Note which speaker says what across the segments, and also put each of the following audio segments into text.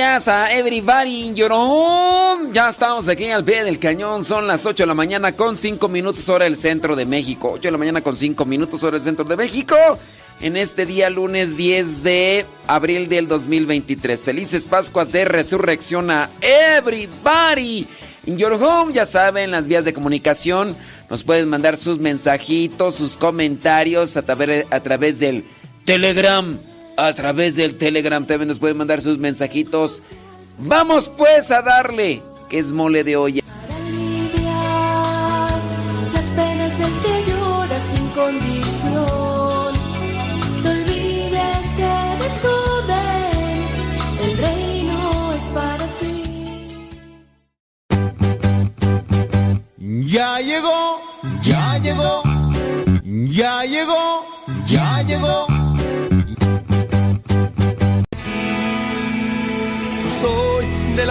Speaker 1: a everybody in your home. Ya estamos aquí al pie del cañón. Son las 8 de la mañana con 5 minutos hora del centro de México. 8 de la mañana con 5 minutos hora del centro de México. En este día lunes 10 de abril del 2023. Felices Pascuas de Resurrección a everybody in your home. Ya saben, las vías de comunicación. Nos pueden mandar sus mensajitos, sus comentarios a través, a través del Telegram a través del Telegram también nos pueden mandar sus mensajitos. Vamos pues a darle, que es mole de olla.
Speaker 2: Para aliviar las penas del que llora sin condición. No olvides que eres joven, el reino es para ti.
Speaker 3: Ya llegó, ya llegó, ya llegó, ya llegó.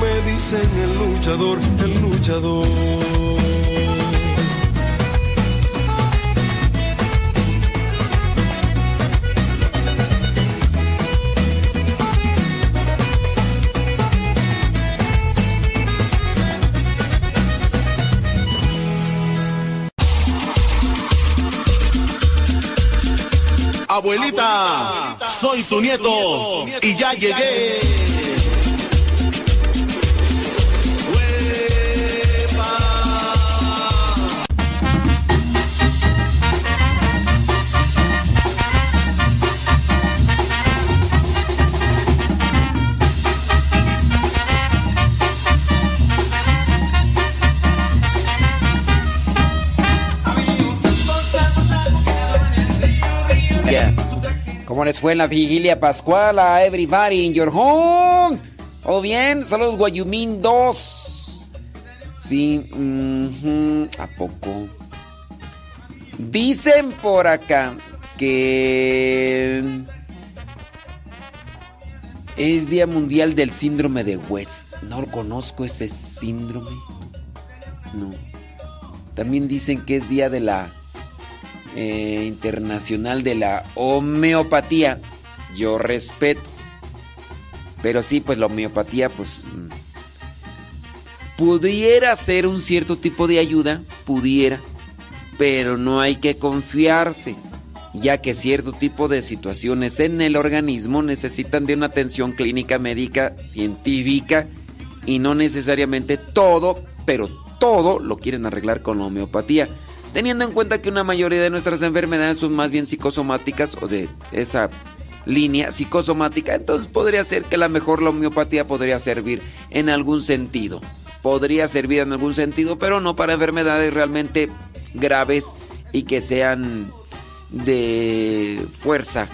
Speaker 4: me dicen el luchador, el luchador.
Speaker 3: Abuelita, soy tu nieto y ya llegué.
Speaker 1: ¿Cómo les fue en la vigilia pascual a everybody in your home? ¿Todo bien? Saludos Guayumín 2. Sí, ¿a poco? Dicen por acá que es Día Mundial del Síndrome de West. No conozco ese síndrome. No. También dicen que es Día de la eh, Internacional de la Homeopatía. Yo respeto. Pero sí, pues la homeopatía, pues... mm, Pudiera ser un cierto tipo de ayuda, pudiera, pero no hay que confiarse, ya que cierto tipo de situaciones en el organismo necesitan de una atención clínica, médica, científica, y no necesariamente todo, pero todo lo quieren arreglar con la homeopatía, teniendo en cuenta que una mayoría de nuestras enfermedades son más bien psicosomáticas o de esa línea psicosomática, entonces podría ser que a lo mejor la homeopatía podría servir en algún sentido. Podría servir en algún sentido, pero no para enfermedades realmente graves y que sean de fuerza,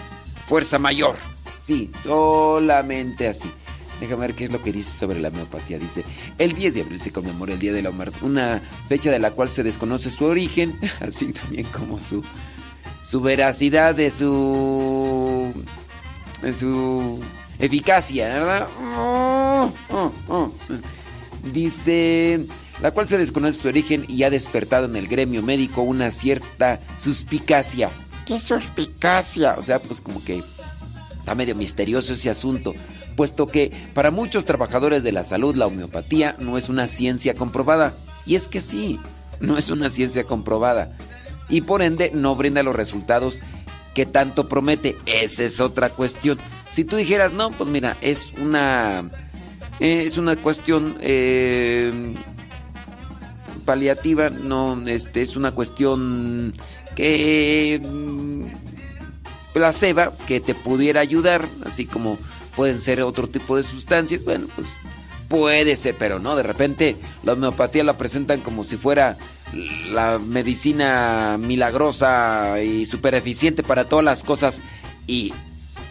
Speaker 1: fuerza mayor. Sí, solamente así. Déjame ver qué es lo que dice sobre la homeopatía. Dice, el 10 de abril se conmemora el Día de la Homeopatía, una fecha de la cual se desconoce su origen, así también como su, su veracidad de su, de su eficacia, ¿verdad? Oh, oh, oh. Dice, la cual se desconoce su origen y ha despertado en el gremio médico una cierta suspicacia. ¿Qué suspicacia? O sea, pues como que está medio misterioso ese asunto, puesto que para muchos trabajadores de la salud la homeopatía no es una ciencia comprobada. Y es que sí, no es una ciencia comprobada. Y por ende no brinda los resultados que tanto promete. Esa es otra cuestión. Si tú dijeras, no, pues mira, es una... eh, es una cuestión eh, paliativa, no, este, es una cuestión que mm, placebo que te pudiera ayudar, así como pueden ser otro tipo de sustancias, bueno, pues puede ser, pero no, de repente la homeopatía la presentan como si fuera la medicina milagrosa y súper eficiente para todas las cosas y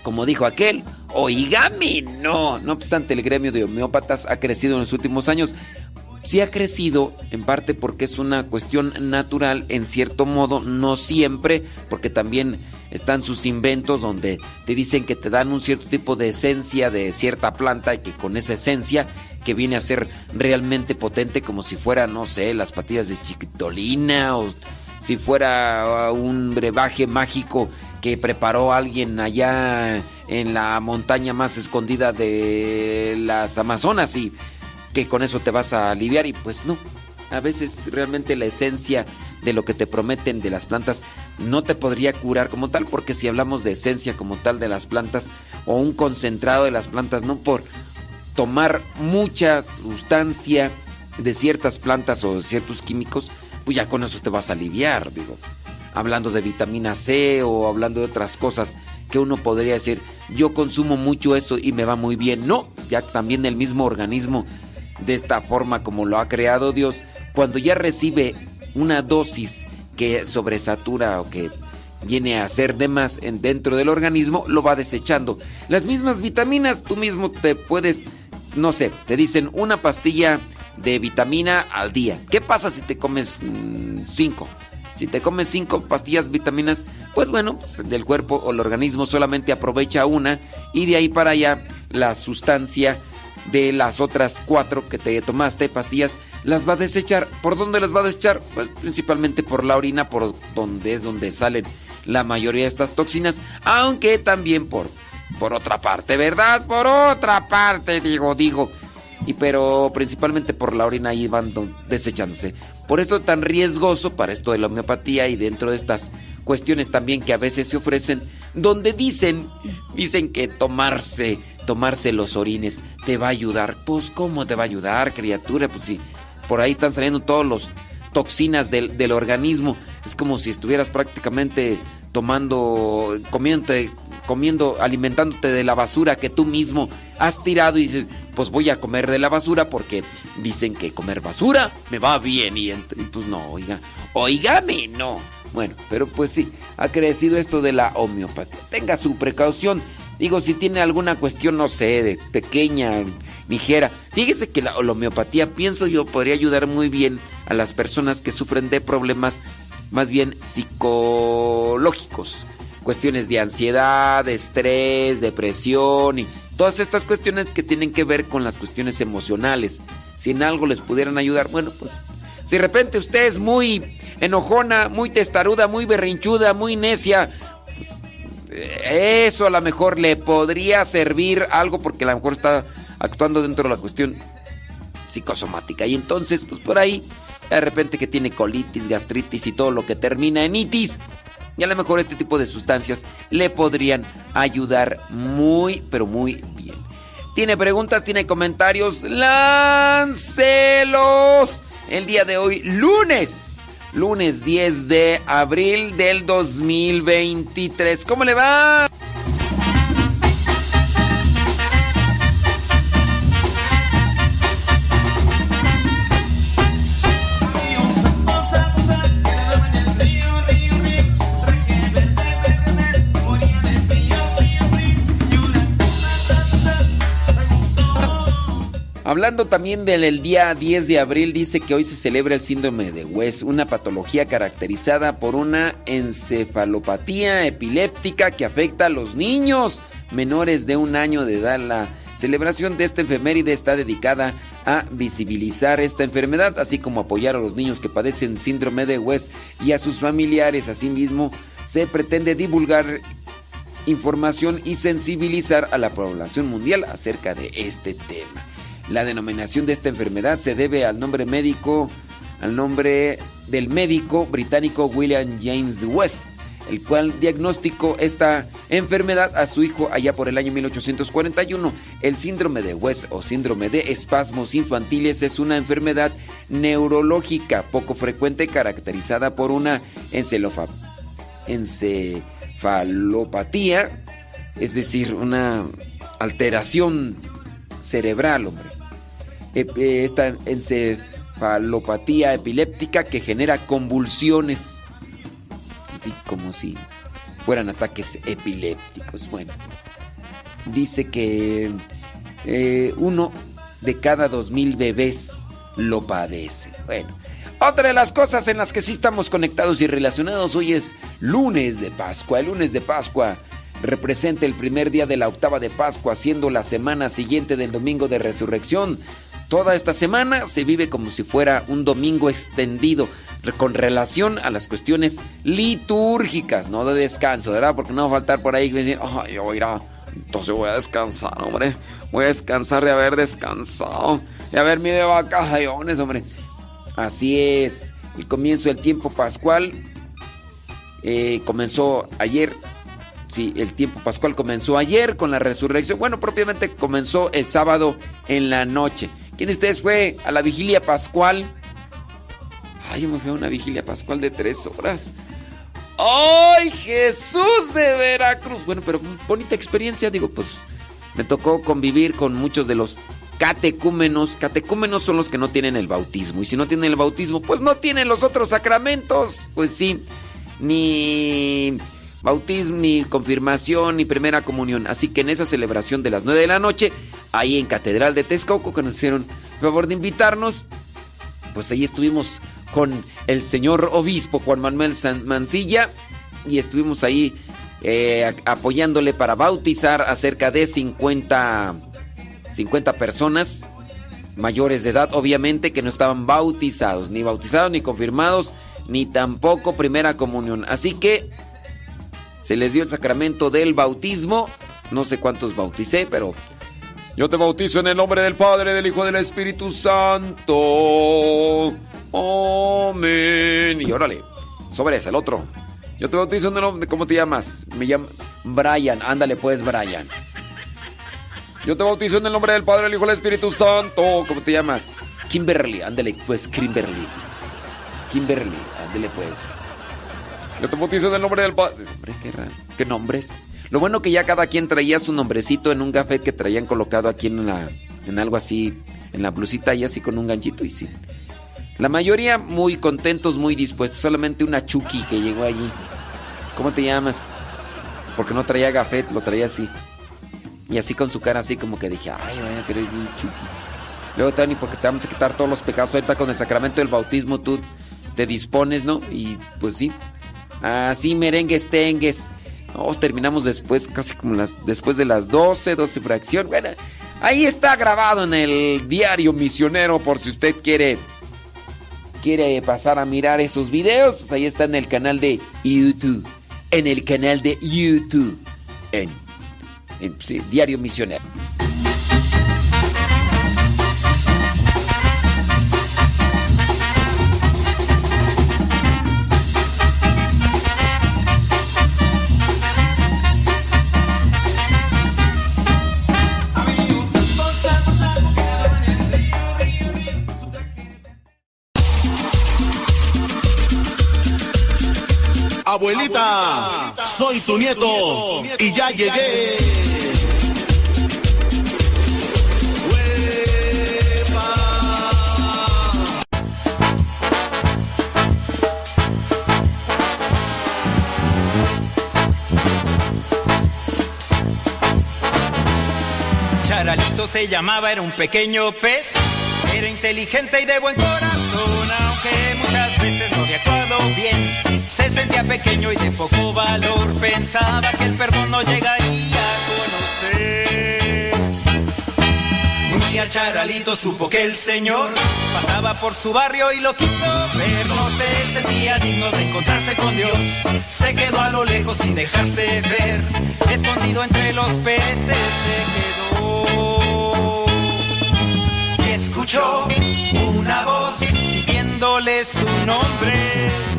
Speaker 1: como dijo aquel, Oígame, no. No obstante, el gremio de homeópatas ha crecido en los últimos años. Sí ha crecido en parte porque es una cuestión natural, en cierto modo, no siempre, porque también están sus inventos donde te dicen que te dan un cierto tipo de esencia de cierta planta y que con esa esencia que viene a ser realmente potente como si fuera, no sé, las patillas de chiquitolina o si fuera uh, un brebaje mágico que preparó alguien allá en la montaña más escondida de las Amazonas y que con eso te vas a aliviar y pues no. A veces realmente la esencia de lo que te prometen de las plantas no te podría curar como tal, porque si hablamos de esencia como tal de las plantas o un concentrado de las plantas, no por tomar mucha sustancia de ciertas plantas o ciertos químicos, pues ya con eso te vas a aliviar, digo. Hablando de vitamina C o hablando de otras cosas que uno podría decir, yo consumo mucho eso y me va muy bien. No, ya también el mismo organismo, de esta forma como lo ha creado Dios, cuando ya recibe una dosis que sobresatura o que viene a ser de más en, dentro del organismo, lo va desechando. Las mismas vitaminas, tú mismo te puedes, no sé, te dicen una pastilla de vitamina al día. ¿Qué pasa si te comes mm, cinco? Si te comes cinco pastillas vitaminas, pues bueno, pues del cuerpo o el organismo solamente aprovecha una y de ahí para allá la sustancia de las otras cuatro que te tomaste, pastillas, las va a desechar. ¿Por dónde las va a desechar? Pues principalmente por la orina, por donde es donde salen la mayoría de estas toxinas, aunque también por, por otra parte, ¿verdad? Por otra parte, digo, digo. Y pero principalmente por la orina ahí van desechándose. Por esto tan riesgoso para esto de la homeopatía y dentro de estas cuestiones también que a veces se ofrecen, donde dicen, dicen que tomarse, tomarse los orines te va a ayudar. Pues cómo te va a ayudar, criatura, pues si por ahí están saliendo todos los toxinas del, del organismo, es como si estuvieras prácticamente tomando, comiéndote, comiendo, alimentándote de la basura que tú mismo has tirado y dices, pues voy a comer de la basura porque dicen que comer basura me va bien y, pues no, oiga, oígame, no. Bueno, pero pues sí, ha crecido esto de la homeopatía. Tenga su precaución. Digo, si tiene alguna cuestión, no sé, de pequeña, ligera. Fíjese que la, homeopatía, pienso yo, podría ayudar muy bien a las personas que sufren de problemas más bien psicológicos. Cuestiones de ansiedad, estrés, depresión y todas estas cuestiones que tienen que ver con las cuestiones emocionales. Si en algo les pudieran ayudar, bueno, pues si de repente usted es muy enojona, muy testaruda, muy berrinchuda, muy necia, eso a lo mejor le podría servir algo porque a lo mejor está actuando dentro de la cuestión psicosomática. Y entonces, pues por ahí, de repente que tiene colitis, gastritis y todo lo que termina en itis. Y a lo mejor este tipo de sustancias le podrían ayudar muy, pero muy bien. ¿Tiene preguntas? ¿Tiene comentarios? ¡Láncelos! El día de hoy, lunes. Lunes 10 de abril del 2023. ¿Cómo le va? Hablando también del día 10 de abril, dice que hoy se celebra el síndrome de West, una patología caracterizada por una encefalopatía epiléptica que afecta a los niños menores de un año de edad. La celebración de esta efeméride está dedicada a visibilizar esta enfermedad, así como apoyar a los niños que padecen síndrome de West y a sus familiares. Asimismo, se pretende divulgar información y sensibilizar a la población mundial acerca de este tema. La denominación de esta enfermedad se debe al nombre médico, al nombre del médico británico William James West, el cual diagnosticó esta enfermedad a su hijo allá por el año 1841. El síndrome de West o síndrome de espasmos infantiles es una enfermedad neurológica poco frecuente caracterizada por una encefalopatía, es decir, una alteración cerebral, hombre. Eh, esta encefalopatía epiléptica que genera convulsiones, así como si fueran ataques epilépticos. Bueno, pues, dice que eh, uno de cada dos mil bebés lo padece. Bueno, otra de las cosas en las que sí estamos conectados y relacionados hoy es lunes de Pascua. El lunes de Pascua representa el primer día de la octava de Pascua, siendo la semana siguiente del domingo de resurrección. Toda esta semana se vive como si fuera un domingo extendido con relación a las cuestiones litúrgicas, no de descanso, ¿verdad? Porque no va a faltar por ahí que decir, ay, oirá, entonces voy a descansar, hombre. Voy a descansar de haber descansado, de haber ido de vacaciones, hombre. Así es, el comienzo del tiempo pascual eh, comenzó ayer. Sí, el tiempo pascual comenzó ayer con la resurrección. Bueno, propiamente comenzó el sábado en la noche. ¿Quién de ustedes fue a la vigilia pascual? Ay, yo me fui a una vigilia pascual de tres horas. ¡Ay, Jesús de Veracruz! Bueno, pero bonita experiencia, digo, pues me tocó convivir con muchos de los catecúmenos. Catecúmenos son los que no tienen el bautismo. Y si no tienen el bautismo, pues no tienen los otros sacramentos. Pues sí, ni bautismo, ni confirmación, ni primera comunión. Así que en esa celebración de las 9 de la noche, ahí en Catedral de Texcoco, que nos hicieron el favor de invitarnos, pues ahí estuvimos con el señor obispo Juan Manuel Mancilla y estuvimos ahí eh, apoyándole para bautizar a cerca de 50, 50 personas mayores de edad, obviamente que no estaban bautizados, ni bautizados, ni confirmados, ni tampoco primera comunión. Así que se les dio el sacramento del bautismo. No sé cuántos bauticé, pero yo te bautizo en el nombre del Padre, del Hijo del Espíritu Santo. Amén. Y órale, sobre ese, el otro. Yo te bautizo en el nombre, ¿cómo te llamas? Me llamo Brian, ándale pues, Brian. Yo te bautizo en el nombre del Padre, del Hijo del Espíritu Santo. ¿Cómo te llamas? Kimberly, ándale pues, Kimberly. Kimberly, ándale pues. Yo te bautizo en el nombre del Padre. Qué. ¿Qué nombres? Lo bueno que ya cada quien traía su nombrecito en un gafet que traían colocado aquí en la en algo así, en la blusita y así con un ganchito y sí. La mayoría muy contentos, muy dispuestos. Solamente una Chucky que llegó allí. ¿Cómo te llamas? Porque no traía gafet, lo traía así. Y así con su cara así como que dije, ay, vaya, pero es bien Chucky. Luego, Tani, porque te vamos a quitar todos los pecados. Ahorita con el sacramento del bautismo tú te dispones, ¿no? Y pues sí. Así merengues, tengues. Nos terminamos después, casi como las, después de las 12, 12 fracción. Bueno, ahí está grabado en el diario misionero por si usted quiere quiere pasar a mirar esos videos, pues ahí está en el canal de YouTube. En el canal de YouTube. En, Diario Misionero.
Speaker 3: Abuelita, soy su nieto y ya llegué.
Speaker 5: Charalito se llamaba, era un pequeño pez, era inteligente y de buen corazón, sentía pequeño y de poco valor, pensaba que el perdón no llegaría a conocer. Un día Charalito supo que el Señor pasaba por su barrio y lo quiso ver, se sentía digno de encontrarse con Dios, se quedó a lo lejos sin dejarse ver, escondido entre los peces se quedó. Y escuchó una voz diciéndole su nombre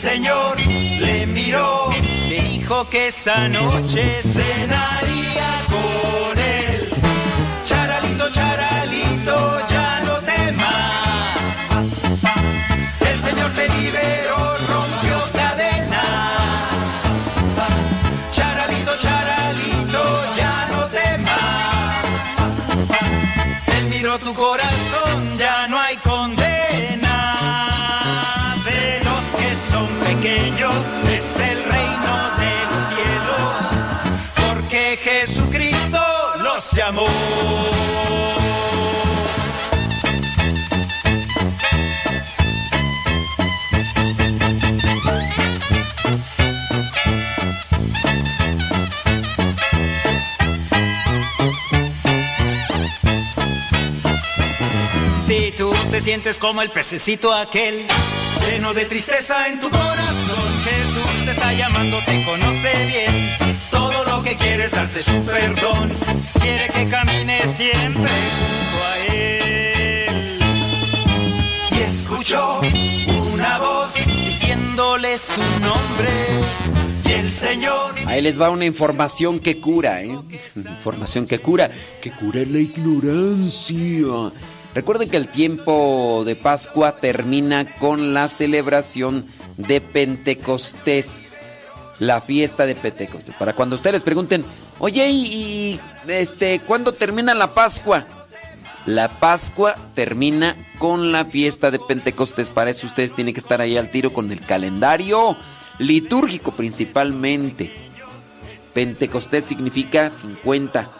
Speaker 5: Señor le miró, le dijo que esa noche cenaría con él. Sientes como el pececito aquel, lleno de tristeza en tu corazón, Jesús te está llamando, te conoce bien. Todo lo que quiere es darte su perdón, quiere que camines siempre junto a Él. Y escuchó una voz diciéndole su nombre. Señor
Speaker 1: Ahí les va una información que cura, ¿eh? Información que cura, que cura la ignorancia. Recuerden que el tiempo de Pascua termina con la celebración de Pentecostés, la fiesta de Pentecostés. Para cuando ustedes pregunten, oye, ¿y, y, este, cuándo termina la Pascua? La Pascua termina con la fiesta de Pentecostés. Para eso ustedes tienen que estar ahí al tiro con el calendario litúrgico principalmente. Pentecostés significa 50.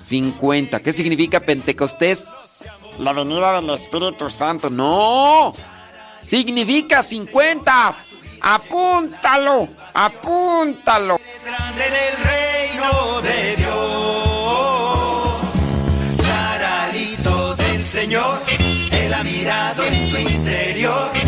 Speaker 1: 50. ¿Qué significa Pentecostés? La venida del Espíritu Santo. No. Significa 50. Apúntalo. Apúntalo.
Speaker 5: es grande en el reino de Dios. Charalito del Señor, Él ha mirado en tu interior.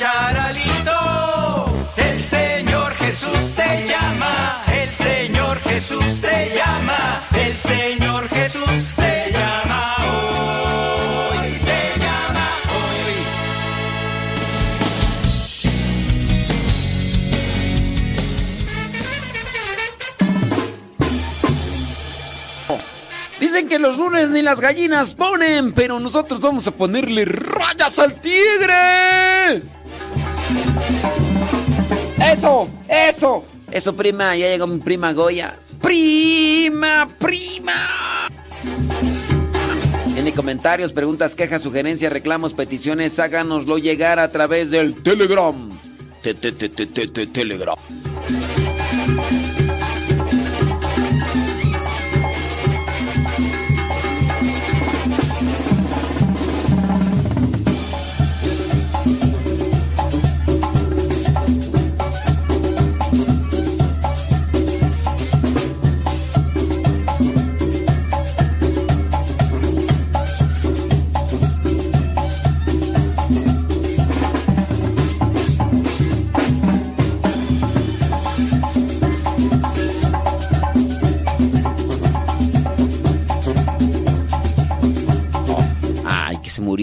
Speaker 5: Charalito, el Señor Jesús te llama. El Señor Jesús te llama. El Señor Jesús te llama hoy. Te llama hoy.
Speaker 1: Dicen que los lunes ni las gallinas ponen, pero nosotros vamos a ponerle rayas al tigre. Eso, eso, eso, prima. Ya llegó mi prima Goya. Prima, prima. Tiene comentarios, preguntas, quejas, sugerencias, reclamos, peticiones, háganoslo llegar a través del Telegram. Te- te- te- te- te- te- Telegram.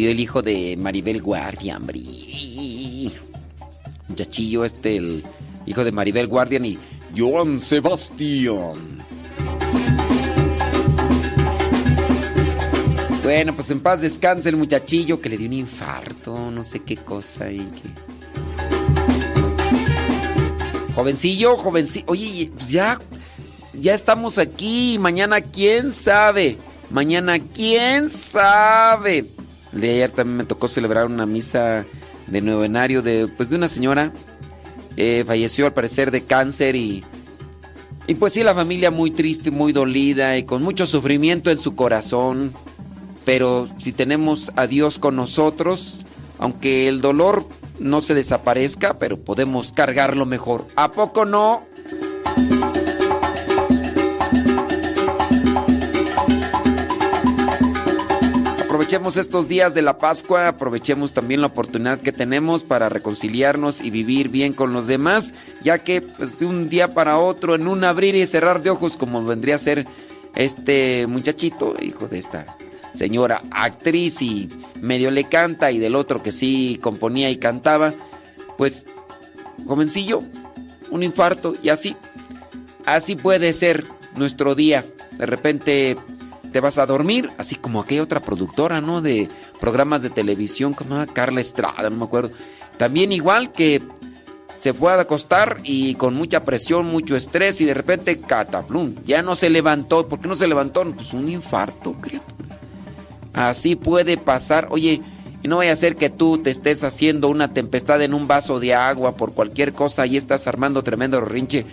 Speaker 1: El hijo de Maribel Guardia, hombre. Muchachillo este, el hijo de Maribel Guardian y Joan Sebastián. Bueno, pues en paz descanse el muchachillo que le dio un infarto, no sé qué cosa y que... Jovencillo, jovencillo. Oye, pues ya, ya estamos aquí. Mañana, quién sabe. Mañana, quién sabe. El de ayer también me tocó celebrar una misa de novenario de, pues, de una señora. Eh, falleció al parecer de cáncer y. Y pues sí, la familia muy triste, muy dolida y con mucho sufrimiento en su corazón. Pero si tenemos a Dios con nosotros, aunque el dolor no se desaparezca, pero podemos cargarlo mejor. ¿A poco no? Aprovechemos estos días de la Pascua, aprovechemos también la oportunidad que tenemos para reconciliarnos y vivir bien con los demás, ya que pues, de un día para otro, en un abrir y cerrar de ojos, como vendría a ser este muchachito, hijo de esta señora actriz y medio le canta, y del otro que sí componía y cantaba, pues jovencillo, un infarto y así, así puede ser nuestro día. De repente te vas a dormir, así como aquella otra productora, ¿no? De programas de televisión, como Carla Estrada, no me acuerdo. También igual que se fue a acostar y con mucha presión, mucho estrés y de repente cataplum, ya no se levantó. ¿Por qué no se levantó? Pues un infarto, criatura. Así puede pasar. Oye, no vaya a ser que tú te estés haciendo una tempestad en un vaso de agua por cualquier cosa y estás armando tremendo rinche,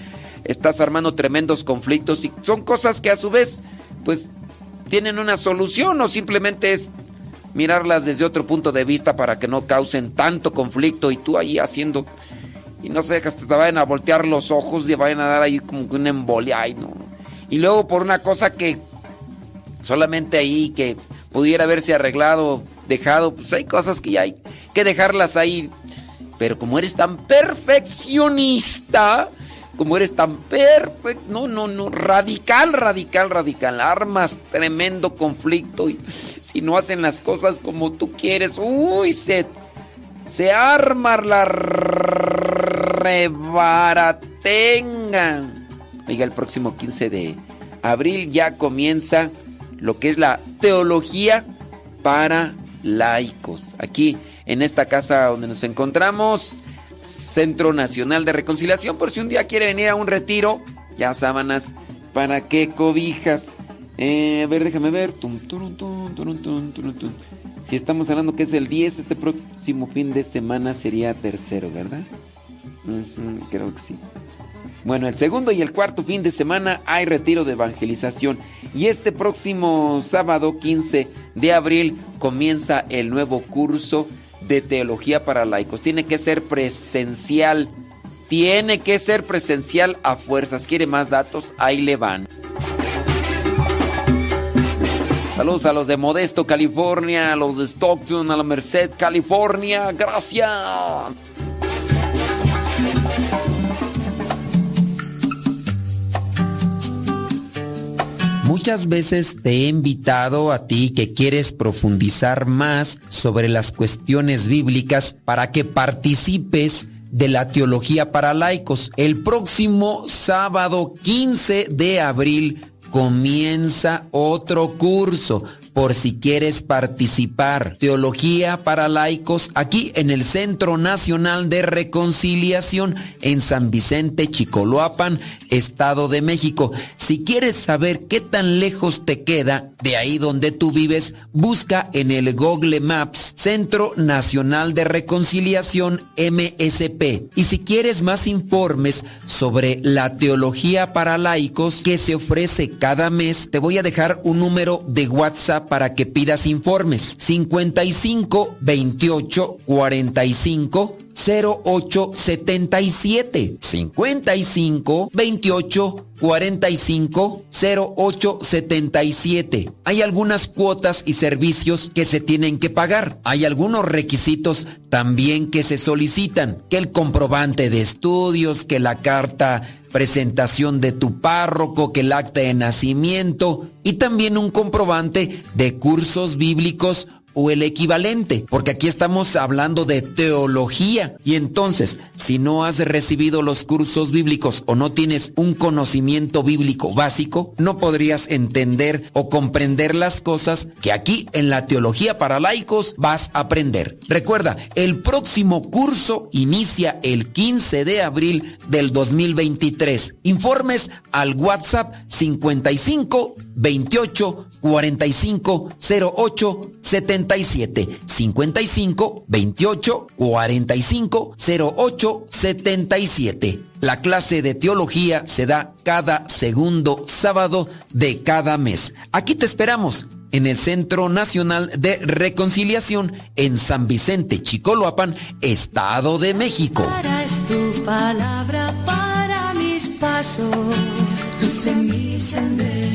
Speaker 1: estás armando tremendos conflictos y son cosas que a su vez, pues, tienen una solución o simplemente es mirarlas desde otro punto de vista para que no causen tanto conflicto y tú ahí haciendo y no sé, que hasta te vayan a voltear los ojos y vayan a dar ahí como que una embolia y no. Y luego por una cosa que solamente ahí que pudiera haberse arreglado, dejado, pues hay cosas que ya hay que dejarlas ahí. Pero como eres tan perfeccionista, como eres tan perfecto, no, no, no, radical, radical, radical, armas tremendo conflicto y si no hacen las cosas como tú quieres, uy, se, se arma la rebaratengan. Oiga, el próximo 15 de abril ya comienza lo que es la teología para laicos. Aquí en esta casa donde nos encontramos, Centro Nacional de Reconciliación, por si un día quiere venir a un retiro, ya sábanas, ¿para qué cobijas? Eh, a ver, déjame ver. si estamos hablando que es el 10, este próximo fin de semana sería tercero, ¿verdad? creo que sí. Bueno, el segundo y el cuarto fin de semana hay retiro de evangelización. Y este próximo sábado 15 de abril comienza el nuevo curso de teología para laicos. Tiene que ser presencial. Tiene que ser presencial a fuerzas. ¿Quiere más datos? Ahí le van. Saludos a los de Modesto, California, a los de Stockton, a la Merced, California. Gracias. Muchas veces te he invitado a ti que quieres profundizar más sobre las cuestiones bíblicas para que participes de la teología para laicos. El próximo sábado 15 de abril comienza otro curso por si quieres participar. Teología para laicos aquí en el Centro Nacional de Reconciliación en San Vicente, Chicoloapan, Estado de México. Si quieres saber qué tan lejos te queda de ahí donde tú vives, busca en el Google Maps Centro Nacional de Reconciliación MSP. Y si quieres más informes sobre la teología para laicos que se ofrece cada mes, te voy a dejar un número de WhatsApp para que pidas informes. 55 28 45 08 77. 55 28 45 08 77. Hay algunas cuotas y servicios que se tienen que pagar. Hay algunos requisitos también que se solicitan. Que el comprobante de estudios, que la carta presentación de tu párroco, que el acta de nacimiento y también un comprobante de cursos bíblicos o el equivalente, porque aquí estamos hablando de teología. Y entonces, si no has recibido los cursos bíblicos o no tienes un conocimiento bíblico básico, no podrías entender o comprender las cosas que aquí en la teología para laicos vas a aprender. Recuerda, el próximo curso inicia el 15 de abril del 2023. Informes al WhatsApp 55 28 45 08 77 55 28 45 08 77. La clase de teología se da cada segundo sábado de cada mes. Aquí te esperamos en el Centro Nacional de Reconciliación en San Vicente, Chicoloapan, Estado de México.
Speaker 2: Es tu palabra para mis pasos, mi sendero.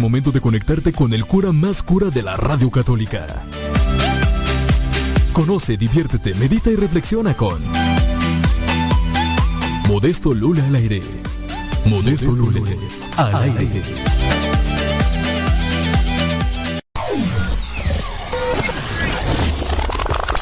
Speaker 6: Momento de conectarte con el cura más cura de la radio católica. Conoce, diviértete, medita y reflexiona con Modesto Lula al aire. Modesto, Lula al aire.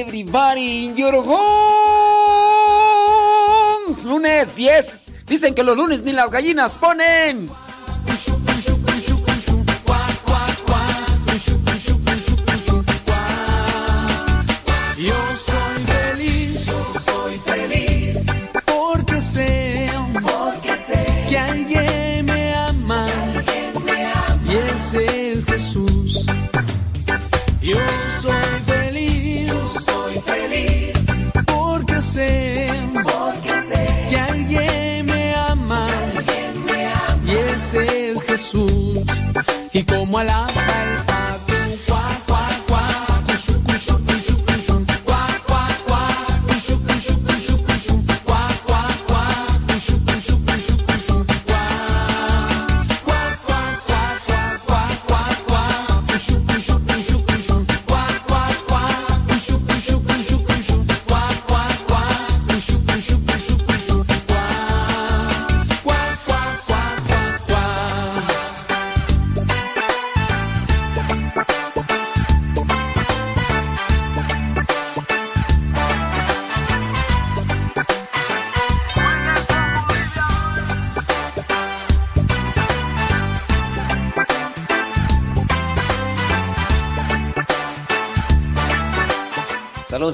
Speaker 7: Everybody in your Lunes 10. Dicen que los lunes ni las gallinas ponen.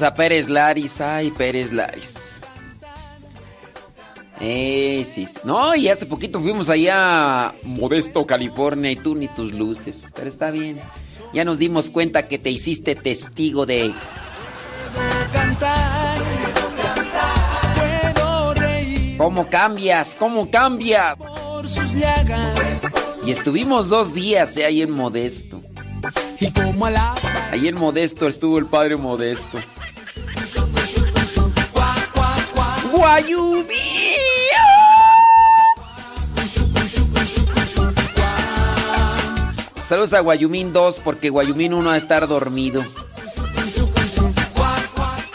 Speaker 7: A Pérez Laris. Ay, Pérez Laris. Eh, sí. No, y hace poquito fuimos allá a Modesto, California, y tú ni tus luces. Pero está bien. Ya nos dimos cuenta que te hiciste testigo de. ¿Cómo cambias? ¿Cómo cambias? Y estuvimos dos días eh, ahí en Modesto. Ahí en Modesto estuvo el padre Modesto.
Speaker 1: Guayumín. Saludos a Guayumín 2 porque Guayumín 1 va a estar dormido.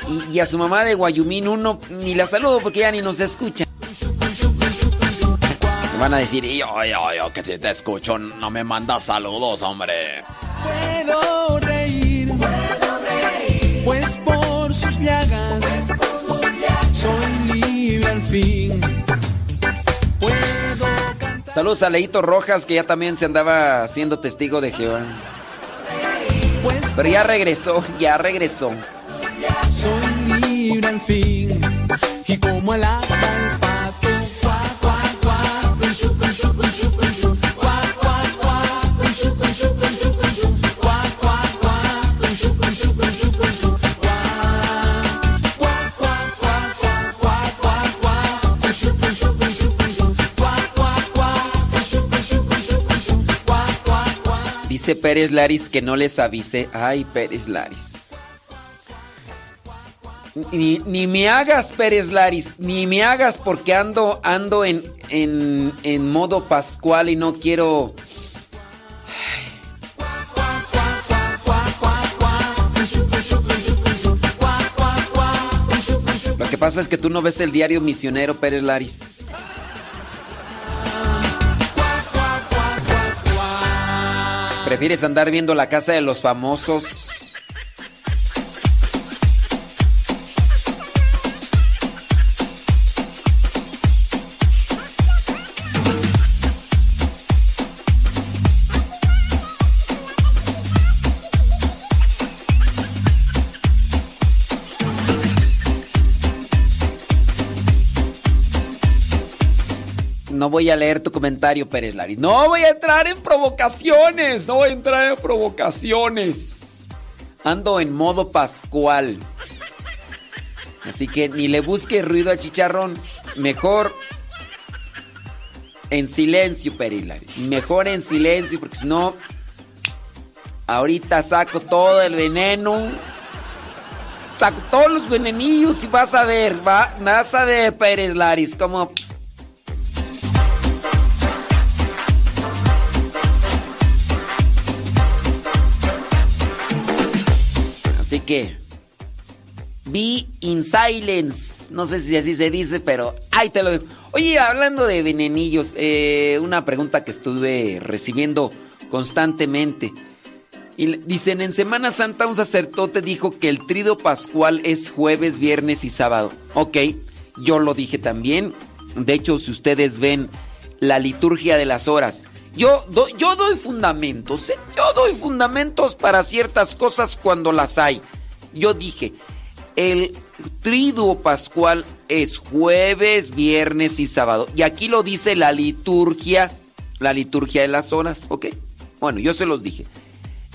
Speaker 1: Y, y a su mamá de Guayumín 1 ni la saludo porque ya ni nos escucha. Me van a decir, yo, yo, yo, que si te escucho no me mandas saludos, hombre.
Speaker 8: Puedo
Speaker 1: Saludos a Leito Rojas que ya también se andaba haciendo testigo de Jehová. Pero ya regresó, ya regresó.
Speaker 8: soy libre al fin. Y como el agua
Speaker 1: Pérez Laris que no les avise. Ay, Pérez Laris. Ni, ni me hagas, Pérez Laris, ni me hagas porque ando, ando en, en, en modo pascual y no quiero... Lo que pasa es que tú no ves el diario misionero, Pérez Laris. Prefieres andar viendo la casa de los famosos. No voy a leer tu comentario, Pérez Laris. No voy a entrar en provocaciones. No voy a entrar en provocaciones. Ando en modo pascual. Así que ni le busques ruido a chicharrón. Mejor en silencio, Pérez Laris. Mejor en silencio, porque si no, ahorita saco todo el veneno. Saco todos los venenillos y vas a ver, va, vas a ver, Pérez Laris, como Así que. Be in silence. No sé si así se dice, pero ahí te lo dejo. Oye, hablando de venenillos, eh, una pregunta que estuve recibiendo constantemente. Y dicen, en Semana Santa un sacerdote dijo que el trido pascual es jueves, viernes y sábado. Ok, yo lo dije también. De hecho, si ustedes ven la liturgia de las horas, yo, do- yo doy fundamentos, ¿eh? yo doy fundamentos para ciertas cosas cuando las hay. Yo dije, el triduo pascual es jueves, viernes y sábado. Y aquí lo dice la liturgia, la liturgia de las horas, ¿ok? Bueno, yo se los dije.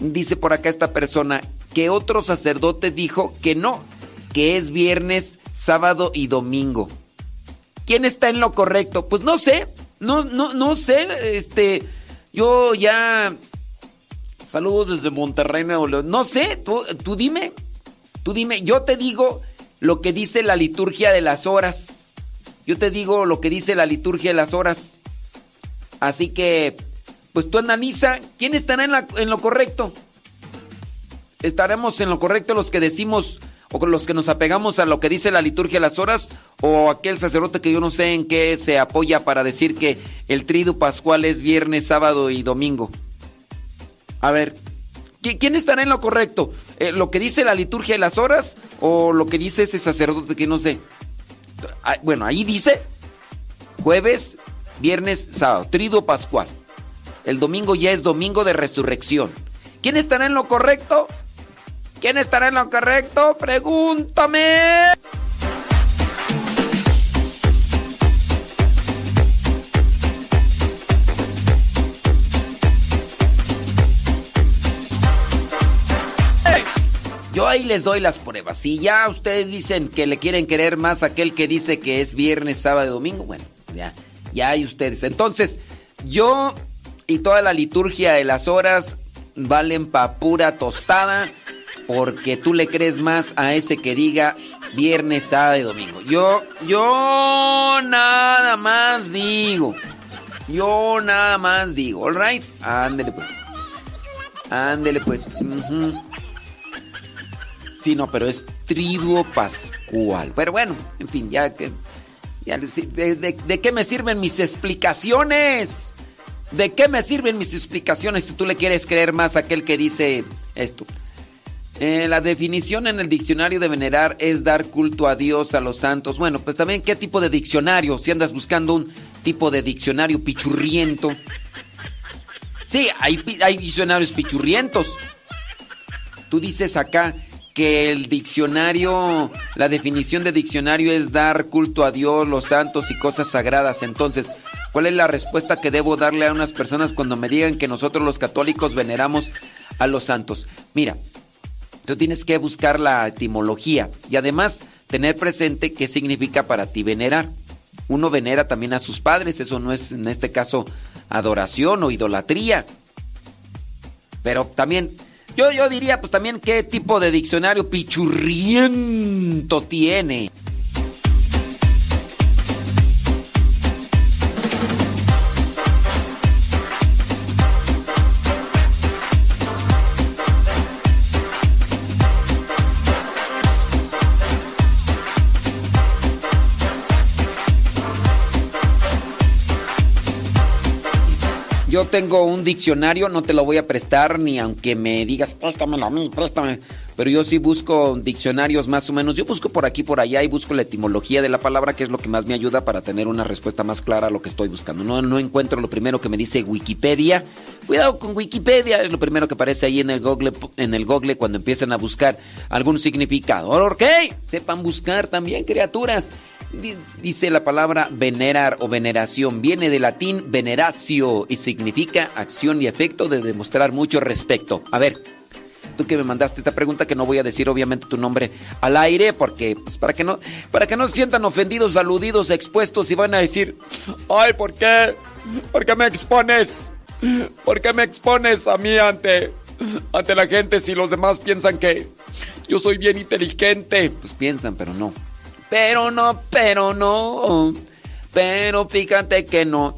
Speaker 1: Dice por acá esta persona que otro sacerdote dijo que no, que es viernes, sábado y domingo. ¿Quién está en lo correcto? Pues no sé, no, no, no sé, este, yo ya... Saludos desde Monterrey. No sé, tú, tú dime, tú dime, yo te digo lo que dice la liturgia de las horas. Yo te digo lo que dice la liturgia de las horas. Así que, pues tú analiza quién estará en, la- en lo correcto. ¿Estaremos en lo correcto los que decimos o con los que nos apegamos a lo que dice la liturgia de las horas o aquel sacerdote que yo no sé en qué se apoya para decir que el trido pascual es viernes, sábado y domingo? A ver, ¿qui- ¿quién estará en lo correcto? Eh, ¿Lo que dice la liturgia de las horas o lo que dice ese sacerdote que no sé? Ah, Bueno, ahí dice jueves, viernes, sábado, trido pascual. El domingo ya es domingo de resurrección. ¿Quién estará en lo correcto? ¿Quién estará en lo correcto? Pregúntame. Yo ahí les doy las pruebas. Si ya ustedes dicen que le quieren querer más a aquel que dice que es viernes, sábado y domingo, bueno, ya, ya hay ustedes. Entonces, yo y toda la liturgia de las horas valen pa' pura tostada porque tú le crees más a ese que diga Viernes, sábado y domingo. Yo, yo nada más digo. Yo nada más digo. All right. Ándele pues. Ándele pues. Ujú. Sí, no, pero es triduo pascual. Pero bueno, en fin, ya que. ya de- de qué me sirven mis explicaciones? ¿De qué me sirven mis explicaciones si tú le quieres creer más a aquel que dice esto? Eh, la definición en el diccionario de venerar es dar culto a Dios, a los santos. Bueno, pues también qué tipo de diccionario. Si andas buscando un tipo de diccionario pichurriento. Sí, hay, hay diccionarios pichurrientos. Tú dices acá que el diccionario, la definición de diccionario es dar culto a Dios, los santos y cosas sagradas. Entonces, ¿cuál es la respuesta que debo darle a unas personas cuando me digan que nosotros los católicos veneramos a los santos? Mira, tú tienes que buscar la etimología y además tener presente qué significa para ti venerar. Uno venera también a sus padres, eso no es en este caso adoración o idolatría. Pero también, yo, yo diría pues también qué tipo de diccionario pichurriento tiene. Tengo un diccionario, no te lo voy a prestar ni aunque me digas, préstamelo a mí, préstame. Pero yo sí busco diccionarios más o menos. Yo busco por aquí, por allá y busco la etimología de la palabra, que es lo que más me ayuda para tener una respuesta más clara a lo que estoy buscando. No, no encuentro lo primero que me dice Wikipedia. Cuidado con Wikipedia, es lo primero que aparece ahí en el Google, en el Google cuando empiezan a buscar algún significado. ¿Ok? Sepan buscar también, criaturas. Di- Dice la palabra venerar o veneración. Viene del latín veneratio y significa acción y efecto de demostrar mucho respeto. A ver, tú que me mandaste esta pregunta que no voy a decir obviamente tu nombre al aire porque pues para que no para que no se sientan ofendidos, aludidos, expuestos y van a decir, "Ay, ¿por qué? ¿Por qué me expones? ¿Por qué me expones a mí ante ante la gente si los demás piensan que yo soy bien inteligente?" Pues piensan, pero no. Pero no, pero no. Pero fíjate que no.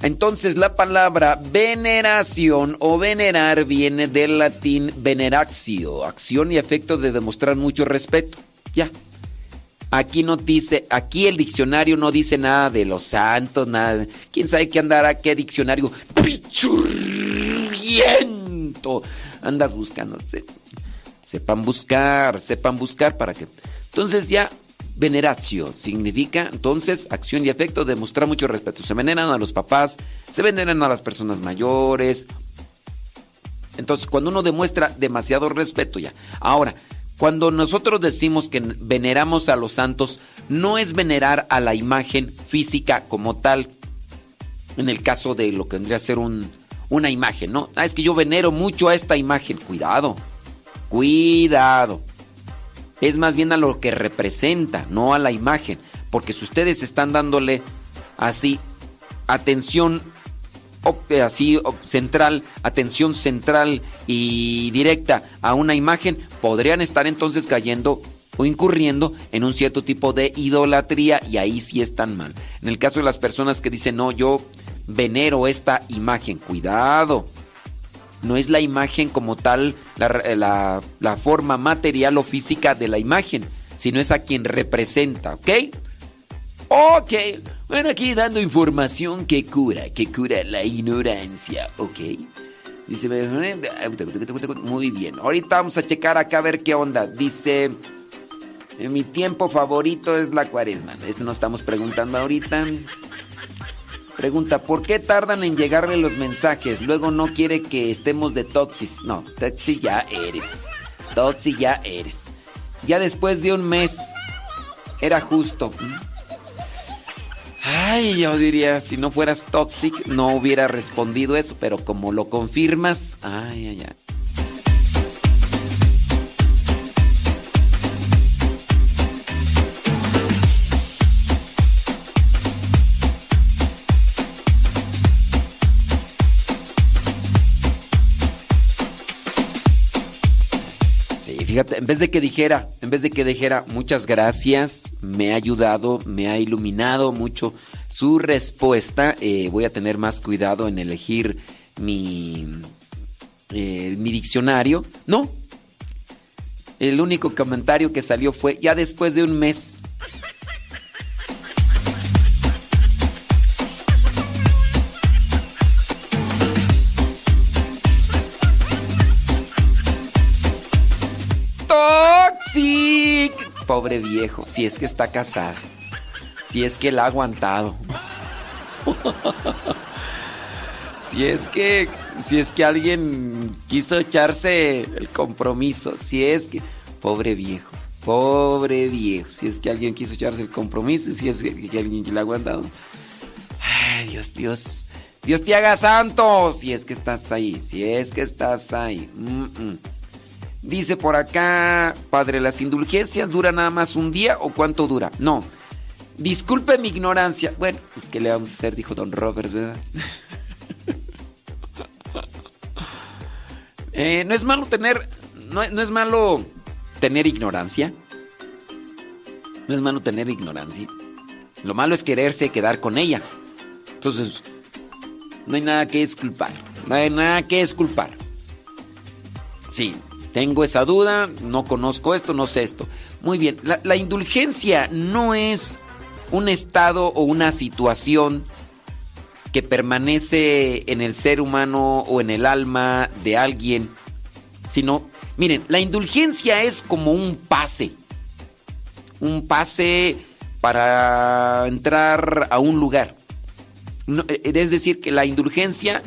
Speaker 1: Entonces la palabra veneración o venerar viene del latín veneratio, acción y efecto de demostrar mucho respeto. Ya. Aquí no dice, aquí el diccionario no dice nada de los santos, nada. ¿Quién sabe qué andará, qué diccionario pichurriento andas buscando? Se- sepan buscar, sepan buscar para que. Entonces ya veneratio significa entonces acción y efecto de mostrar mucho respeto. Se veneran a los papás, se veneran a las personas mayores. Entonces, cuando uno demuestra demasiado respeto ya. Ahora, cuando nosotros decimos que veneramos a los santos, no es venerar a la imagen física como tal. En el caso de lo que vendría a ser un, una imagen, ¿no? Ah, es que yo venero mucho a esta imagen. Cuidado, cuidado. Es más bien a lo que representa, no a la imagen. Porque si ustedes están dándole así atención así central, atención central y directa a una imagen, podrían estar entonces cayendo o incurriendo en un cierto tipo de idolatría y ahí sí están mal. En el caso de las personas que dicen, no, yo venero esta imagen, cuidado. No es la imagen como tal, la, la- la forma material o física de la imagen, sino es a quien representa, ¿ok? Ok, bueno, aquí dando información que cura, que cura la ignorancia, ¿ok? Dice, muy bien, ahorita vamos a checar acá a ver qué onda. Dice, "Eh, mi tiempo favorito es la cuaresma. Eso no estamos preguntando ahorita. Pregunta, ¿por qué tardan en llegarle los mensajes? Luego no quiere que estemos de toxis. No, toxi ya eres. Toxi ya eres. Ya después de un mes era justo. Ay, yo diría, si no fueras toxic, no hubiera respondido eso, pero como lo confirmas, ay, ay, ay. Fíjate, en vez de que dijera, en vez de que dijera muchas gracias, me ha ayudado, me ha iluminado mucho su respuesta, eh, voy a tener más cuidado en elegir mi, eh, mi diccionario. No. El único comentario que salió fue ya después de un mes. Si es que está casado. Si es que la ha aguantado. si es que si es que alguien quiso echarse el compromiso, si es que pobre viejo, pobre viejo, si es que alguien quiso echarse el compromiso, si es que, que alguien que le ha aguantado. Ay, Dios, Dios. Dios te haga santo, si es que estás ahí, si es que estás ahí. Mm, mm. Dice por acá, padre, ¿las indulgencias duran nada más un día o cuánto dura? No. Disculpe mi ignorancia. Bueno, pues ¿qué le vamos a hacer? Dijo Don Roberts, ¿verdad? Eh, no es malo tener. No, no es malo tener ignorancia. No es malo tener ignorancia. Lo malo es quererse quedar con ella. Entonces, no hay nada que esculpar. No hay nada que esculpar. Sí, tengo esa duda, no conozco esto, no sé esto. Muy bien, la, indulgencia no es un estado o una situación que permanece en el ser humano o en el alma de alguien, sino, miren, la indulgencia es como un pase, un pase para entrar a un lugar. No, es decir, que la indulgencia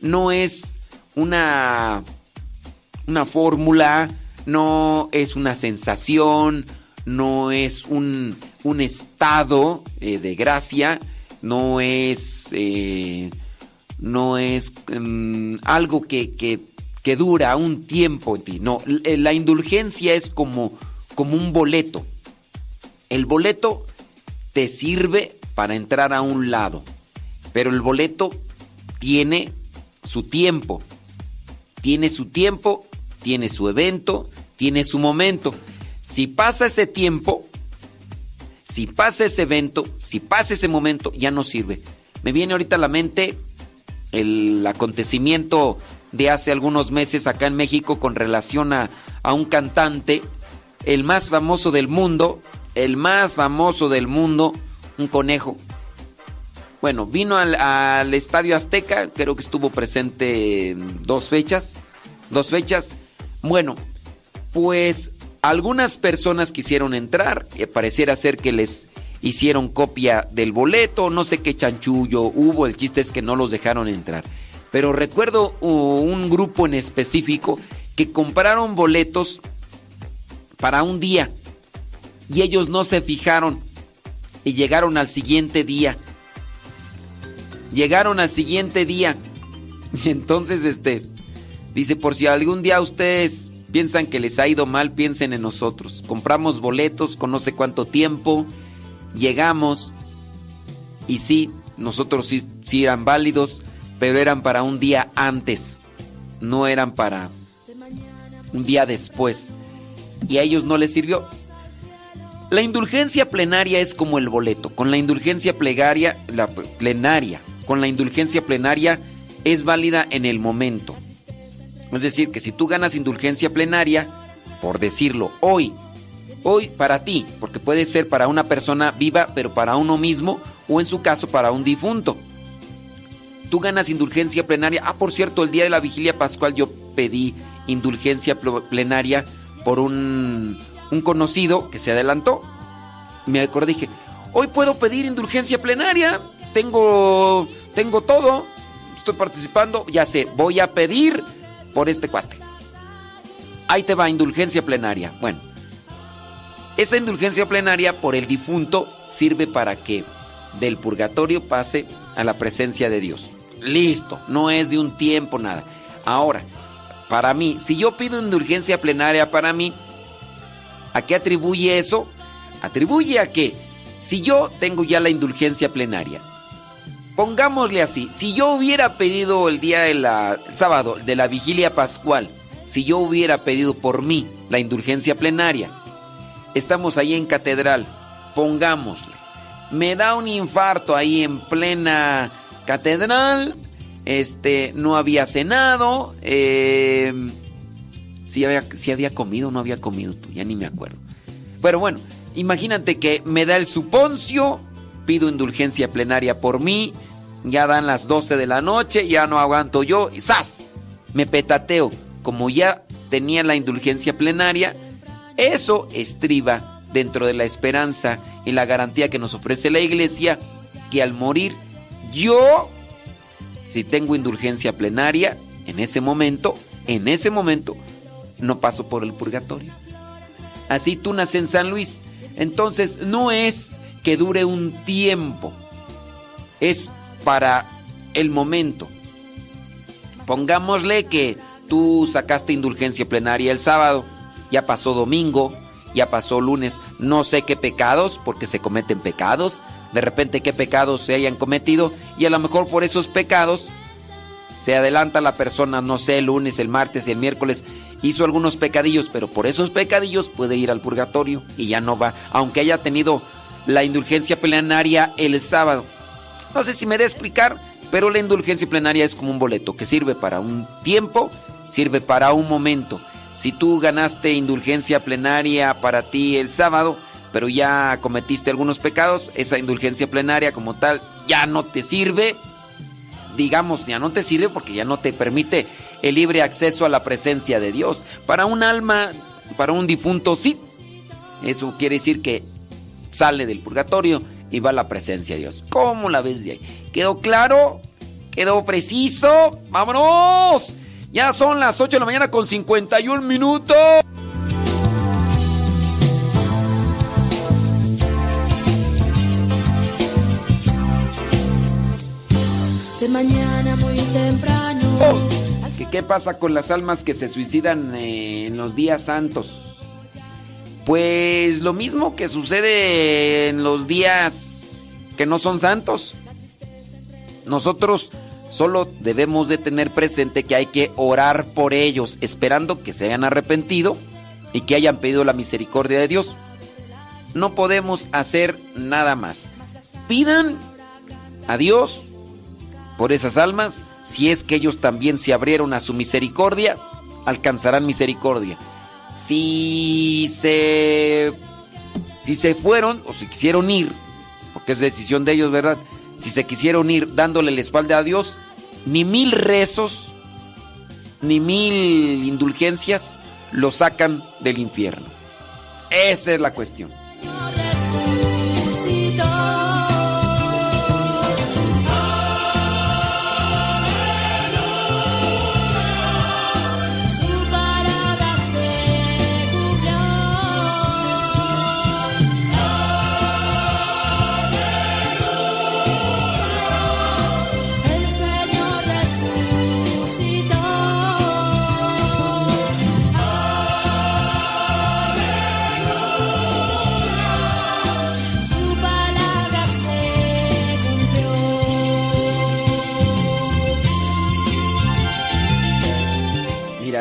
Speaker 1: no es una, una fórmula, no es una sensación, no es un, un estado eh, de gracia, no es, eh, no es um, algo que, que, que, dura un tiempo en ti. No, la indulgencia es como, como un boleto. El boleto te sirve para entrar a un lado, pero el boleto tiene su tiempo. Tiene su tiempo, tiene su evento, tiene su momento. Si pasa ese tiempo, si pasa ese evento, si pasa ese momento, ya no sirve. Me viene ahorita a la mente el acontecimiento de hace algunos meses acá en México con relación a, a un cantante, el más famoso del mundo, el más famoso del mundo, un conejo. Bueno, vino al, Estadio Azteca, creo que estuvo presente en dos fechas, dos fechas. Bueno, pues algunas personas quisieron entrar, y pareciera ser que les hicieron copia del boleto, no sé qué chanchullo hubo, el chiste es que no los dejaron entrar. Pero recuerdo un grupo en específico que compraron boletos para un día y ellos no se fijaron y llegaron al siguiente día. Llegaron al siguiente día. Y entonces este dice, por si algún día ustedes piensan que les ha ido mal, piensen en nosotros. Compramos boletos con no sé cuánto tiempo, llegamos y sí, nosotros sí, sí, eran válidos, pero eran para un día antes, no eran para un día después. Y a ellos no les sirvió. La indulgencia plenaria es como el boleto. Con la indulgencia plegaria, la plenaria, con la indulgencia plenaria es válida en el momento. Es decir, que si tú ganas indulgencia plenaria, por decirlo, hoy, hoy para ti, porque puede ser para una persona viva, pero para uno mismo, o en su caso para un difunto. Tú ganas indulgencia plenaria. Ah, por cierto, el día de la vigilia pascual yo pedí indulgencia plenaria por un, conocido que se adelantó. Me acordé, dije, hoy puedo pedir indulgencia plenaria. Tengo, tengo todo. Estoy participando. Ya sé, voy a pedir por este cuate. Ahí te va indulgencia plenaria. Bueno, esa indulgencia plenaria por el difunto sirve para que del purgatorio pase a la presencia de Dios. Listo, no es de un tiempo nada. Ahora, para mí, si yo pido indulgencia plenaria para mí, ¿a qué atribuye eso? Atribuye a que si yo tengo ya la indulgencia plenaria Pongámosle así, si yo hubiera pedido el día de la el sábado de la vigilia pascual, si yo hubiera pedido por mí la indulgencia plenaria, estamos ahí en catedral, pongámosle, me da un infarto ahí en plena catedral, este, no había cenado, eh, si había, si había comido o no había comido tú, ya ni me acuerdo. Pero bueno, imagínate que me da el suponcio, pido indulgencia plenaria por mí, ya dan las 12 de la noche, ya no aguanto yo, y ¡zas! Me petateo. Como ya tenía la indulgencia plenaria, eso estriba dentro de la esperanza y la garantía que nos ofrece la iglesia que al morir yo, si tengo indulgencia plenaria, en ese momento, en ese momento, no paso por el purgatorio. Así tú naces en San Luis. Entonces no es que dure un tiempo, es para el momento. Pongámosle que tú sacaste indulgencia plenaria el sábado, ya pasó domingo, ya pasó lunes, no sé qué pecados, porque se cometen pecados, de repente qué pecados se hayan cometido y a lo mejor por esos pecados se adelanta la persona, no sé, el lunes, el martes y el miércoles hizo algunos pecadillos, pero por esos pecadillos puede ir al purgatorio y ya no va, aunque haya tenido la indulgencia plenaria el sábado. No sé si me de explicar, pero la indulgencia plenaria es como un boleto que sirve para un tiempo, sirve para un momento. Si tú ganaste indulgencia plenaria para ti el sábado, pero ya cometiste algunos pecados, esa indulgencia plenaria como tal ya no te sirve. Digamos, ya no te sirve porque ya no te permite el libre acceso a la presencia de Dios. Para un alma, para un difunto, sí. Eso quiere decir que sale del purgatorio y va a la presencia de Dios. ¿Cómo la ves de ahí? ¿Quedó claro? ¿Quedó preciso? ¡Vámonos! Ya son las 8 de la mañana con 51 minutos.
Speaker 2: De mañana muy temprano.
Speaker 1: Oh, ¿qué, ¿Qué pasa con las almas que se suicidan eh, en los días santos? Pues lo mismo que sucede en los días que no son santos. Nosotros solo debemos de tener presente que hay que orar por ellos, esperando que se hayan arrepentido y que hayan pedido la misericordia de Dios. No podemos hacer nada más. Pidan a Dios por esas almas, si es que ellos también se abrieron a su misericordia, alcanzarán misericordia. Si se si se fueron o si quisieron ir, porque es decisión de ellos, ¿verdad? Si se quisieron ir dándole la espalda a Dios, ni mil rezos, ni mil indulgencias lo sacan del infierno. Esa es la cuestión.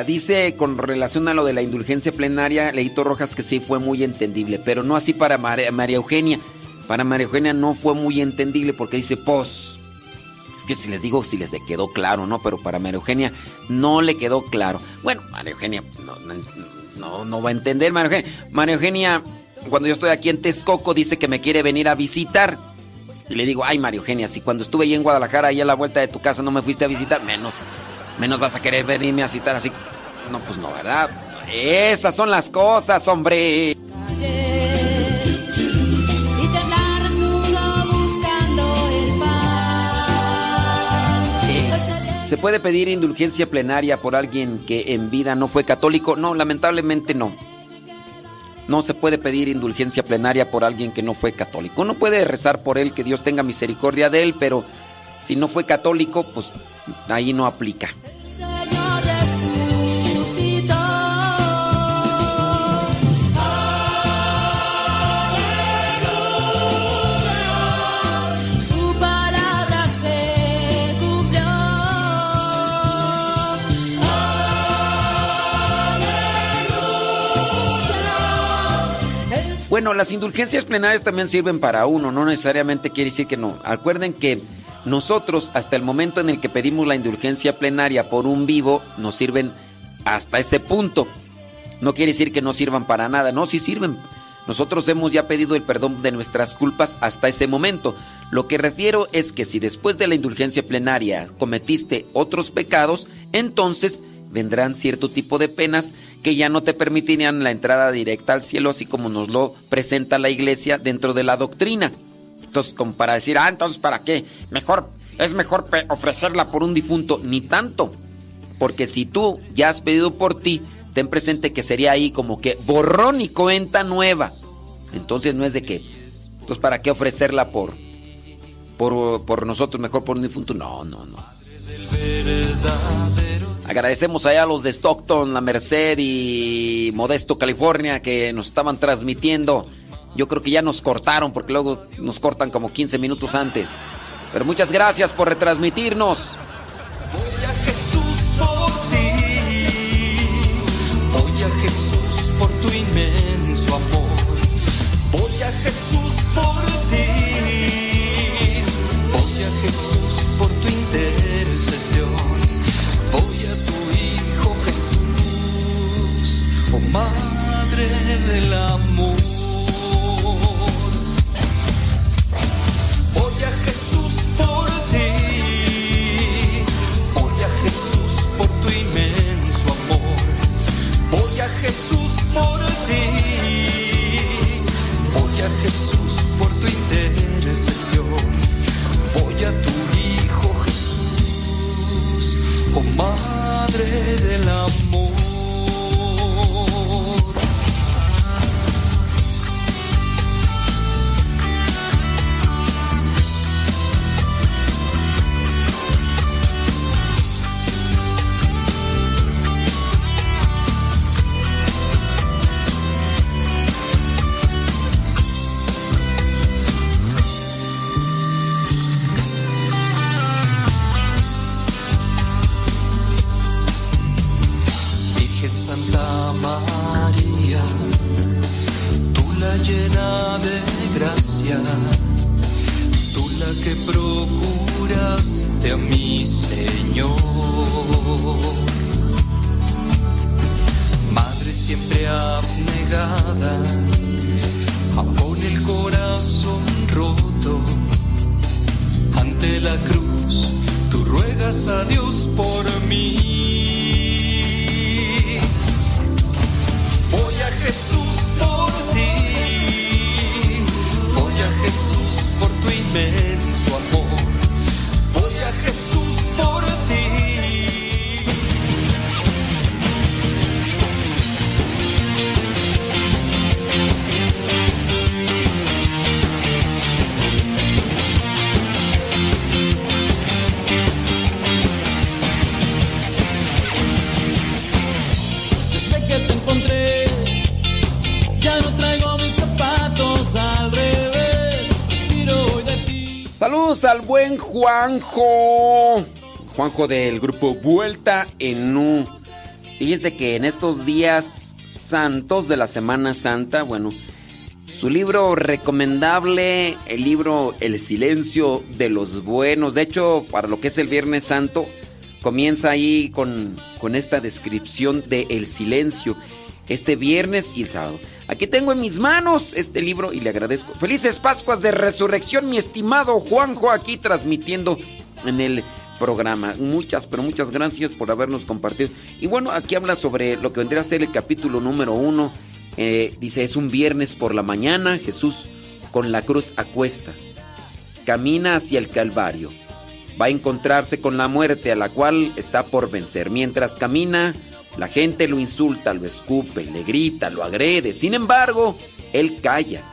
Speaker 1: Dice con relación a lo de la indulgencia plenaria, Leito Rojas que sí fue muy entendible, pero no así para María, Eugenia. Para María Eugenia no fue muy entendible porque dice pos. Es que si les digo, si les quedó claro, ¿no? Pero para María Eugenia no le quedó claro. Bueno, María Eugenia no, no va a entender, María Eugenia. María Eugenia, cuando yo estoy aquí en Texcoco, dice que me quiere venir a visitar. Y le digo, ay, María Eugenia, si cuando estuve ahí en Guadalajara, ahí a la vuelta de tu casa, no me fuiste a visitar, menos, menos vas a querer venirme a citar así. No, pues no, ¿verdad? Esas son las cosas, hombre. ¿Se puede pedir indulgencia plenaria por alguien que en vida no fue católico? No, lamentablemente no. No se puede pedir indulgencia plenaria por alguien que no fue católico. Uno puede rezar por él, que Dios tenga misericordia de él, pero si no fue católico, pues ahí no aplica. Bueno, las indulgencias plenarias también sirven para uno, no necesariamente quiere decir que no. Acuerden que nosotros, hasta el momento en el que pedimos la indulgencia plenaria por un vivo, nos sirven hasta ese punto. No quiere decir que no sirvan para nada, no, sí sirven. Nosotros hemos ya pedido el perdón de nuestras culpas hasta ese momento. Lo que refiero es que si después de la indulgencia plenaria cometiste otros pecados, entonces vendrán cierto tipo de penas que ya no te permitirían la entrada directa al cielo, así como nos lo presenta la iglesia dentro de la doctrina. Entonces, como para decir, ah, entonces, ¿para qué? Mejor, es mejor ofrecerla por un difunto, ni tanto. Porque si tú ya has pedido por ti, ten presente que sería ahí como que borrón y cuenta nueva. Entonces no es de que, entonces, ¿para qué ofrecerla por, por, por nosotros, mejor por un difunto? No, no, no. Agradecemos allá a los de Stockton, La Merced y Modesto, California, que nos estaban transmitiendo. Yo creo que ya nos cortaron porque luego nos cortan como 15 minutos antes. Pero muchas gracias por retransmitirnos.
Speaker 9: Voy a Jesús por ti. Voy a Jesús por tu inmenso amor. Voy a Jesús por ti. Voy a Jesús por tu intercesión. Voy a tu Hijo Jesús, oh Madre del amor. Madre del amor.
Speaker 1: Juanjo. Juanjo del grupo Vuelta en U. Fíjense que en estos días santos de la Semana Santa, bueno, su libro recomendable, el libro El silencio de los buenos. De hecho, para lo que es el Viernes Santo, comienza ahí con, con esta descripción de El silencio. Este viernes y el sábado. Aquí tengo en mis manos este libro y le agradezco. Felices Pascuas de Resurrección, mi estimado Juanjo, aquí transmitiendo en el programa. Muchas, pero muchas gracias por habernos compartido. Y bueno, aquí habla sobre lo que vendría a ser el capítulo número uno. Eh, dice, es un viernes por la mañana, Jesús con la cruz a cuesta. Camina hacia el Calvario. Va a encontrarse con la muerte a la cual está por vencer. Mientras camina, la gente lo insulta, lo escupe, le grita, lo agrede. Sin embargo, él calla.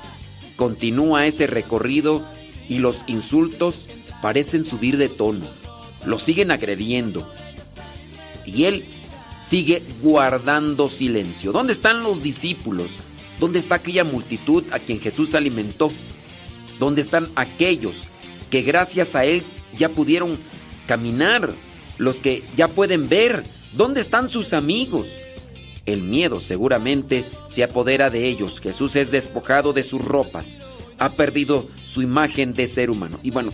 Speaker 1: Continúa ese recorrido y los insultos parecen subir de tono. Lo siguen agrediendo. Y él sigue guardando silencio. ¿Dónde están los discípulos? ¿Dónde está aquella multitud a quien Jesús alimentó? ¿Dónde están aquellos que gracias a él ya pudieron caminar? Los que ya pueden ver. ¿Dónde están sus amigos? El miedo seguramente se apodera de ellos. Jesús es despojado de sus ropas. Ha perdido su imagen de ser humano. Y bueno,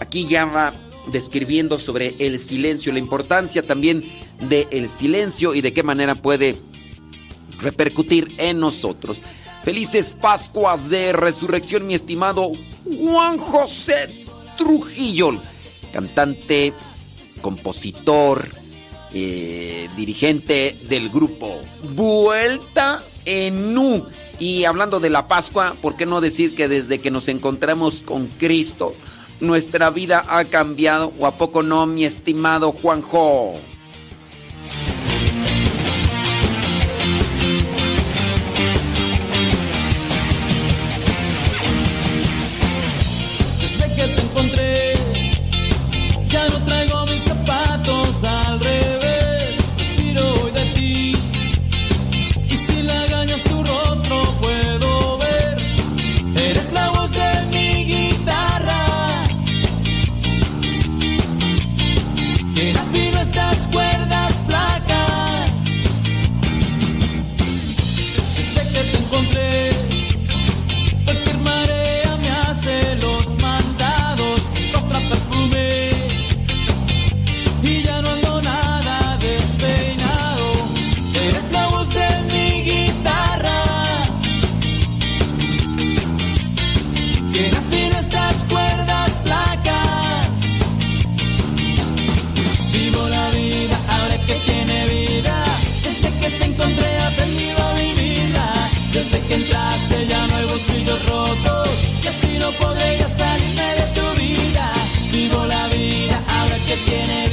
Speaker 1: aquí ya va describiendo sobre el silencio, la importancia también del silencio y de qué manera puede repercutir en nosotros. Felices Pascuas de Resurrección, mi estimado Juan José Trujillo, cantante, compositor, eh, dirigente del grupo Vuelta en U. Y hablando de la Pascua, ¿por qué no decir que desde que nos encontramos con Cristo, nuestra vida ha cambiado? ¿O a poco no, mi estimado Juanjo?
Speaker 8: Que entraste ya no hay bolsillos rotos. Y así no podré ya salirme de tu vida. Vivo la vida ahora que tiene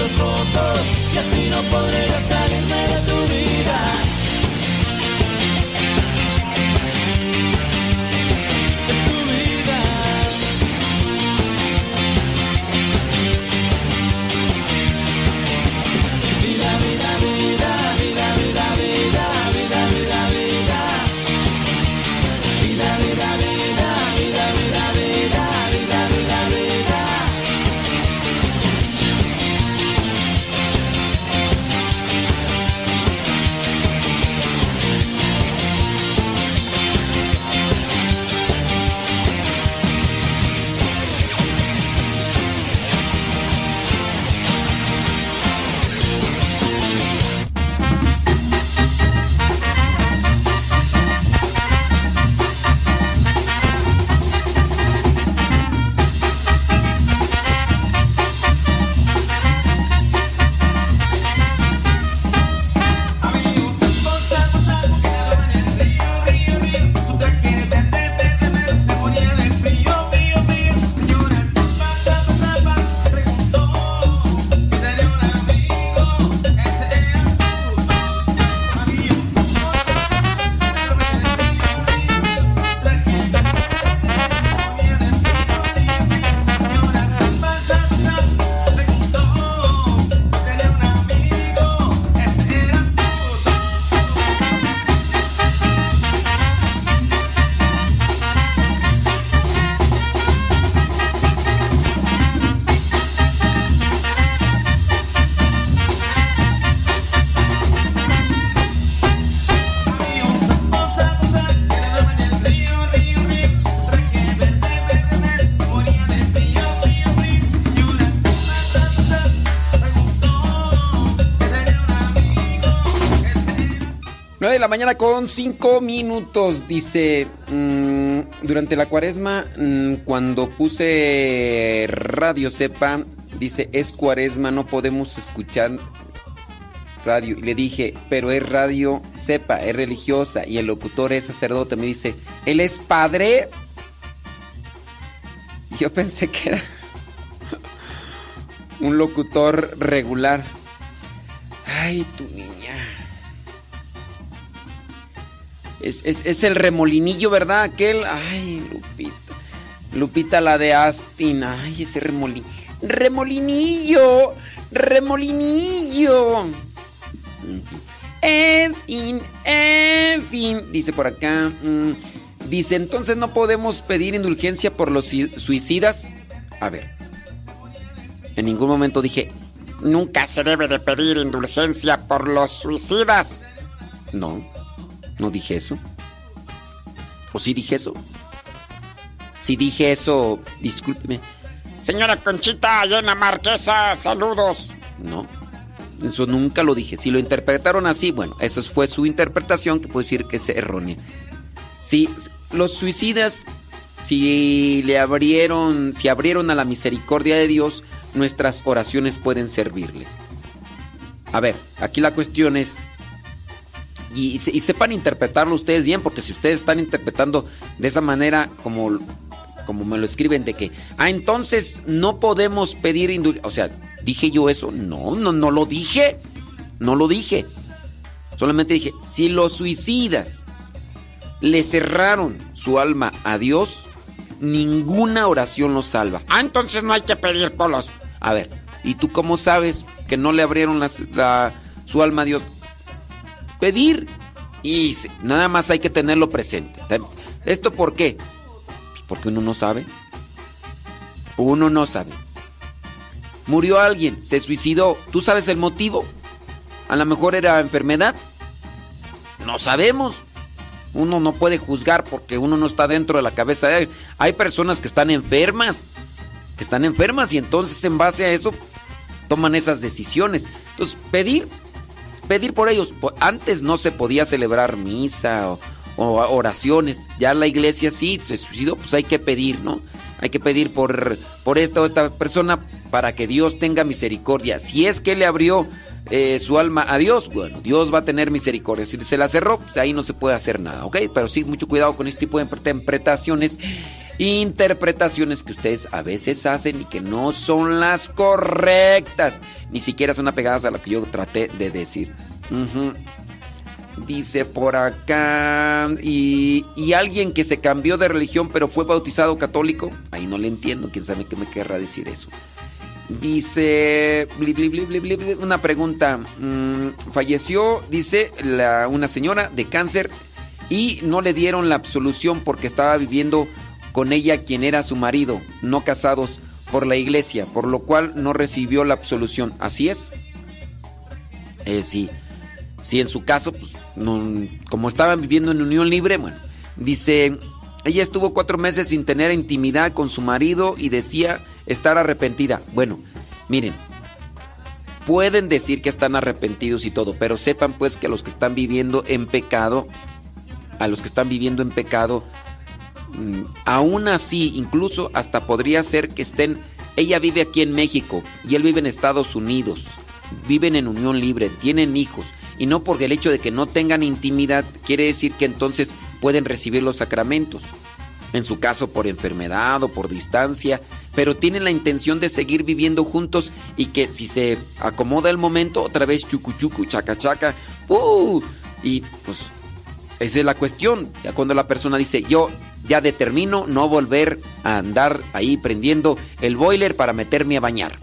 Speaker 8: vidrios rotos y así no podré
Speaker 1: mañana con 5 minutos. Dice, mm, durante la cuaresma, mm, cuando puse Radio Sepa, dice, es cuaresma, no podemos escuchar radio. Y le dije, pero es radio Sepa, es religiosa. Y el locutor es sacerdote. Me dice, ¿él es padre? Yo pensé que era un locutor regular. Ay, tu Es, es, es, el remolinillo, ¿verdad? Aquel. Ay, Lupita. Lupita, la de Astin. Ay, ese remolin... Remolinillo. Remolinillo. En fin, en fin. Dice por acá. Mm, dice, entonces no podemos pedir indulgencia por los suicidas. A ver. En ningún momento dije, nunca se debe de pedir indulgencia por los suicidas. No. No dije eso. ¿O sí dije eso? Si dije eso, discúlpeme. Señora Conchita, llena Marquesa, saludos. No, eso nunca lo dije. Si lo interpretaron así, bueno, esa fue su interpretación que puede decir que es errónea. Si los suicidas, si le abrieron, si abrieron a la misericordia de Dios, nuestras oraciones pueden servirle. A ver, aquí la cuestión es, y, sepan interpretarlo ustedes bien, porque si ustedes están interpretando de esa manera como, como me lo escriben, de que, ah, entonces no podemos pedir indulgencia. O sea, ¿dije yo eso? No, no, no lo dije. No lo dije. Solamente dije, si los suicidas le cerraron su alma a Dios, ninguna oración los salva. Ah, entonces no hay que pedir por los... A ver, ¿y tú cómo sabes que no le abrieron su alma a Dios? Pedir y nada más hay que tenerlo presente. ¿Esto por qué? Pues porque uno no sabe. Uno no sabe. Murió alguien, se suicidó. ¿Tú sabes el motivo? A lo mejor era enfermedad. No sabemos. Uno no puede juzgar porque uno no está dentro de la cabeza Hay personas que están enfermas, que están enfermas y entonces en base a eso toman esas decisiones. Entonces, pedir pedir por ellos. Antes no se podía celebrar misa o, oraciones. Ya la iglesia sí se suicidó, pues hay que pedir, ¿no? Hay que pedir por, por esta o esta persona para que Dios tenga misericordia. Si es que le abrió eh, su alma a Dios, bueno, Dios va a tener misericordia. Si se la cerró, pues ahí no se puede hacer nada, ¿ok? Pero sí, mucho cuidado con este tipo de interpretaciones interpretaciones que ustedes a veces hacen y que no son las correctas. Ni siquiera son apegadas a lo que yo traté de decir. Dice por acá. Y, y, alguien que se cambió de religión pero fue bautizado católico. Ahí no le entiendo. Quién sabe qué me querrá decir eso. Dice. una pregunta. Mm, falleció, dice la, una señora de cáncer. Y no le dieron la absolución porque estaba viviendo con ella quien era su marido, no casados por la iglesia, por lo cual no recibió la absolución. ¿Así es? Eh, sí. Sí, en su caso, pues, como estaban viviendo en unión libre, bueno, dice, ella estuvo cuatro meses sin tener intimidad con su marido y decía estar arrepentida. Bueno, miren, pueden decir que están arrepentidos y todo, pero sepan pues que a los que están viviendo en pecado, a los que están viviendo en pecado, Mm, aún así, incluso hasta podría ser que estén, ella vive aquí en México y él vive en Estados Unidos, viven en unión libre, tienen hijos, y no porque el hecho de que no tengan intimidad quiere decir que entonces pueden recibir los sacramentos, en su caso por enfermedad o por distancia, pero tienen la intención de seguir viviendo juntos y que si se acomoda el momento, otra vez chucu chucu, chaca chaca, ¡uh! y pues esa es la cuestión, ya cuando la persona dice, yo ya determino no volver a andar ahí prendiendo el boiler para meterme a bañar.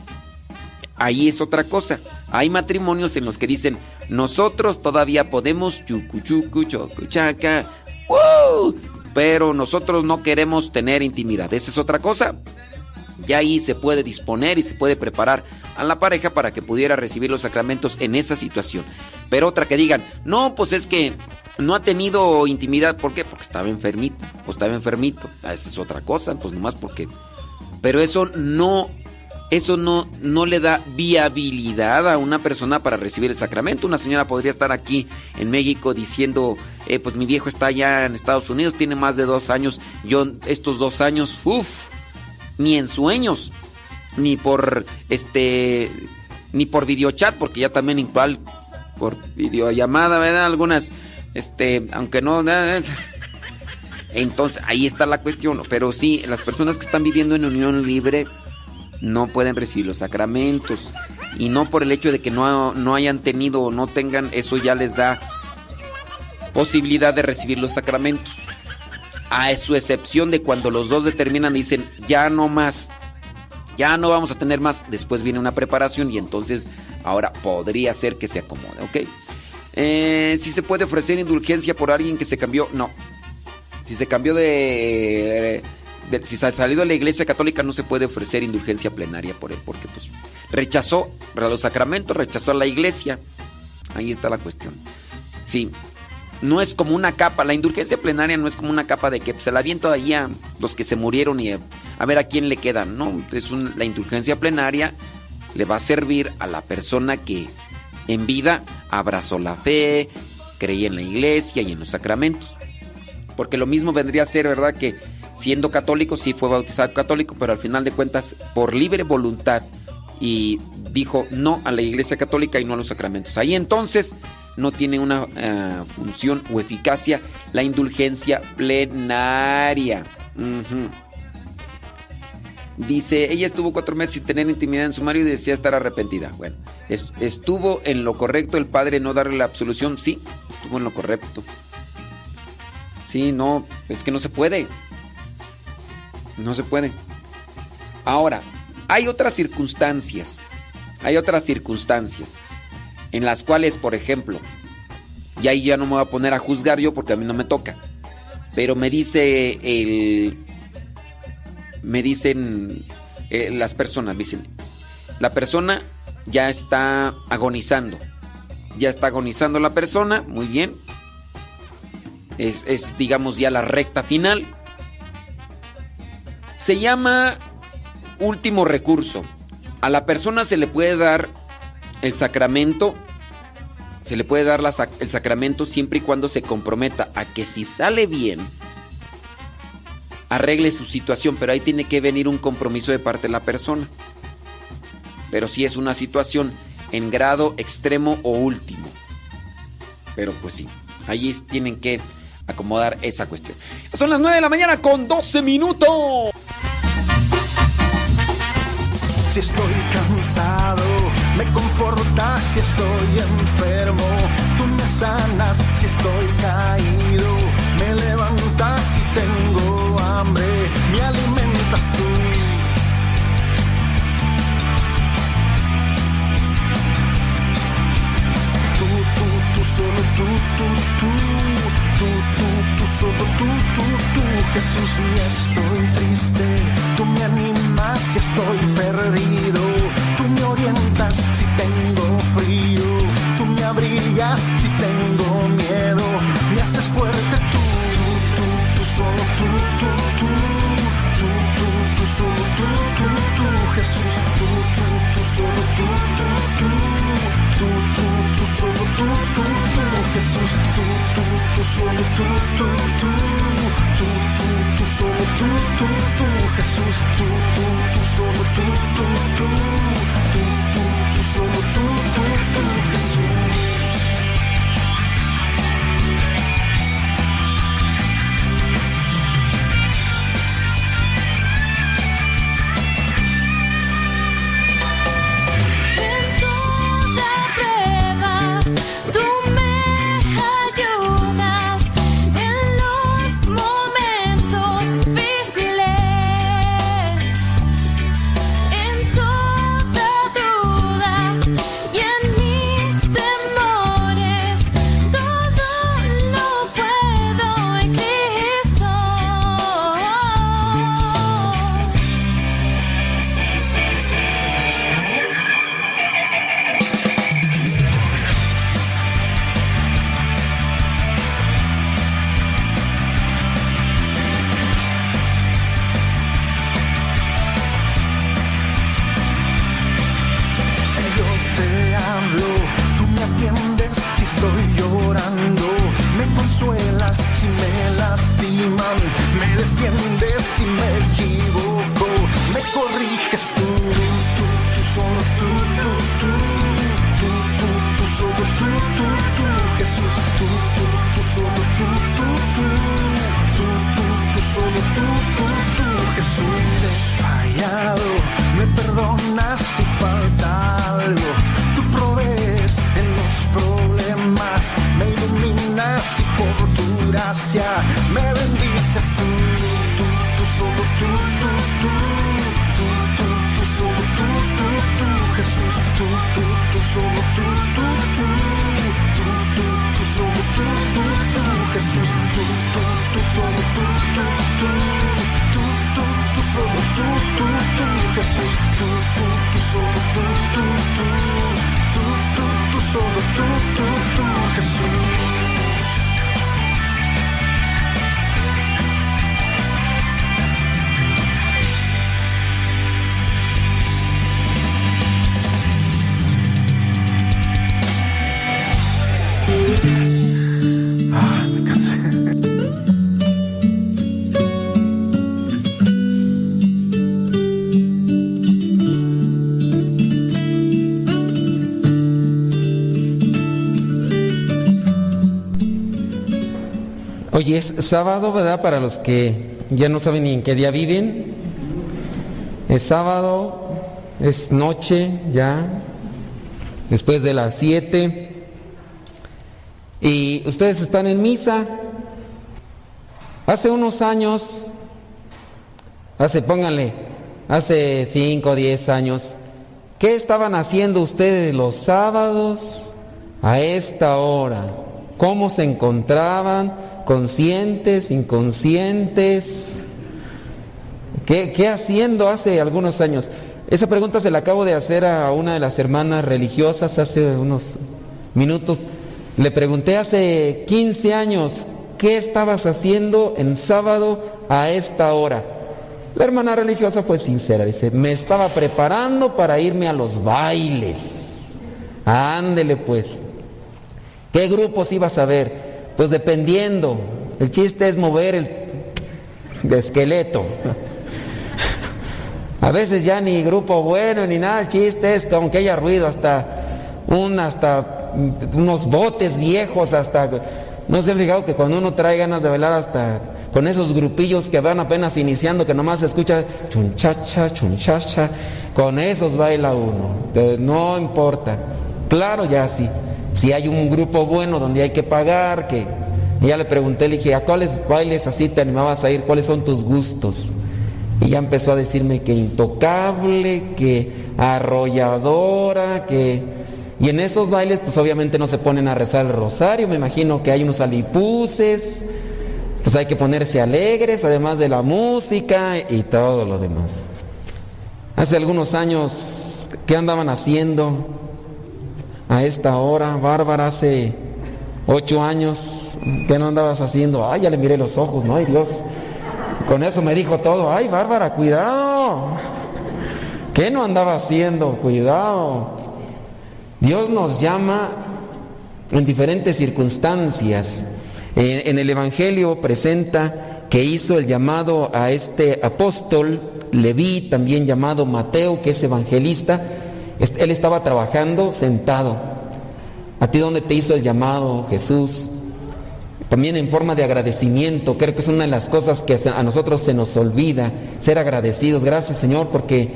Speaker 1: Ahí es otra cosa. Hay matrimonios en los que dicen, nosotros todavía podemos chucu chucu, chocuchaca, pero nosotros no queremos tener intimidad. Esa es otra cosa. Ya ahí se puede disponer y se puede preparar a la pareja para que pudiera recibir los sacramentos en esa situación. Pero otra que digan, no, pues es que no ha tenido intimidad. ¿Por qué? Porque estaba enfermito o estaba enfermito. Ah, esa es otra cosa, pues nomás porque... Pero eso no eso no, no le da viabilidad a una persona para recibir el sacramento. Una señora podría estar aquí en México diciendo, eh, pues mi viejo está allá en Estados Unidos, tiene más de dos años, yo estos dos años, uff, ni en sueños, ni por este, ni por videochat, porque ya también igual por videollamada, ¿verdad? Algunas, este, aunque no... Entonces, ahí está la cuestión. Pero sí, las personas que están viviendo en unión libre no pueden recibir los sacramentos. Y no por el hecho de que no, no hayan tenido o no tengan, eso ya les da posibilidad de recibir los sacramentos. A su excepción de cuando los dos determinan, dicen, ya no más, ya no vamos a tener más. Después viene una preparación y entonces ahora podría ser que se acomode, ¿ok? Eh, si se puede ofrecer indulgencia por alguien que se cambió, no. Si se cambió de si salido de la iglesia católica no se puede ofrecer indulgencia plenaria por él, porque pues rechazó los sacramentos, rechazó a la iglesia. Ahí está la cuestión. Sí, no es como una capa, la indulgencia plenaria no es como una capa de que se la aviento ahí a los que se murieron y a, ver a quién le quedan. No, es la indulgencia plenaria le va a servir a la persona que en vida abrazó la fe, creía en la iglesia y en los sacramentos. Porque lo mismo vendría a ser, ¿verdad? Que siendo católico, sí fue bautizado católico, pero al final de cuentas, por libre voluntad, y dijo no a la iglesia católica y no a los sacramentos. Ahí entonces no tiene una eh, función o eficacia la indulgencia plenaria. Dice, ella estuvo cuatro meses sin tener intimidad en su marido y decía estar arrepentida. Bueno, ¿estuvo en lo correcto el padre no darle la absolución? Sí, estuvo en lo correcto. Sí, no, es que no se puede. No se puede. Ahora, hay otras circunstancias. Hay otras circunstancias en las cuales, por ejemplo, y ahí ya no me voy a poner a juzgar yo porque a mí no me toca. Pero me dice el. Me dicen eh, las personas, dicen. La persona ya está agonizando. Ya está agonizando la persona, muy bien. Es, es digamos, ya la recta final. Se llama último recurso. A la persona se le puede dar el sacramento, se le puede dar el sacramento siempre y cuando se comprometa a que si sale bien, arregle su situación, pero ahí tiene que venir un compromiso de parte de la persona. Pero si es una situación en grado extremo o último. Pero pues sí, ahí tienen que acomodar esa cuestión. Son las 9 de la mañana con 12 minutos.
Speaker 10: Si estoy cansado, me confortas si estoy enfermo, tú me sanas. Si estoy caído, me levantas. Si tengo hambre, me alimentas tú. Tú, tú, tú, solo tú, tú, tú, tú, tú, tú, solo tú, tú, tú, Jesús, y estoy triste, tú me animas si estoy perdido, tú me orientas si tengo frío, tú me abrigas si tengo miedo, me haces fuerte tú, tú, tú, solo tú, tú, tú, tú, tú, tú, solo tú, tú, tú, Jesús, tú, tú, tú, solo tú, tú, tú, tú, tú, tú, solo tú, tú, tú, Jesús, tú, tú, tú, solo tú, tú, tú, tú, tú, tú, solo tú, tú, tú, Jesús, tú, tú solo tú, tú, tú, tú, tú, tú, solo tú, tú, tú, Jesús.
Speaker 11: Sábado, ¿verdad? Para los que ya no saben ni en qué día viven. Es sábado, es noche ya, después de las 7. Y ustedes están en misa. Hace unos años, hace, pónganle, hace 5 o 10 años, ¿qué estaban haciendo ustedes los sábados a esta hora? ¿Cómo se encontraban? ¿Conscientes? ¿Inconscientes? ¿Qué, qué haciendo hace algunos años? Esa pregunta se la acabo de hacer a una de las hermanas religiosas hace unos minutos. Le pregunté hace 15 años, ¿qué estabas haciendo en sábado a esta hora? La hermana religiosa fue sincera, dice, me estaba preparando para irme a los bailes. Ándele pues. ¿Qué grupos ibas a ver? Pues dependiendo. El chiste es mover el esqueleto. A veces ya ni grupo bueno ni nada, el chiste es que aunque haya ruido, hasta un, hasta unos botes viejos, hasta no se han fijado que cuando uno trae ganas de bailar hasta con esos grupillos que van apenas iniciando, que nomás se escucha chunchacha, chunchacha, con esos baila uno, no importa. Claro, ya sí. Si hay un grupo bueno donde hay que pagar, que y ya le pregunté, le dije, ¿a cuáles bailes así te animabas a ir? ¿Cuáles son tus gustos? Y ya empezó a decirme que intocable, que arrolladora, que... Y en esos bailes pues obviamente no se ponen a rezar el rosario, me imagino que hay unos alipuses, pues hay que ponerse alegres, además de la música y todo lo demás. Hace algunos años, ¿qué andaban haciendo a esta hora? Bárbara, hace ocho años, ¿qué no andabas haciendo? Ay, ya le miré los ojos, ¿no? Ay, Dios. Con eso me dijo todo, ay Bárbara, cuidado. ¿Qué no andaba haciendo? Cuidado. Dios nos llama en diferentes circunstancias. En el Evangelio presenta que hizo el llamado a este apóstol, Leví, también llamado Mateo, que es evangelista. Él estaba trabajando sentado. ¿A ti dónde te hizo el llamado, Jesús? También en forma de agradecimiento, creo que es una de las cosas que a nosotros se nos olvida, ser agradecidos. Gracias Señor porque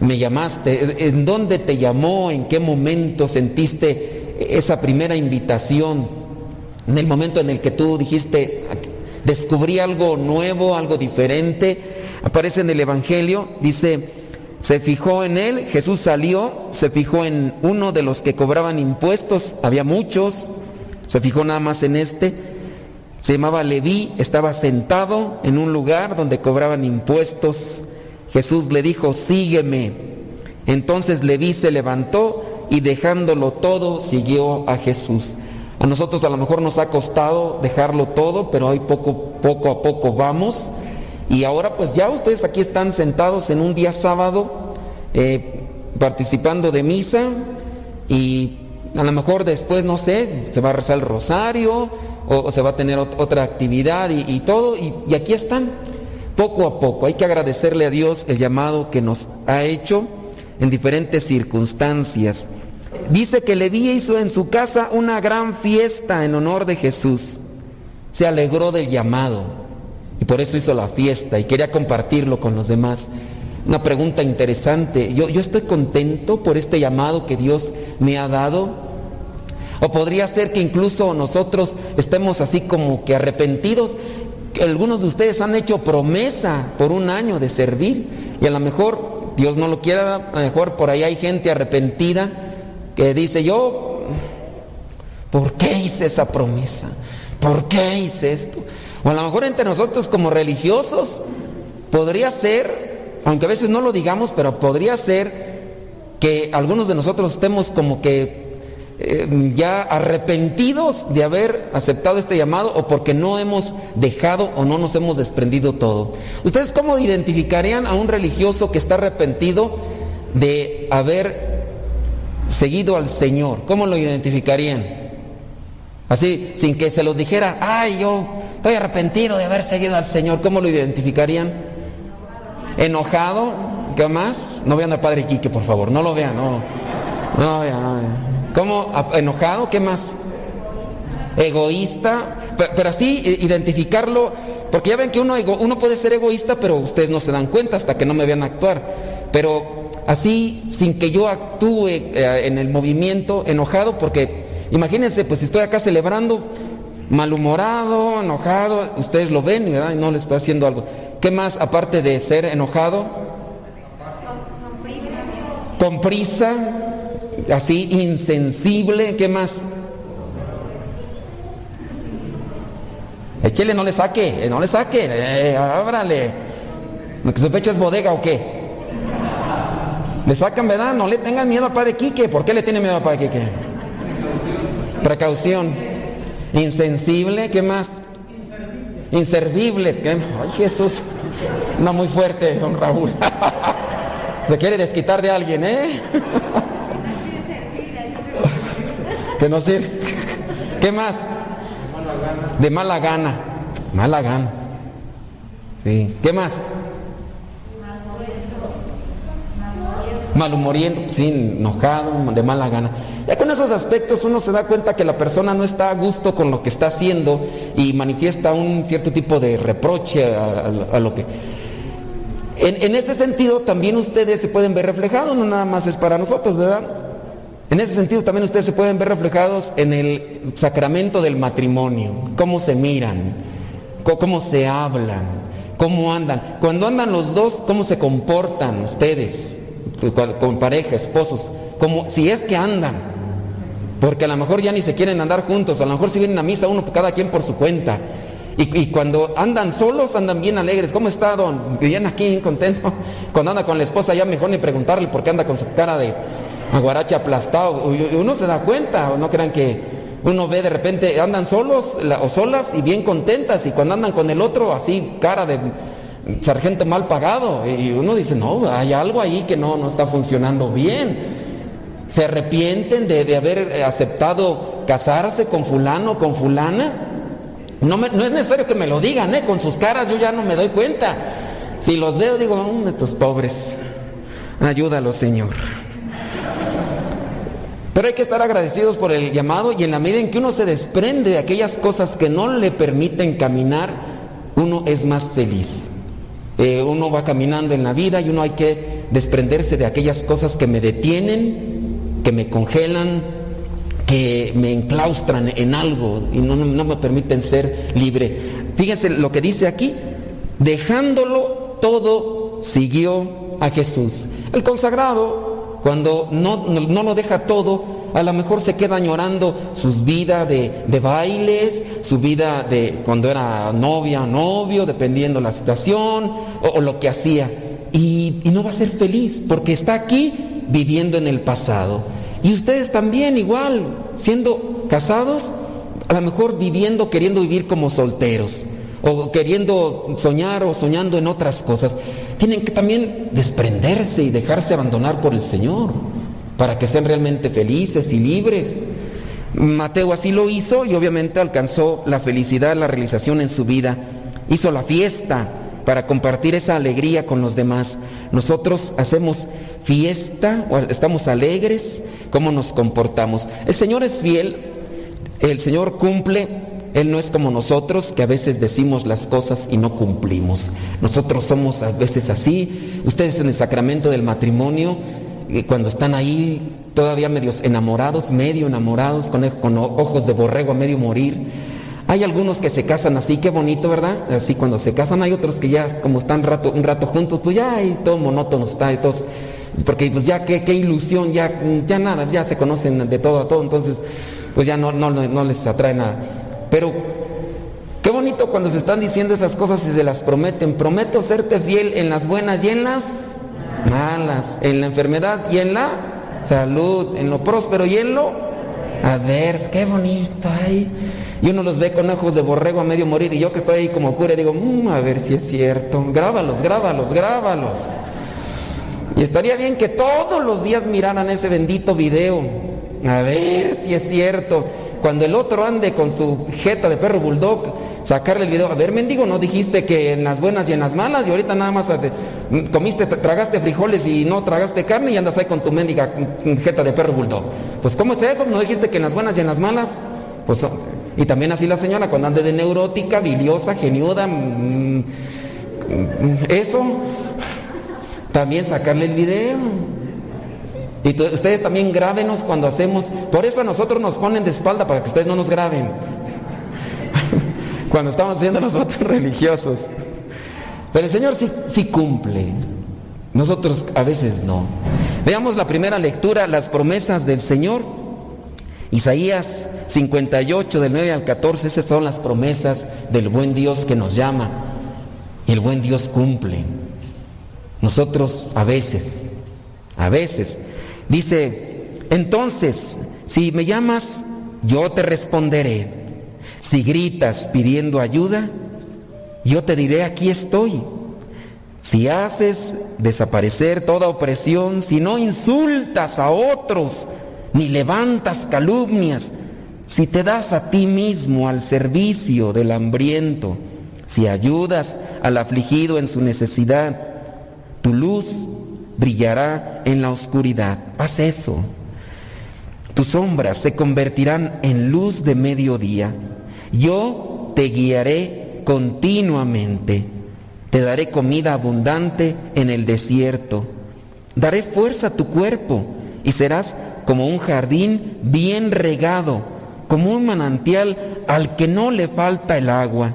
Speaker 11: me llamaste. ¿En dónde te llamó? ¿En qué momento sentiste esa primera invitación? En el momento en el que tú dijiste, descubrí algo nuevo, algo diferente. Aparece en el Evangelio, dice, se fijó en él, Jesús salió, se fijó en uno de los que cobraban impuestos, había muchos, se fijó nada más en este, se llamaba Leví, estaba sentado en un lugar donde cobraban impuestos. Jesús le dijo, sígueme. Entonces Leví se levantó y dejándolo todo siguió a Jesús. A nosotros a lo mejor nos ha costado dejarlo todo, pero hoy poco, poco a poco vamos. Y ahora pues ya ustedes aquí están sentados en un día sábado eh, participando de misa y A lo mejor después, no sé, se va a rezar el rosario o, se va a tener ot- otra actividad y, todo. Y, y aquí están, poco a poco. Hay que agradecerle a Dios el llamado que nos ha hecho en diferentes circunstancias. Dice que Leví hizo en su casa una gran fiesta en honor de Jesús. Se alegró del llamado y por eso hizo la fiesta y quería compartirlo con los demás. Una pregunta interesante. ¿Yo, yo estoy contento por este llamado que Dios me ha dado? O podría ser que incluso nosotros estemos así como que arrepentidos. Algunos de ustedes han hecho promesa por un año de servir y a lo mejor Dios no lo quiera, a lo mejor por ahí hay gente arrepentida que dice yo, ¿por qué hice esa promesa? ¿Por qué hice esto? O a lo mejor entre nosotros como religiosos podría ser, aunque a veces no lo digamos, pero podría ser que algunos de nosotros estemos como que eh, ya arrepentidos de haber aceptado este llamado o porque no hemos dejado o no nos hemos desprendido todo. ¿Ustedes cómo identificarían a un religioso que está arrepentido de haber seguido al Señor? ¿Cómo lo identificarían? Así, sin que se los dijera, ay, yo estoy arrepentido de haber seguido al Señor, ¿cómo lo identificarían? ¿Enojado? ¿Qué más? No vean al Padre Quique, por favor, no lo vean, no. No vean, no vean. ¿Cómo? ¿A- ¿Enojado? ¿Qué más? ¿Egoísta? Pe- Pero así i- identificarlo, porque ya ven que uno, uno puede ser egoísta, pero ustedes no se dan cuenta hasta que no me vean actuar. Pero así, sin que yo actúe eh, en el movimiento, enojado, porque imagínense, pues si estoy acá celebrando, malhumorado, enojado, ustedes lo ven, ¿verdad? Y no le estoy haciendo algo. ¿Qué más aparte de ser enojado? Con prisa, así insensible, ¿qué más? Échele, no le saque, eh, no le saque, eh, ábrale. ¿Lo que su pecho es bodega o qué? Le sacan, ¿verdad? No le tengan miedo a Padre Quique. ¿Por qué le tiene miedo a Padre Quique? Precaución. Insensible, ¿qué más? Inservible. ¿qué? Ay, Jesús. No muy fuerte, don Raúl. Se quiere desquitar de alguien, ¿eh? Que no sirve. ¿Qué más? De mala gana. Mala gana. Sí. ¿Qué más? Malhumoriento, sí, enojado, de mala gana. Ya con esos aspectos uno se da cuenta que la persona no está a gusto con lo que está haciendo y manifiesta un cierto tipo de reproche a, lo que... En, en ese sentido también ustedes se pueden ver reflejados, no nada más es para nosotros, ¿verdad? En ese sentido también ustedes se pueden ver reflejados en el sacramento del matrimonio, cómo se miran, cómo se hablan, cómo andan. Cuando andan los dos, cómo se comportan ustedes, con pareja, esposos, como si es que andan. Porque a lo mejor ya ni se quieren andar juntos, a lo mejor si vienen a misa uno cada quien por su cuenta. Y, y cuando andan solos, andan bien alegres. ¿Cómo está, don? Bien aquí, contento. Cuando anda con la esposa, ya mejor ni preguntarle por qué anda con su cara de aguarache aplastado. Uno se da cuenta, o no crean que uno ve de repente, andan solos o solas y bien contentas. Y cuando andan con el otro, así, cara de sargento mal pagado. Y uno dice, no, hay algo ahí que no, no está funcionando bien se arrepienten de, de haber eh, aceptado casarse con fulano, con fulana. No, no es necesario que me lo digan, ¿eh? con sus caras yo ya no me doy cuenta. Si los veo digo, "Mm, estos pobres, ayúdalos Señor. Pero hay que estar agradecidos por el llamado y en la medida en que uno se desprende de aquellas cosas que no le permiten caminar, uno es más feliz. Eh, uno va caminando en la vida y uno hay que desprenderse de aquellas cosas que me detienen, que me congelan, que me enclaustran en algo y no, no- me permiten ser libre. Fíjense lo que dice aquí, dejándolo todo, siguió a Jesús. El consagrado, cuando no, no- lo deja todo, a lo mejor se queda añorando sus vidas de, de bailes, su vida de cuando era novia novio, dependiendo la situación o, lo que hacía. Y no va a ser feliz porque está aquí viviendo en el pasado. Y ustedes también igual, siendo casados, a lo mejor viviendo, queriendo vivir como solteros, o queriendo soñar o soñando en otras cosas, tienen que también desprenderse y dejarse abandonar por el Señor. para que sean realmente felices y libres. Mateo así lo hizo y obviamente alcanzó la felicidad, la realización en su vida. Hizo la fiesta para compartir esa alegría con los demás. Nosotros hacemos fiesta, o estamos alegres, cómo nos comportamos. El Señor es fiel, el Señor cumple, Él no es como nosotros que a veces decimos las cosas y no cumplimos. Nosotros somos a veces así. Ustedes en el sacramento del matrimonio, eh, cuando están ahí todavía medios enamorados, medio enamorados, con, con ojos de borrego a medio morir. Hay algunos que se casan así, qué bonito, ¿verdad? Así cuando se casan, hay otros que ya como están rato, un rato juntos, pues ya hay todo monótono está y todos, porque pues ya qué, qué ilusión, ya, ya nada, ya se conocen de todo a todo, entonces pues ya no, no, no les atrae nada. Pero qué bonito cuando se están diciendo esas cosas y se las prometen. Prometo serte fiel en las buenas y en las malas, en la enfermedad y en la salud, en lo próspero y en lo adverso. Qué bonito ahí. Y uno los ve con ojos de borrego a medio morir y yo que estoy ahí como cura digo, mmm, a ver si es cierto. Grábalos, grábalos, grábalos. Y estaría bien que todos los días miraran ese bendito video. A ver si es cierto. Cuando el otro ande con su jeta de perro bulldog, sacarle el video. A ver, mendigo, ¿no dijiste que en las buenas y en las malas? Y ahorita nada más comiste, tragaste frijoles y no tragaste carne y andas ahí con tu mendiga jeta de perro bulldog. Pues ¿cómo es eso? ¿No dijiste que en las buenas y en las malas? Pues y también así la señora cuando ande de neurótica, biliosa, geniuda, mmm, eso, también sacarle el video. Y ustedes también grábenos cuando hacemos, por eso a nosotros nos ponen de espalda para que ustedes no nos graben. cuando estamos haciendo los votos religiosos. Pero el Señor sí, sí cumple. Nosotros a veces no. Veamos la primera lectura, las promesas del Señor. Isaías 58 del 9 al 14, esas son las promesas del buen Dios que nos llama. Y el buen Dios cumple. Nosotros a veces, a veces, dice, entonces, si me llamas, yo te responderé. Si gritas pidiendo ayuda, yo te diré, aquí estoy. Si haces desaparecer toda opresión, si no insultas a otros, ni levantas calumnias, si te das a ti mismo al servicio del hambriento, si ayudas al afligido en su necesidad, tu luz brillará en la oscuridad. Haz eso. Tus sombras se convertirán en luz de mediodía. Yo te guiaré continuamente. Te daré comida abundante en el desierto. Daré fuerza a tu cuerpo y serás como un jardín bien regado, como un manantial al que no le falta el agua.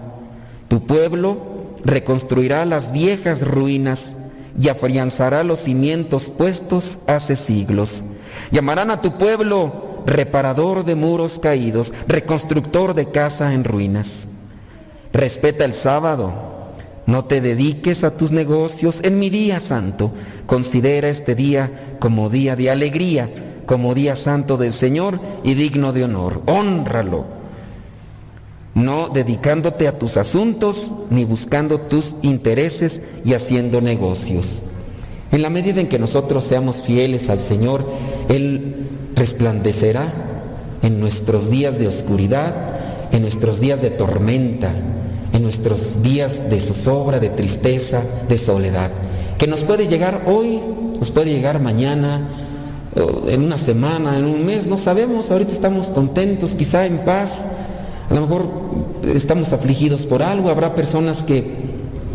Speaker 11: Tu pueblo reconstruirá las viejas ruinas y afianzará los cimientos puestos hace siglos. Llamarán a tu pueblo reparador de muros caídos, reconstructor de casa en ruinas. Respeta el sábado. No te dediques a tus negocios en mi día santo. Considera este día como día de alegría como día santo del Señor y digno de honor. Honralo, no dedicándote a tus asuntos ni buscando tus intereses y haciendo negocios. En la medida en que nosotros seamos fieles al Señor, Él resplandecerá en nuestros días de oscuridad, en nuestros días de tormenta, en nuestros días de zozobra, de tristeza, de soledad, que nos puede llegar hoy, nos puede llegar mañana, en una semana, en un mes, no sabemos, ahorita estamos contentos, quizá en paz, a lo mejor estamos afligidos por algo, habrá personas que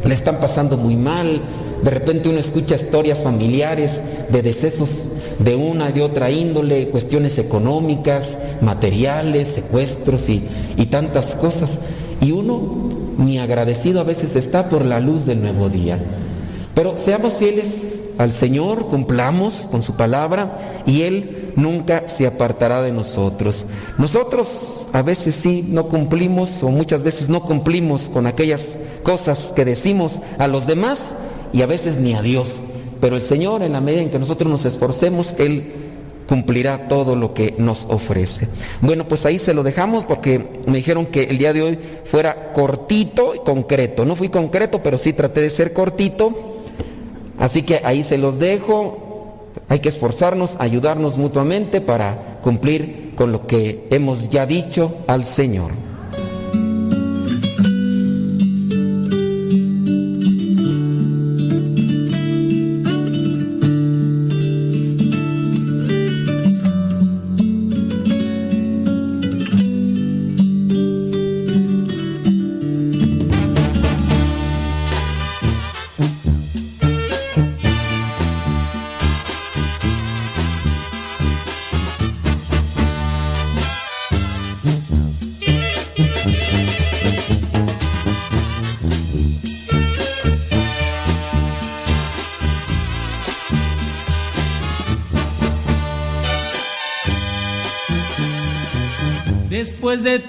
Speaker 11: le están pasando muy mal, de repente uno escucha historias familiares de decesos de una y de otra índole, cuestiones económicas, materiales, secuestros y, y tantas cosas, y uno ni agradecido a veces está por la luz del nuevo día. Pero seamos fieles al Señor, cumplamos con su palabra y Él nunca se apartará de nosotros. Nosotros a veces sí no cumplimos o muchas veces no cumplimos con aquellas cosas que decimos a los demás y a veces ni a Dios. Pero el Señor, en la medida en que nosotros nos esforcemos, Él cumplirá todo lo que nos ofrece. Bueno, pues ahí se lo dejamos porque me dijeron que el día de hoy fuera cortito y concreto. No fui concreto, pero sí traté de ser cortito Así que ahí se los dejo. Hay que esforzarnos, ayudarnos mutuamente para cumplir con lo que hemos ya dicho al Señor.
Speaker 12: was that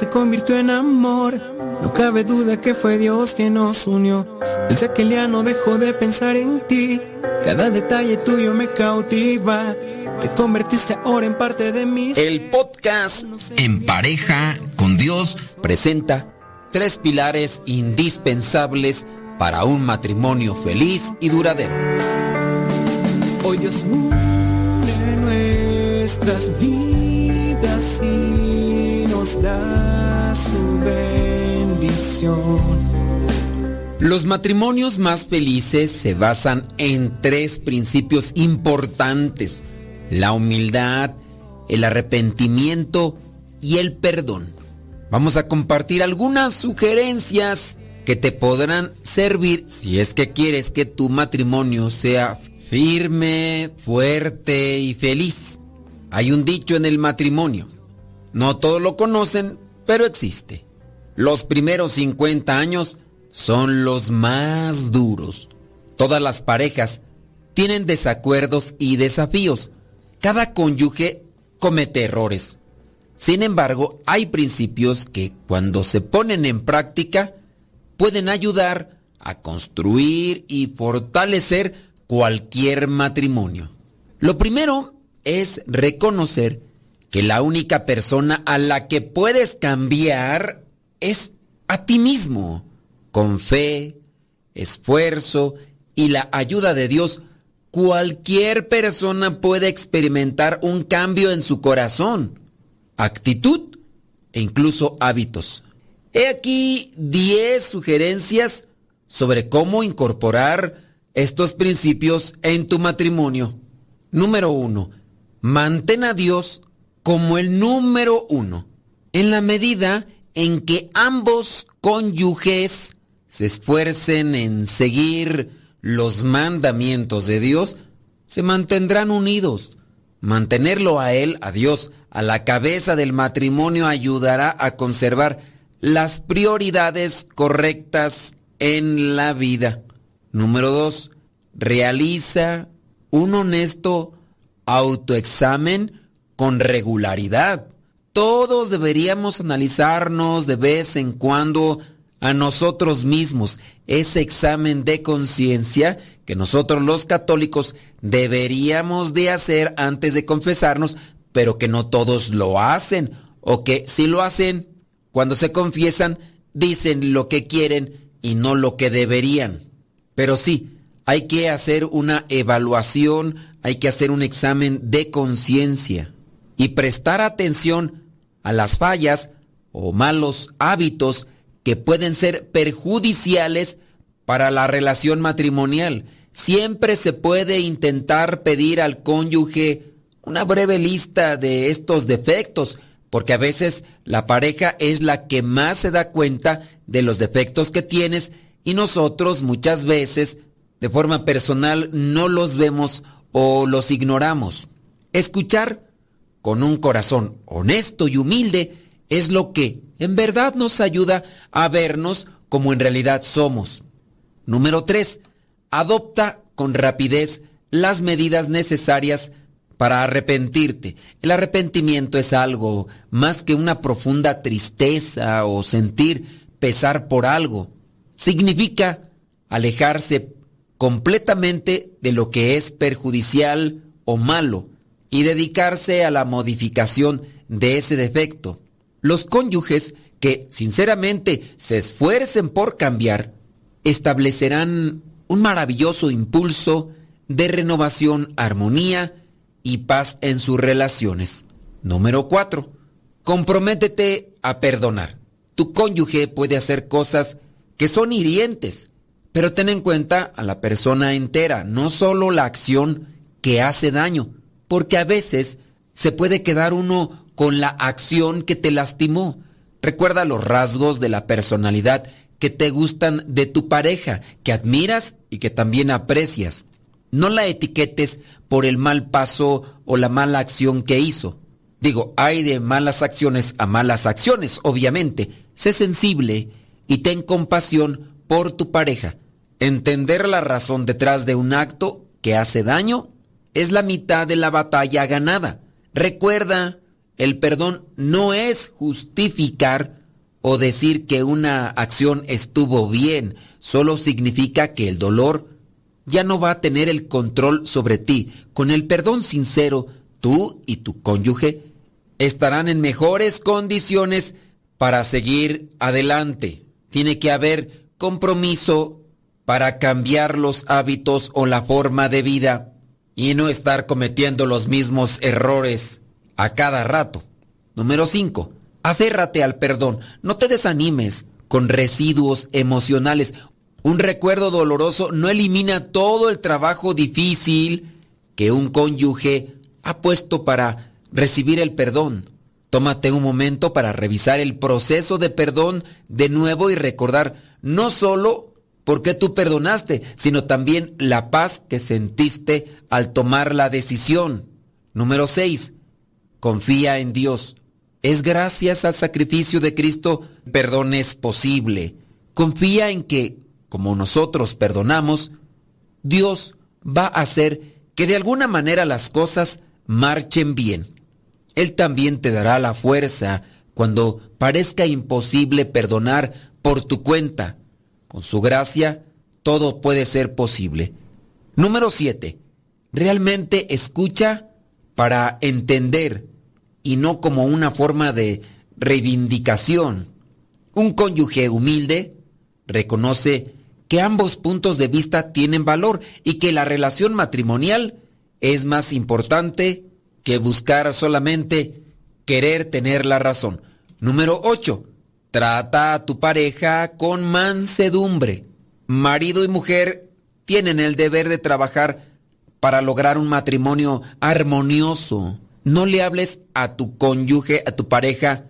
Speaker 12: se convirtió en amor. No cabe duda que fue Dios que nos unió. Desde aquel día no dejo de pensar en ti. Cada detalle tuyo me cautiva. Te convertiste ahora en parte de mí.
Speaker 1: El podcast En pareja con Dios presenta tres pilares indispensables para un matrimonio feliz y duradero.
Speaker 12: Hoy Dios une nuestras vidas y nos da su bendición.
Speaker 1: Los matrimonios más felices se basan en tres principios importantes, la humildad, el arrepentimiento y el perdón. Vamos a compartir algunas sugerencias que te podrán servir si es que quieres que tu matrimonio sea firme, fuerte y feliz. Hay un dicho en el matrimonio. No todos lo conocen, pero existe. Los primeros 50 años son los más duros. Todas las parejas tienen desacuerdos y desafíos. Cada cónyuge comete errores. Sin embargo, hay principios que cuando se ponen en práctica pueden ayudar a construir y fortalecer cualquier matrimonio. Lo primero es reconocer que la única persona a la que puedes cambiar es a ti mismo. Con fe, esfuerzo y la ayuda de Dios, cualquier persona puede experimentar un cambio en su corazón, actitud e incluso hábitos. He aquí 10 sugerencias sobre cómo incorporar estos principios en tu matrimonio. Número 1. Mantén a Dios como el número uno. En la medida en que ambos cónyuges se esfuercen en seguir los mandamientos de Dios, se mantendrán unidos. Mantenerlo a Él, a Dios, a la cabeza del matrimonio ayudará a conservar las prioridades correctas en la vida. Número dos, realiza un honesto autoexamen con regularidad. Todos deberíamos analizarnos de vez en cuando a nosotros mismos ese examen de conciencia que nosotros los católicos deberíamos de hacer antes de confesarnos, pero que no todos lo hacen o que si lo hacen, cuando se confiesan, dicen lo que quieren y no lo que deberían. Pero sí, hay que hacer una evaluación, hay que hacer un examen de conciencia y prestar atención a las fallas o malos hábitos que pueden ser perjudiciales para la relación matrimonial. Siempre se puede intentar pedir al cónyuge una breve lista de estos defectos, porque a veces la pareja es la que más se da cuenta de los defectos que tienes y nosotros muchas veces de forma personal no los vemos o los ignoramos. Escuchar con un corazón honesto y humilde es lo que en verdad nos ayuda a vernos como en realidad somos. Número 3. Adopta con rapidez las medidas necesarias para arrepentirte. El arrepentimiento es algo más que una profunda tristeza o sentir pesar por algo. Significa alejarse completamente de lo que es perjudicial o malo y dedicarse a la modificación de ese defecto. Los cónyuges que sinceramente se esfuercen por cambiar establecerán un maravilloso impulso de renovación, armonía y paz en sus relaciones. Número 4. Comprométete a perdonar. Tu cónyuge puede hacer cosas que son hirientes, pero ten en cuenta a la persona entera, no solo la acción que hace daño, porque a veces se puede quedar uno con la acción que te lastimó. Recuerda los rasgos de la personalidad que te gustan de tu pareja, que admiras y que también aprecias. No la etiquetes por el mal paso o la mala acción que hizo. Digo, hay de malas acciones a malas acciones, obviamente. Sé sensible y ten compasión por tu pareja. Entender la razón detrás de un acto que hace daño es la mitad de la batalla ganada. Recuerda, el perdón no es justificar o decir que una acción estuvo bien, solo significa que el dolor ya no va a tener el control sobre ti. Con el perdón sincero, tú y tu cónyuge estarán en mejores condiciones para seguir adelante. Tiene que haber compromiso para cambiar los hábitos o la forma de vida y no estar cometiendo los mismos errores a cada rato. Número 5. Aférrate al perdón. No te desanimes con residuos emocionales. Un recuerdo doloroso no elimina todo el trabajo difícil que un cónyuge ha puesto para recibir el perdón. Tómate un momento para revisar el proceso de perdón de nuevo y recordar no solo por qué tú perdonaste, sino también la paz que sentiste al tomar la decisión. Número 6. Confía en Dios. Es gracias al sacrificio de Cristo perdón es posible. Confía en que, como nosotros perdonamos, Dios va a hacer que de alguna manera las cosas marchen bien. Él también te dará la fuerza cuando parezca imposible perdonar por tu cuenta. Con su gracia, todo puede ser posible. Número 7. Realmente escucha para entender y no como una forma de reivindicación. Un cónyuge humilde reconoce que ambos puntos de vista tienen valor y que la relación matrimonial es más importante que buscar solamente querer tener la razón. Número 8. Trata a tu pareja con mansedumbre. Marido y mujer tienen el deber de trabajar para lograr un matrimonio armonioso. No le hables a tu cónyuge, a tu pareja,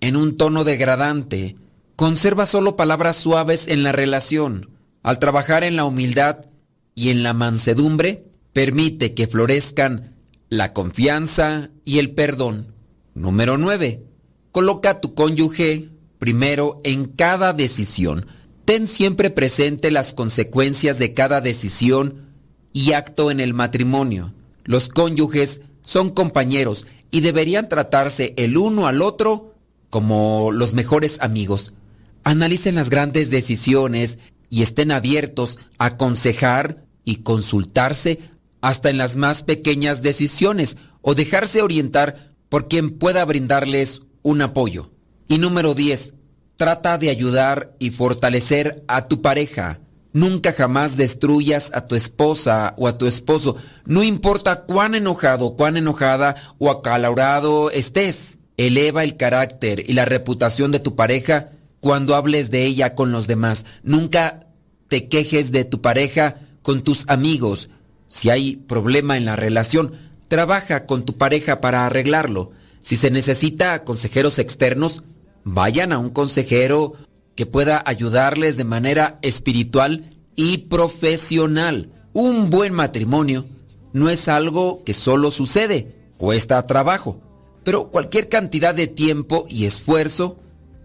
Speaker 1: en un tono degradante. Conserva solo palabras suaves en la relación. Al trabajar en la humildad y en la mansedumbre, permite que florezcan la confianza y el perdón. Número 9. Coloca a tu cónyuge primero en cada decisión. Ten siempre presente las consecuencias de cada decisión y acto en el matrimonio. Los cónyuges son compañeros y deberían tratarse el uno al otro como los mejores amigos. Analicen las grandes decisiones y estén abiertos a aconsejar y consultarse hasta en las más pequeñas decisiones o dejarse orientar por quien pueda brindarles un apoyo. Y número 10. Trata de ayudar y fortalecer a tu pareja. Nunca jamás destruyas a tu esposa o a tu esposo. No importa cuán enojado, cuán enojada o acalorado estés. Eleva el carácter y la reputación de tu pareja cuando hables de ella con los demás. Nunca te quejes de tu pareja con tus amigos. Si hay problema en la relación, trabaja con tu pareja para arreglarlo. Si se necesita consejeros externos, vayan a un consejero que pueda ayudarles de manera espiritual y profesional. Un buen matrimonio no es algo que solo sucede, cuesta trabajo, pero cualquier cantidad de tiempo y esfuerzo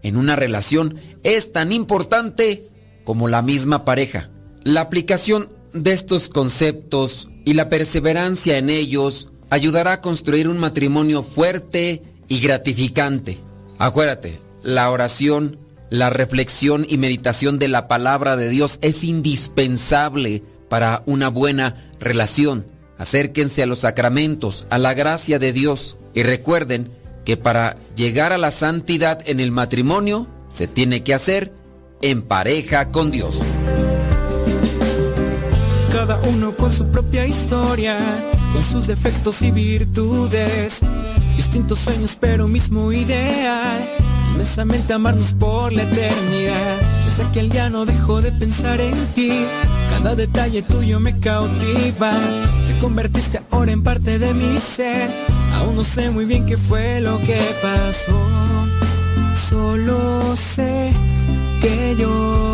Speaker 1: en una relación es tan importante como la misma pareja. La aplicación de estos conceptos y la perseverancia en ellos ayudará a construir un matrimonio fuerte y gratificante. Acuérdate, la oración, la reflexión y meditación de la palabra de Dios es indispensable para una buena relación. Acérquense a los sacramentos, a la gracia de Dios y recuerden que para llegar a la santidad en el matrimonio se tiene que hacer en pareja con Dios.
Speaker 3: Cada uno con su propia historia, con sus defectos y virtudes, distintos sueños pero mismo ideal inmensamente amarnos por la eternidad. Desde aquel día no dejo de pensar en ti, cada detalle tuyo me cautiva. Te convertiste ahora en parte de mi ser, aún no sé muy bien qué fue lo que pasó. Solo sé que yo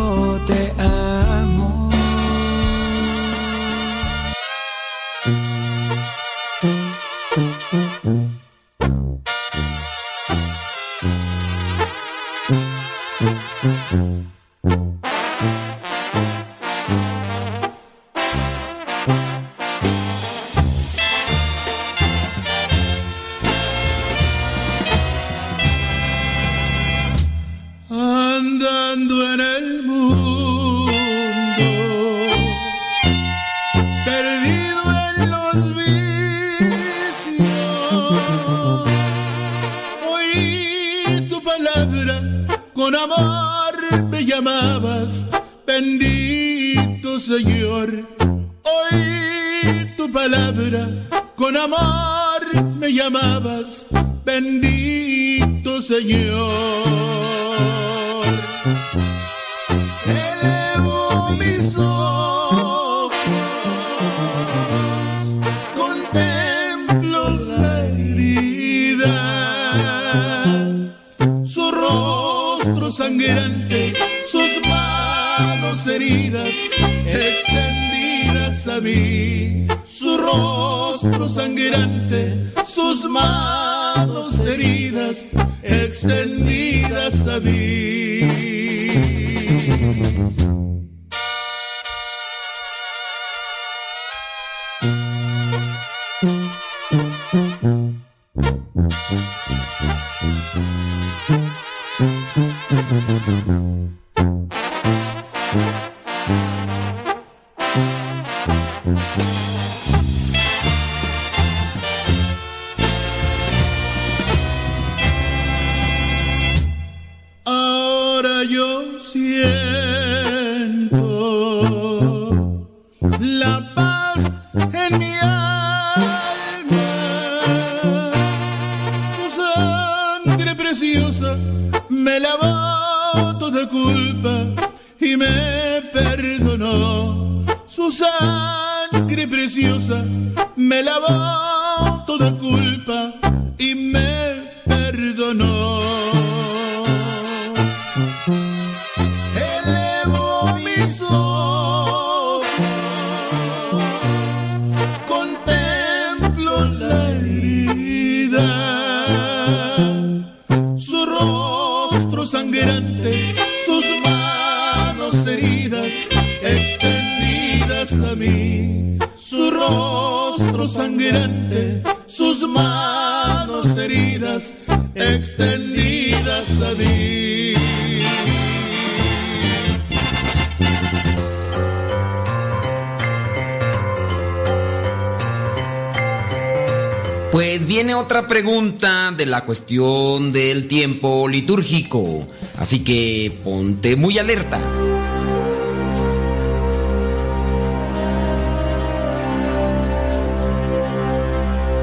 Speaker 1: cuestión del tiempo litúrgico. Así que ponte muy alerta.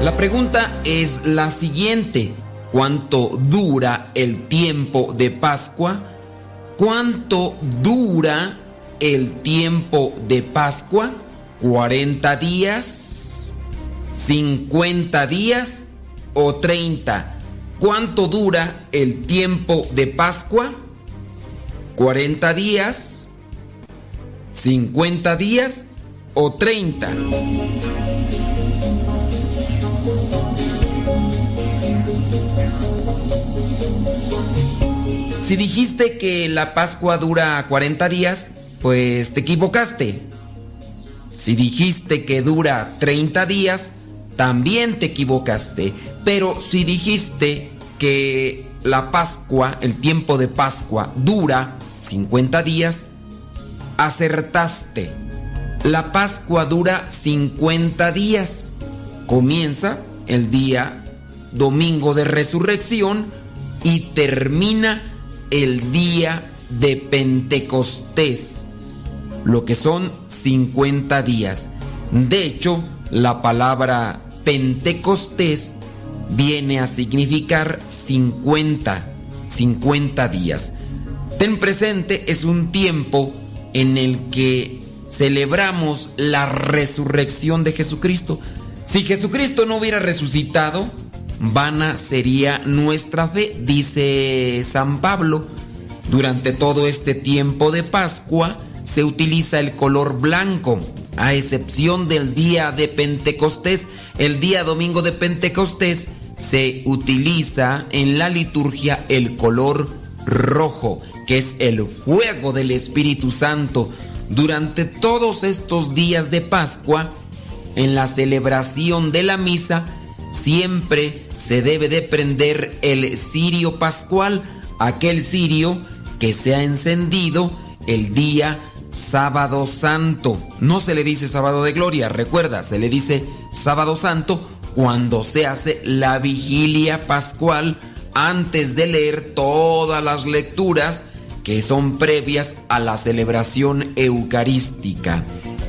Speaker 1: La pregunta es la siguiente. ¿Cuánto dura el tiempo de Pascua? ¿Cuánto dura el tiempo de Pascua? ¿40 días? ¿50 días? ¿O 30? ¿Cuánto dura el tiempo de Pascua? ¿40 días? ¿50 días? ¿O 30? Si dijiste que la Pascua dura 40 días, pues te equivocaste. Si dijiste que dura 30 días, también te equivocaste. Pero si dijiste que la Pascua, el tiempo de Pascua, dura 50 días, acertaste. La Pascua dura 50 días. Comienza el día domingo de resurrección y termina el día de Pentecostés, lo que son 50 días. De hecho, la palabra Pentecostés viene a significar 50, 50 días. Ten presente, es un tiempo en el que celebramos la resurrección de Jesucristo. Si Jesucristo no hubiera resucitado, vana sería nuestra fe, dice San Pablo. Durante todo este tiempo de Pascua se utiliza el color blanco, a excepción del día de Pentecostés. El día domingo de Pentecostés se utiliza en la liturgia el color rojo, que es el fuego del Espíritu Santo. Durante todos estos días de Pascua, en la celebración de la misa, siempre se debe de prender el cirio pascual, aquel cirio que se ha encendido el día sábado santo. No se le dice sábado de gloria, recuerda, se le dice sábado santo cuando se hace la vigilia pascual antes de leer todas las lecturas que son previas a la celebración eucarística.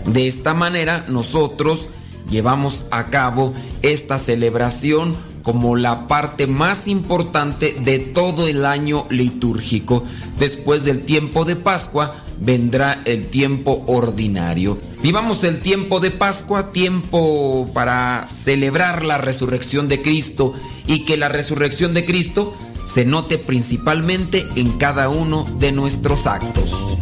Speaker 1: De esta manera nosotros llevamos a cabo esta celebración como la parte más importante de todo el año litúrgico. Después del tiempo de Pascua vendrá el tiempo ordinario. Vivamos el tiempo de Pascua, tiempo para celebrar la resurrección de Cristo y que la resurrección de Cristo se note principalmente en cada uno de nuestros actos.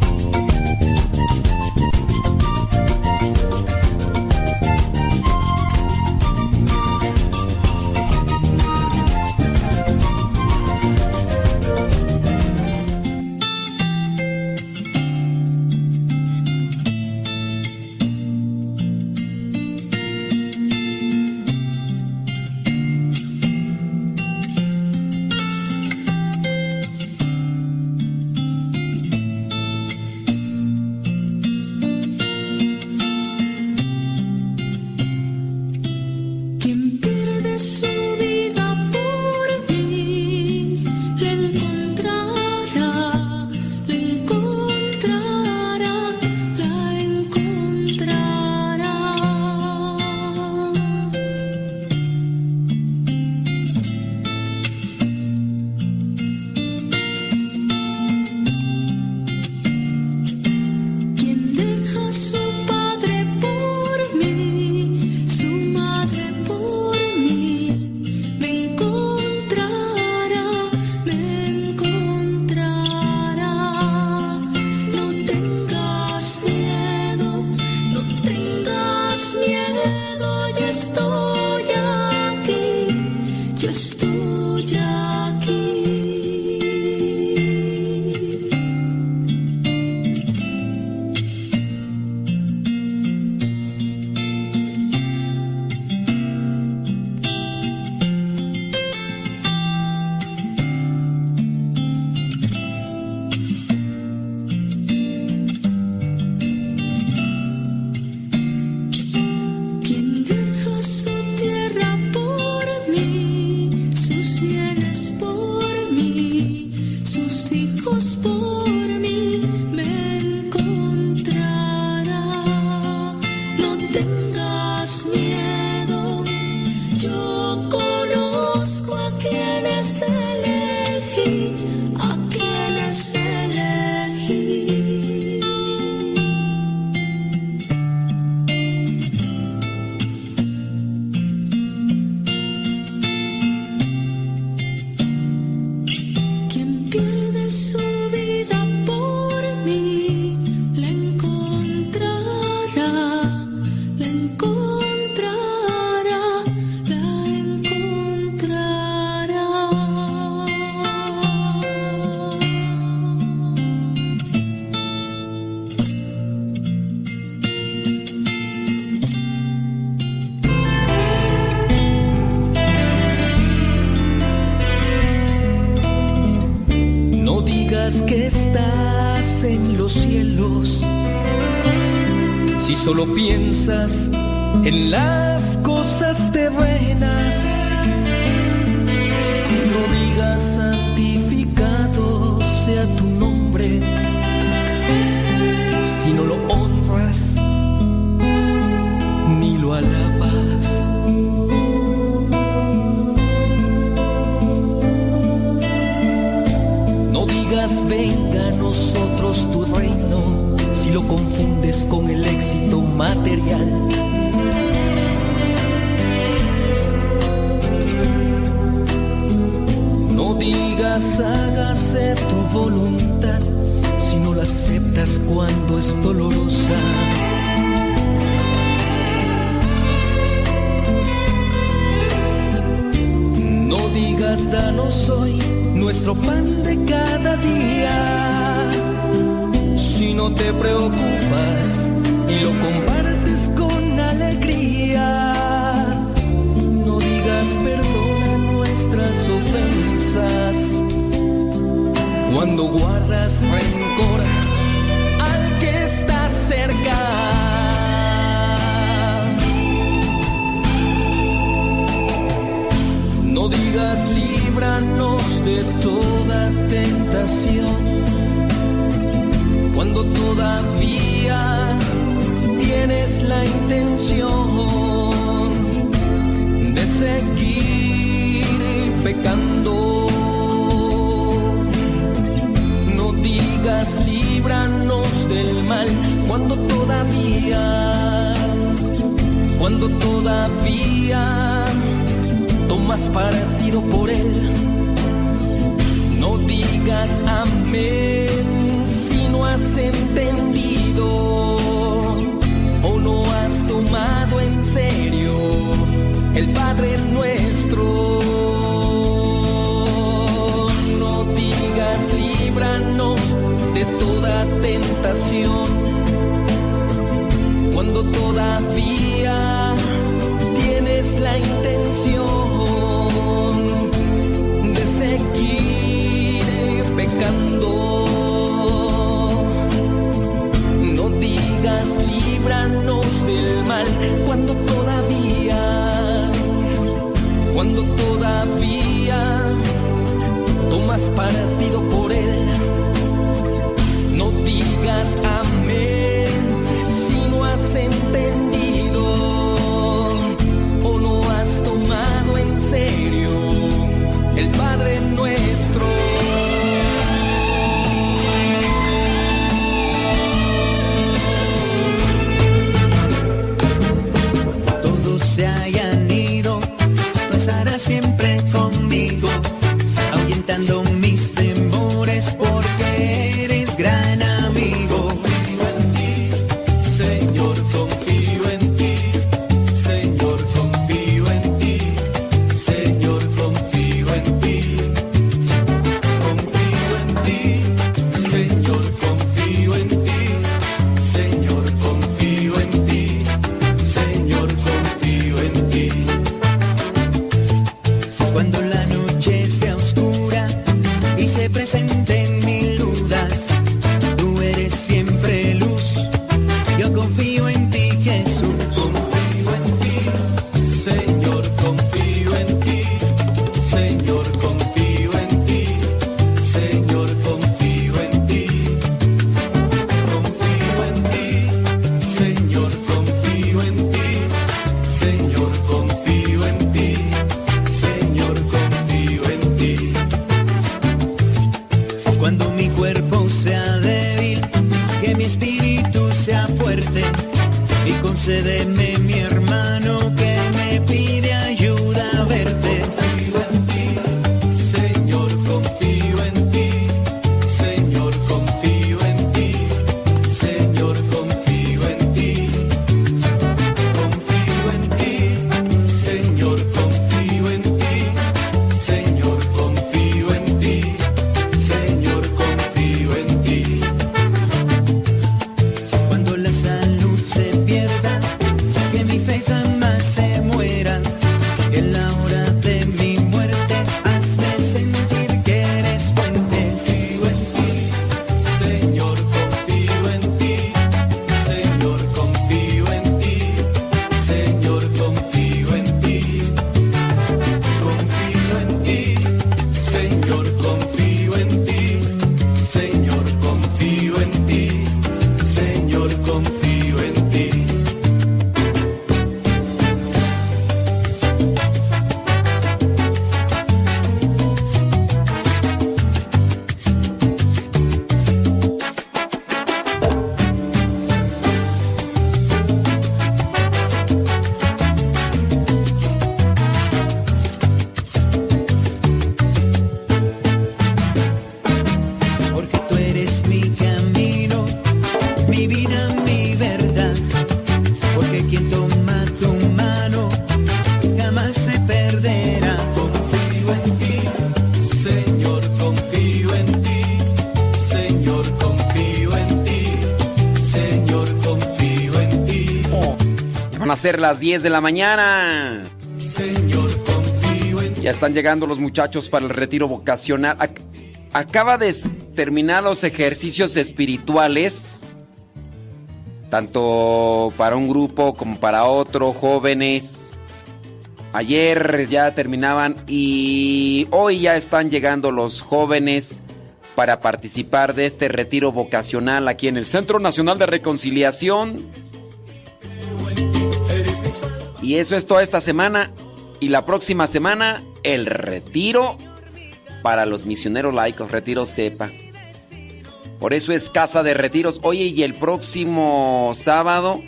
Speaker 1: Ser las 10 de la mañana. Ya están llegando los muchachos para el retiro vocacional. Acaba de terminar los ejercicios espirituales, tanto para un grupo como para otro, jóvenes. Ayer ya terminaban y hoy ya están llegando los jóvenes para participar de este retiro vocacional aquí en el Centro Nacional de Reconciliación. Y eso es toda esta semana. Y la próxima semana, el retiro para los misioneros laicos, retiro CEPA. Por eso es casa de retiros. Oye, y el próximo sábado,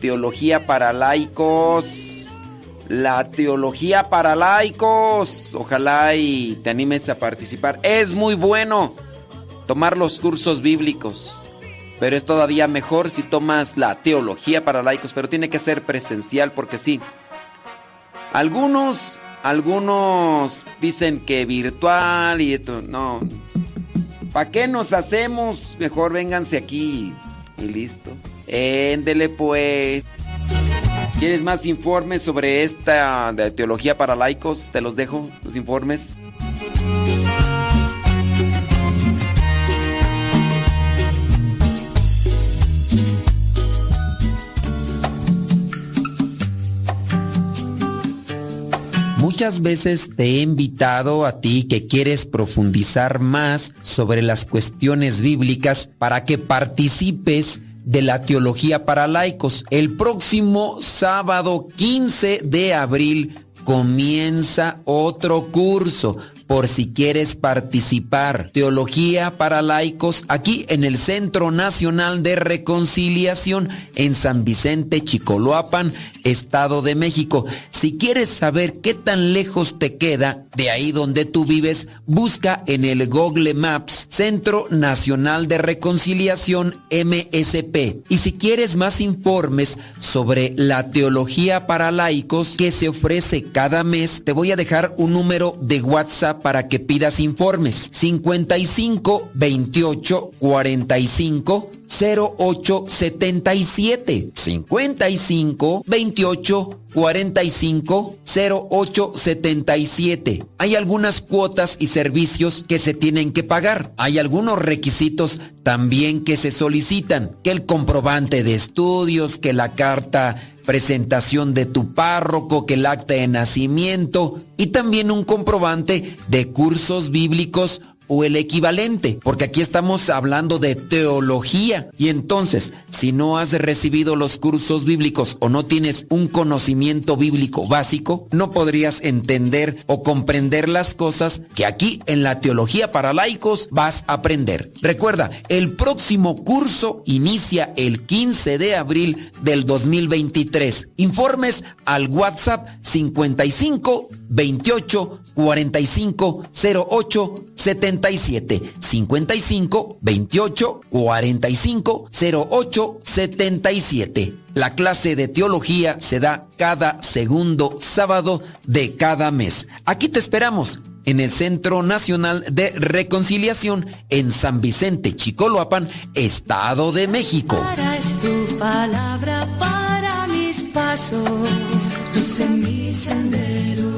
Speaker 1: teología para laicos. La teología para laicos. Ojalá y te animes a participar. Es muy bueno tomar los cursos bíblicos. Pero es todavía mejor si tomas la teología para laicos. Pero tiene que ser presencial porque sí. Algunos algunos dicen que virtual y esto, no. ¿Para qué nos hacemos? Mejor vénganse aquí y listo. Éndele pues. ¿Quieres más informes sobre esta teología para laicos? Te los dejo, los informes. Muchas veces te he invitado a ti que quieres profundizar más sobre las cuestiones bíblicas para que participes de la teología para laicos. El próximo sábado 15 de abril comienza otro curso por si quieres participar. Teología para laicos aquí en el Centro Nacional de Reconciliación en San Vicente, Chicoloapan, Estado de México. Si quieres saber qué tan lejos te queda de ahí donde tú vives, busca en el Google Maps Centro Nacional de Reconciliación MSP. Y si quieres más informes sobre la teología para laicos que se ofrece cada mes, te voy a dejar un número de WhatsApp para que pidas informes. 55 28 45 08 77. 55 28 45 08 77. Hay algunas cuotas y servicios que se tienen que pagar. Hay algunos requisitos también que se solicitan. Que el comprobante de estudios, que la carta presentación de tu párroco, que el acta de nacimiento y también un comprobante de cursos bíblicos o el equivalente, porque aquí estamos hablando de teología. Y entonces, si no has recibido los cursos bíblicos o no tienes un conocimiento bíblico básico, no podrías entender o comprender las cosas que aquí en la teología para laicos vas a aprender. Recuerda, el próximo curso inicia el 15 de abril del 2023. Informes al WhatsApp 55 28 45 08 70 55 28 45 08 77. La clase de teología se da cada segundo sábado de cada mes. Aquí te esperamos en el Centro Nacional de Reconciliación en San Vicente, Chicoloapan, Estado de México.
Speaker 2: tu palabra para mis pasos, en mi sendero.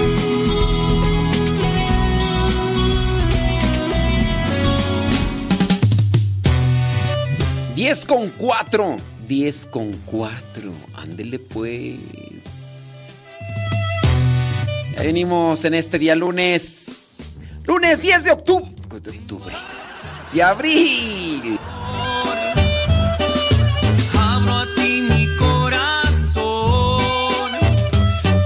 Speaker 1: 10 con 4. 10 con 4. Ándele pues. Ya venimos en este día lunes. Lunes 10 de octubre. De octubre. De abril.
Speaker 8: Abro a ti mi corazón.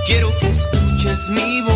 Speaker 8: Quiero que escuches mi voz.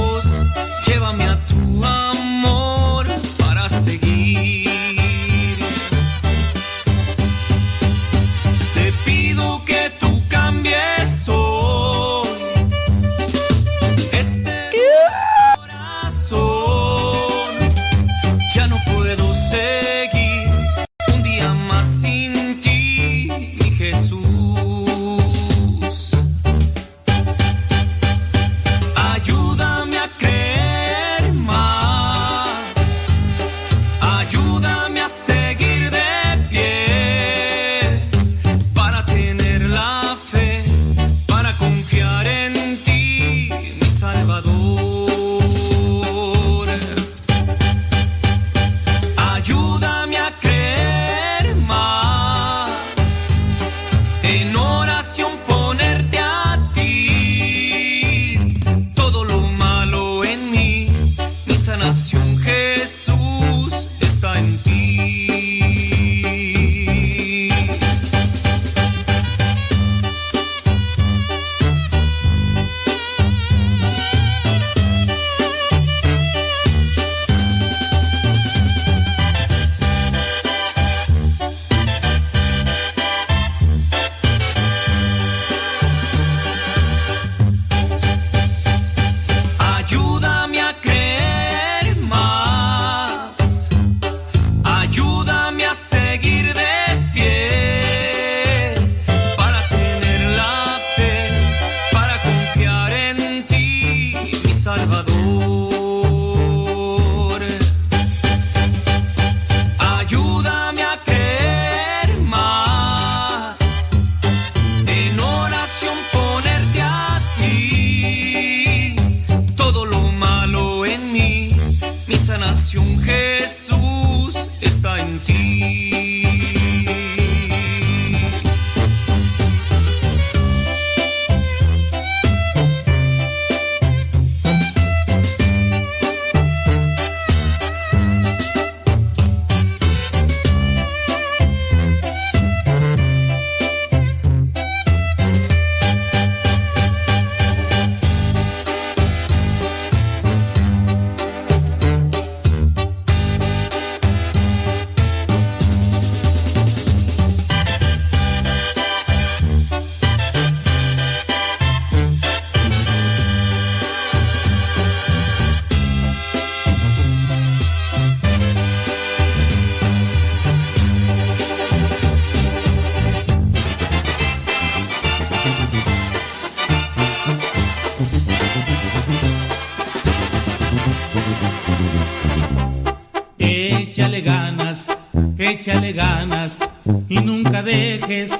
Speaker 12: Échale ganas y nunca dejes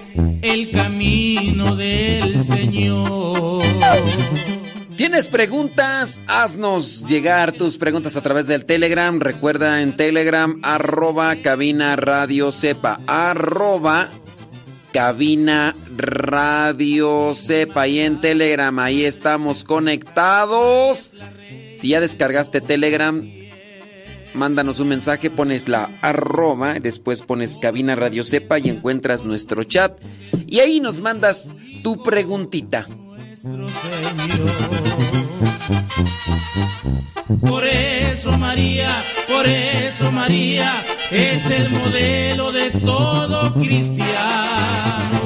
Speaker 12: el camino del Señor.
Speaker 1: ¿Tienes preguntas? Haznos llegar tus preguntas a través del Telegram. Recuerda en Telegram, arroba cabina radio sepa. Arroba cabina radio sepa. Y en Telegram, ahí estamos conectados. Si ya descargaste Telegram, mándanos un mensaje, pones la arroba, después pones cabina radio sepa y encuentras nuestro chat. Y ahí nos mandas tu preguntita.
Speaker 12: Por eso María, por eso María es el modelo de todo cristiano.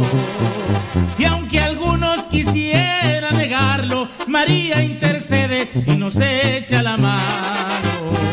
Speaker 12: Y aunque algunos quisieran negarlo, María intercede y nos echa la mano.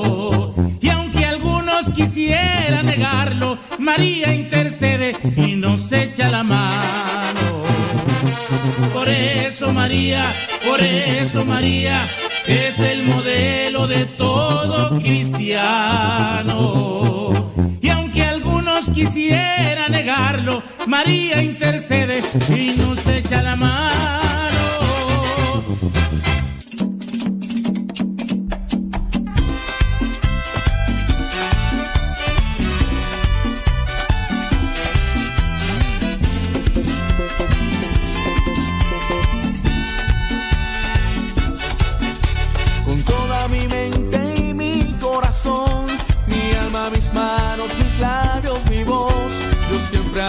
Speaker 12: María intercede y nos echa la mano. Por eso María, por eso María es el modelo de todo cristiano. Y aunque algunos quisieran negarlo, María intercede y nos echa la mano.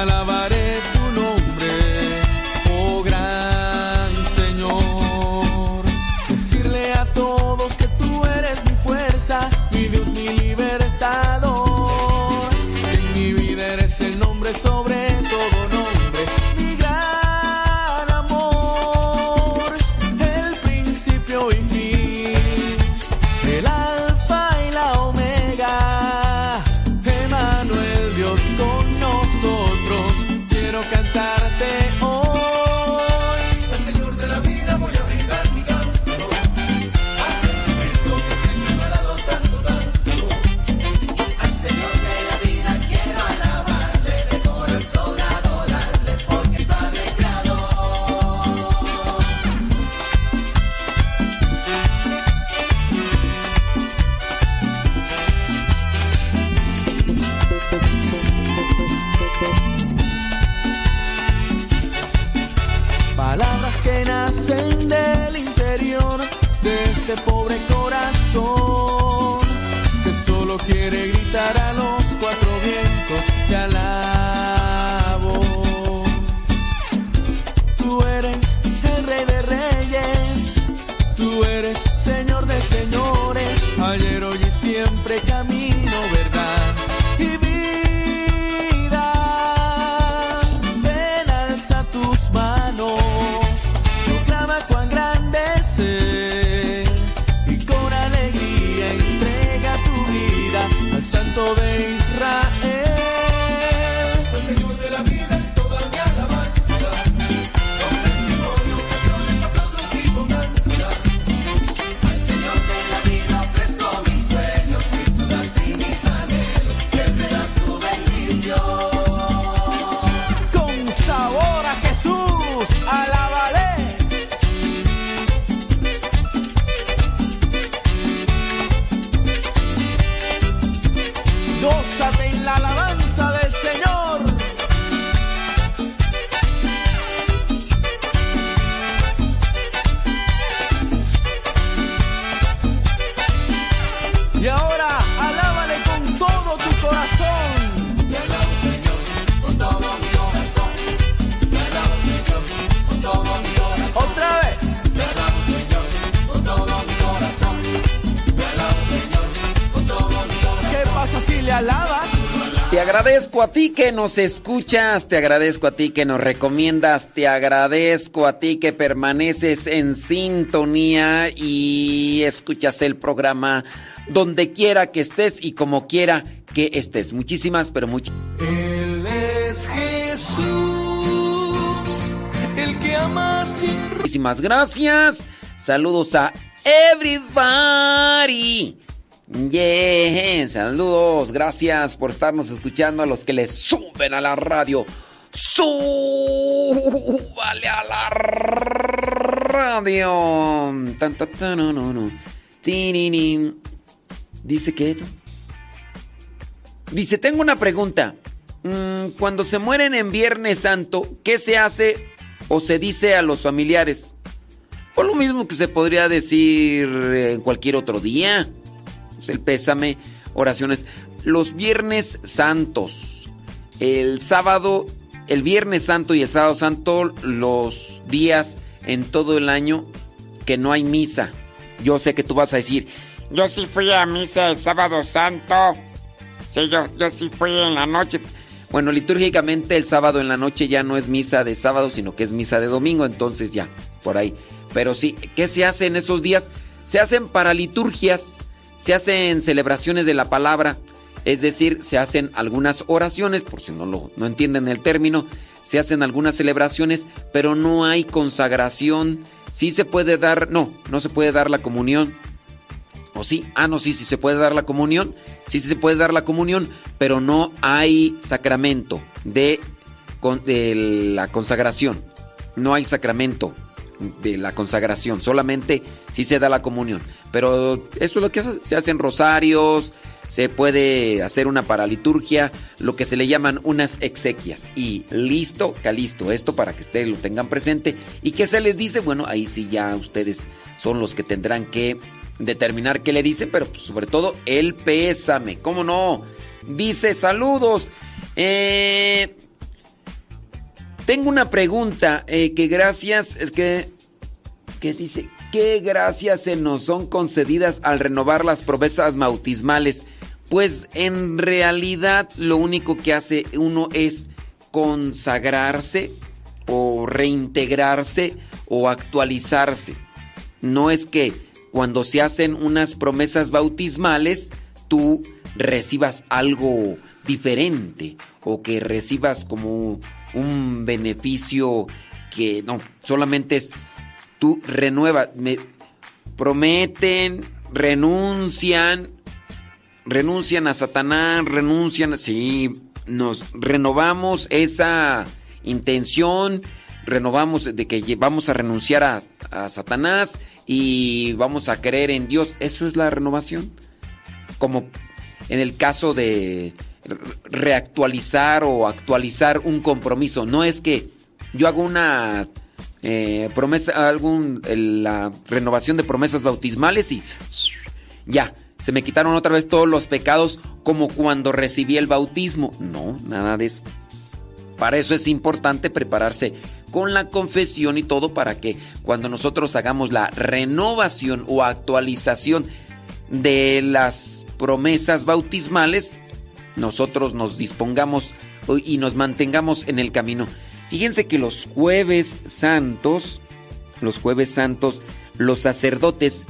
Speaker 7: Alabaré
Speaker 1: agradezco a ti que nos escuchas, te agradezco a ti que nos recomiendas, te agradezco a ti que permaneces en sintonía y escuchas el programa donde quiera que estés y como quiera que estés. Muchísimas, pero muchas.
Speaker 7: Él es Jesús, el que ama sin
Speaker 1: Muchísimas gracias. Saludos a everybody. Yeah, saludos, gracias por estarnos escuchando a los que les suben a la radio. Súbale a la radio. Tan, tan, tan, no, no, no. Dice que. Dice, tengo una pregunta. Mm, Cuando se mueren en Viernes Santo, ¿qué se hace o se dice a los familiares? Por lo mismo que se podría decir en cualquier otro día. El pésame, oraciones. Los Viernes Santos. El sábado, el Viernes Santo y el sábado santo, los días en todo el año que no hay misa. Yo sé que tú vas a decir,
Speaker 13: Yo sí fui a misa el sábado santo. Sí, yo, yo sí fui en la noche.
Speaker 1: bueno, litúrgicamente el sábado en la noche ya no es misa de sábado, sino que es misa de domingo, entonces ya, por ahí. Pero sí, ¿qué se hace en esos días? Se hacen para liturgias, se hacen celebraciones de la palabra, es decir, se hacen algunas oraciones, por si no lo no entienden el término, se hacen algunas celebraciones, pero no hay consagración. Sí se puede dar, no, no se puede dar la comunión. ¿O sí? Ah, no, sí, sí se puede dar la comunión. Sí, se puede dar la comunión, pero no hay sacramento de, de la consagración. No hay sacramento de la consagración. Solamente sí se da la comunión. Pero eso es lo que. Se hacen rosarios, se puede hacer una paraliturgia, lo que se le llaman unas exequias. Y listo, calisto. Esto para que ustedes lo tengan presente. ¿Y qué se les dice? Bueno, ahí sí ya ustedes son los que tendrán que determinar qué le dicen, pero pues, sobre todo el pésame. ¿Cómo no? Dice saludos. Eh, tengo una pregunta eh, que gracias, es que, que dice, ¿qué gracias se nos son concedidas al renovar las promesas bautismales? Pues en realidad lo único que hace uno es consagrarse o reintegrarse o actualizarse. No es que cuando se hacen unas promesas bautismales tú recibas algo diferente o que recibas como un beneficio que no, solamente es tú renuevas, me prometen, renuncian, renuncian a Satanás, renuncian, sí, nos renovamos esa intención, renovamos de que vamos a renunciar a, a Satanás y vamos a creer en Dios. Eso es la renovación. Como en el caso de reactualizar o actualizar un compromiso. No es que yo hago una eh, promesa, algún, la renovación de promesas bautismales y ya, se me quitaron otra vez todos los pecados como cuando recibí el bautismo. No, nada de eso. Para eso es importante prepararse con la confesión y todo para que cuando nosotros hagamos la renovación o actualización de las promesas bautismales, nosotros nos dispongamos y nos mantengamos en el camino. Fíjense que los jueves santos, los jueves santos, los sacerdotes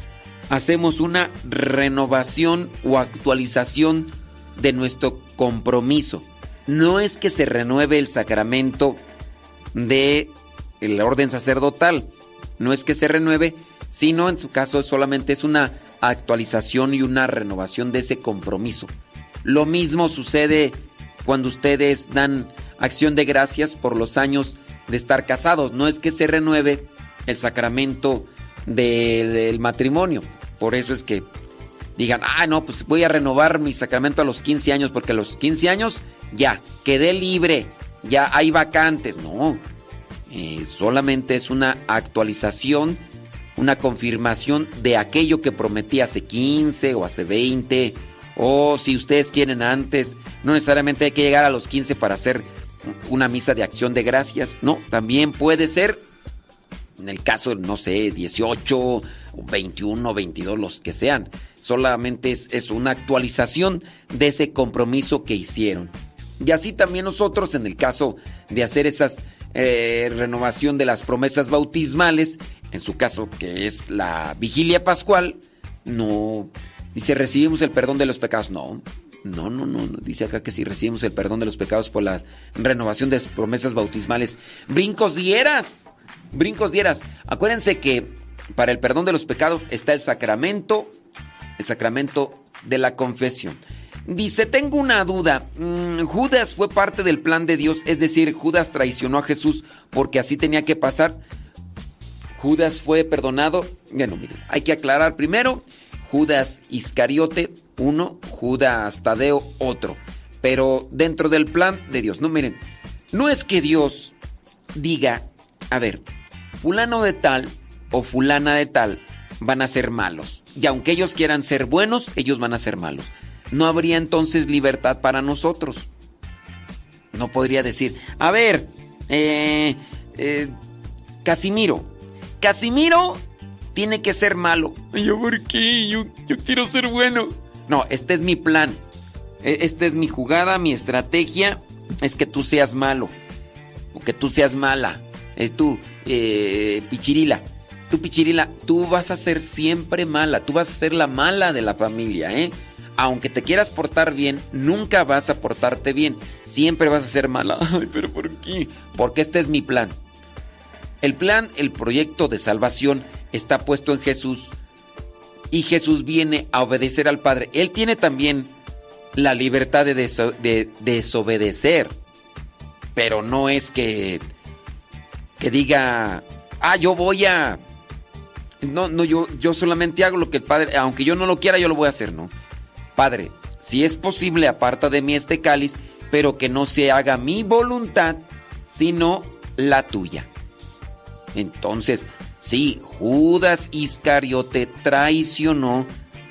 Speaker 1: hacemos una renovación o actualización de nuestro compromiso. No es que se renueve el sacramento de el orden sacerdotal, no es que se renueve, sino en su caso solamente es una actualización y una renovación de ese compromiso. Lo mismo sucede cuando ustedes dan acción de gracias por los años de estar casados. No es que se renueve el sacramento de- del matrimonio. Por eso es que digan, ah, no, pues voy a renovar mi sacramento a los 15 años porque a los 15 años ya quedé libre, ya hay vacantes. No, eh, solamente es una actualización, una confirmación de aquello que prometí hace 15 o hace 20, o si ustedes quieren antes, no necesariamente hay que llegar a los 15 para hacer una misa de acción de gracias, no, también puede ser, en el caso, no sé, 18, o 21, 22, los que sean, solamente es, es una actualización de ese compromiso que hicieron. Y así también nosotros, en el caso de hacer esas eh, renovación de las promesas bautismales, en su caso que es la vigilia pascual, no dice recibimos el perdón de los pecados, no. No, no, no, dice acá que si recibimos el perdón de los pecados por la renovación de las promesas bautismales, brincos dieras, brincos dieras. Acuérdense que para el perdón de los pecados está el sacramento, el sacramento de la confesión. Dice, tengo una duda. Mm, Judas fue parte del plan de Dios, es decir, Judas traicionó a Jesús porque así tenía que pasar. Judas fue perdonado. Bueno, miren, hay que aclarar primero. Judas Iscariote, uno, Judas Tadeo, otro. Pero dentro del plan de Dios. No, miren, no es que Dios diga, a ver, fulano de tal o fulana de tal van a ser malos. Y aunque ellos quieran ser buenos, ellos van a ser malos. No habría entonces libertad para nosotros. No podría decir, a ver, eh, eh, Casimiro, Casimiro tiene que ser malo. ¿Y yo por qué? Yo, yo quiero ser bueno. No, este es mi plan. E- Esta es mi jugada, mi estrategia. Es que tú seas malo. O que tú seas mala. Es tú, eh, Pichirila. Tú, Pichirila, tú vas a ser siempre mala. Tú vas a ser la mala de la familia, ¿eh? Aunque te quieras portar bien, nunca vas a portarte bien. Siempre vas a ser mala. Ay, pero ¿por qué? Porque este es mi plan. El plan, el proyecto de salvación está puesto en Jesús y Jesús viene a obedecer al Padre. Él tiene también la libertad de, deso- de desobedecer, pero no es que, que diga, ah, yo voy a... No, no, yo, yo solamente hago lo que el Padre, aunque yo no lo quiera, yo lo voy a hacer, ¿no? Padre, si es posible, aparta de mí este cáliz, pero que no se haga mi voluntad, sino la tuya. Entonces, sí, Judas Iscariote traicionó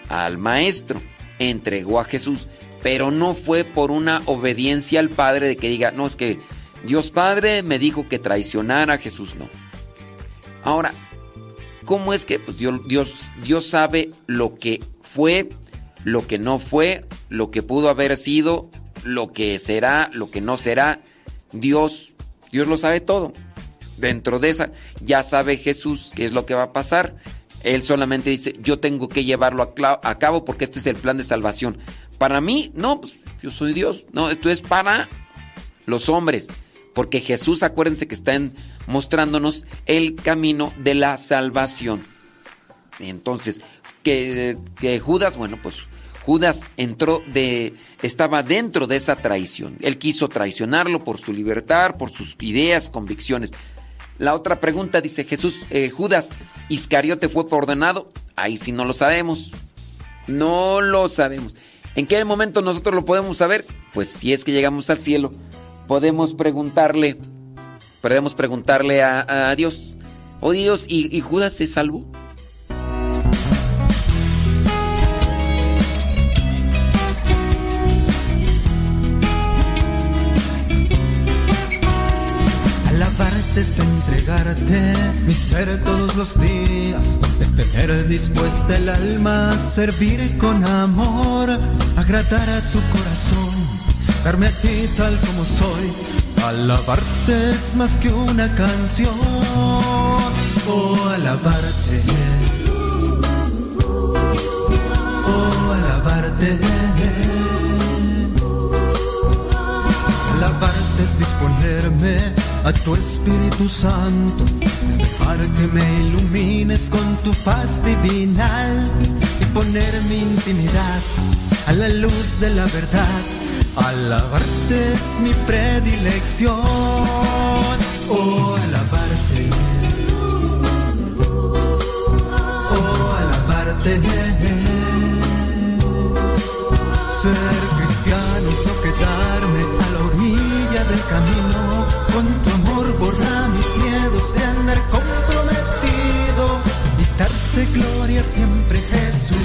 Speaker 1: al maestro, entregó a Jesús, pero no fue por una obediencia al Padre de que diga, no, es que Dios Padre me dijo que traicionara a Jesús, no. Ahora, ¿cómo es que pues, Dios, Dios, Dios sabe lo que fue, lo que no fue, lo que pudo haber sido, lo que será, lo que no será? Dios, Dios lo sabe todo dentro de esa, ya sabe Jesús qué es lo que va a pasar. Él solamente dice, yo tengo que llevarlo a, cabo porque este es el plan de salvación. Para mí, no, pues, yo soy Dios. No, esto es para los hombres. Porque Jesús, acuérdense que está mostrándonos el camino de la salvación. Entonces, que, que Judas, bueno, pues Judas entró de, estaba dentro de esa traición. Él quiso traicionarlo por su libertad, por sus ideas, convicciones. La otra pregunta dice Jesús, eh, Judas Iscariote fue ordenado. Ahí sí no lo sabemos. No lo sabemos. ¿En qué momento nosotros lo podemos saber? Pues si es que llegamos al cielo, podemos preguntarle, podemos preguntarle a, a Dios. Oh Dios, ¿y, y Judas se salvó?
Speaker 14: Es entregarte mi ser todos los días, es tener dispuesta el alma, servir con amor, agradar a tu corazón, darme a ti tal como soy. Alabarte es más que una canción, oh alabarte, oh alabarte. Alabarte es disponerme a tu Espíritu Santo, es dejar que me ilumines con tu paz divinal y poner mi intimidad a la luz de la verdad. Alabarte es mi predilección, oh alabarte, oh alabarte. Ser cristiano no quedarme a la orilla del camino. Con tu borra mis miedos de andar comprometido y darte gloria siempre Jesús.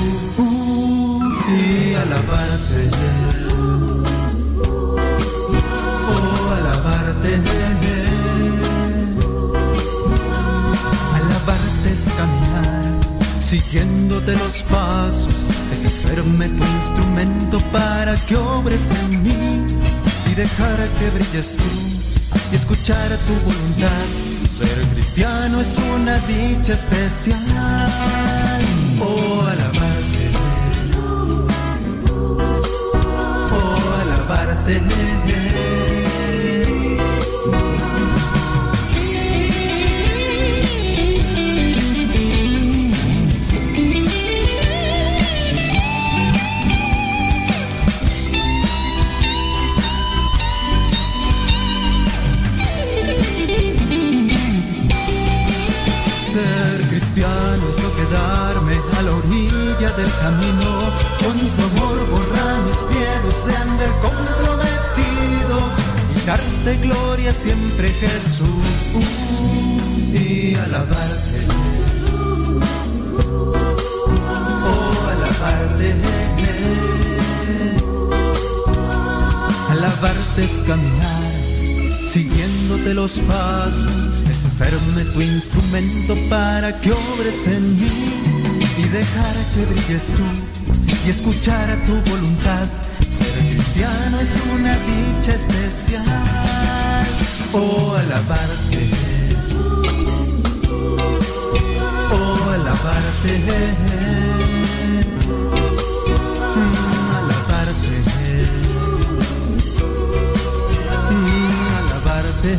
Speaker 14: Sí, alabarte. Oh, alabarte. Alabarte es caminar siguiéndote los pasos, es hacerme tu instrumento para que obres en mí y dejar que brilles tú y escuchar tu voluntad. Ser cristiano es una dicha especial. Oh, alabarte. Oh, alabarte. Quedarme a la orilla del camino. Con tu amor borra mis miedos de andar comprometido y darte gloria siempre Jesús y alabarte. Oh, alabarte. Alabarte es caminar
Speaker 8: siguiéndote los pasos, es hacerme tu instrumento para que obres en mí y dejar que brilles tú y escuchar a tu voluntad. Ser cristiano es una dicha especial. Oh, alabarte. Oh, alabarte. Mm, alabarte. Mm, alabarte.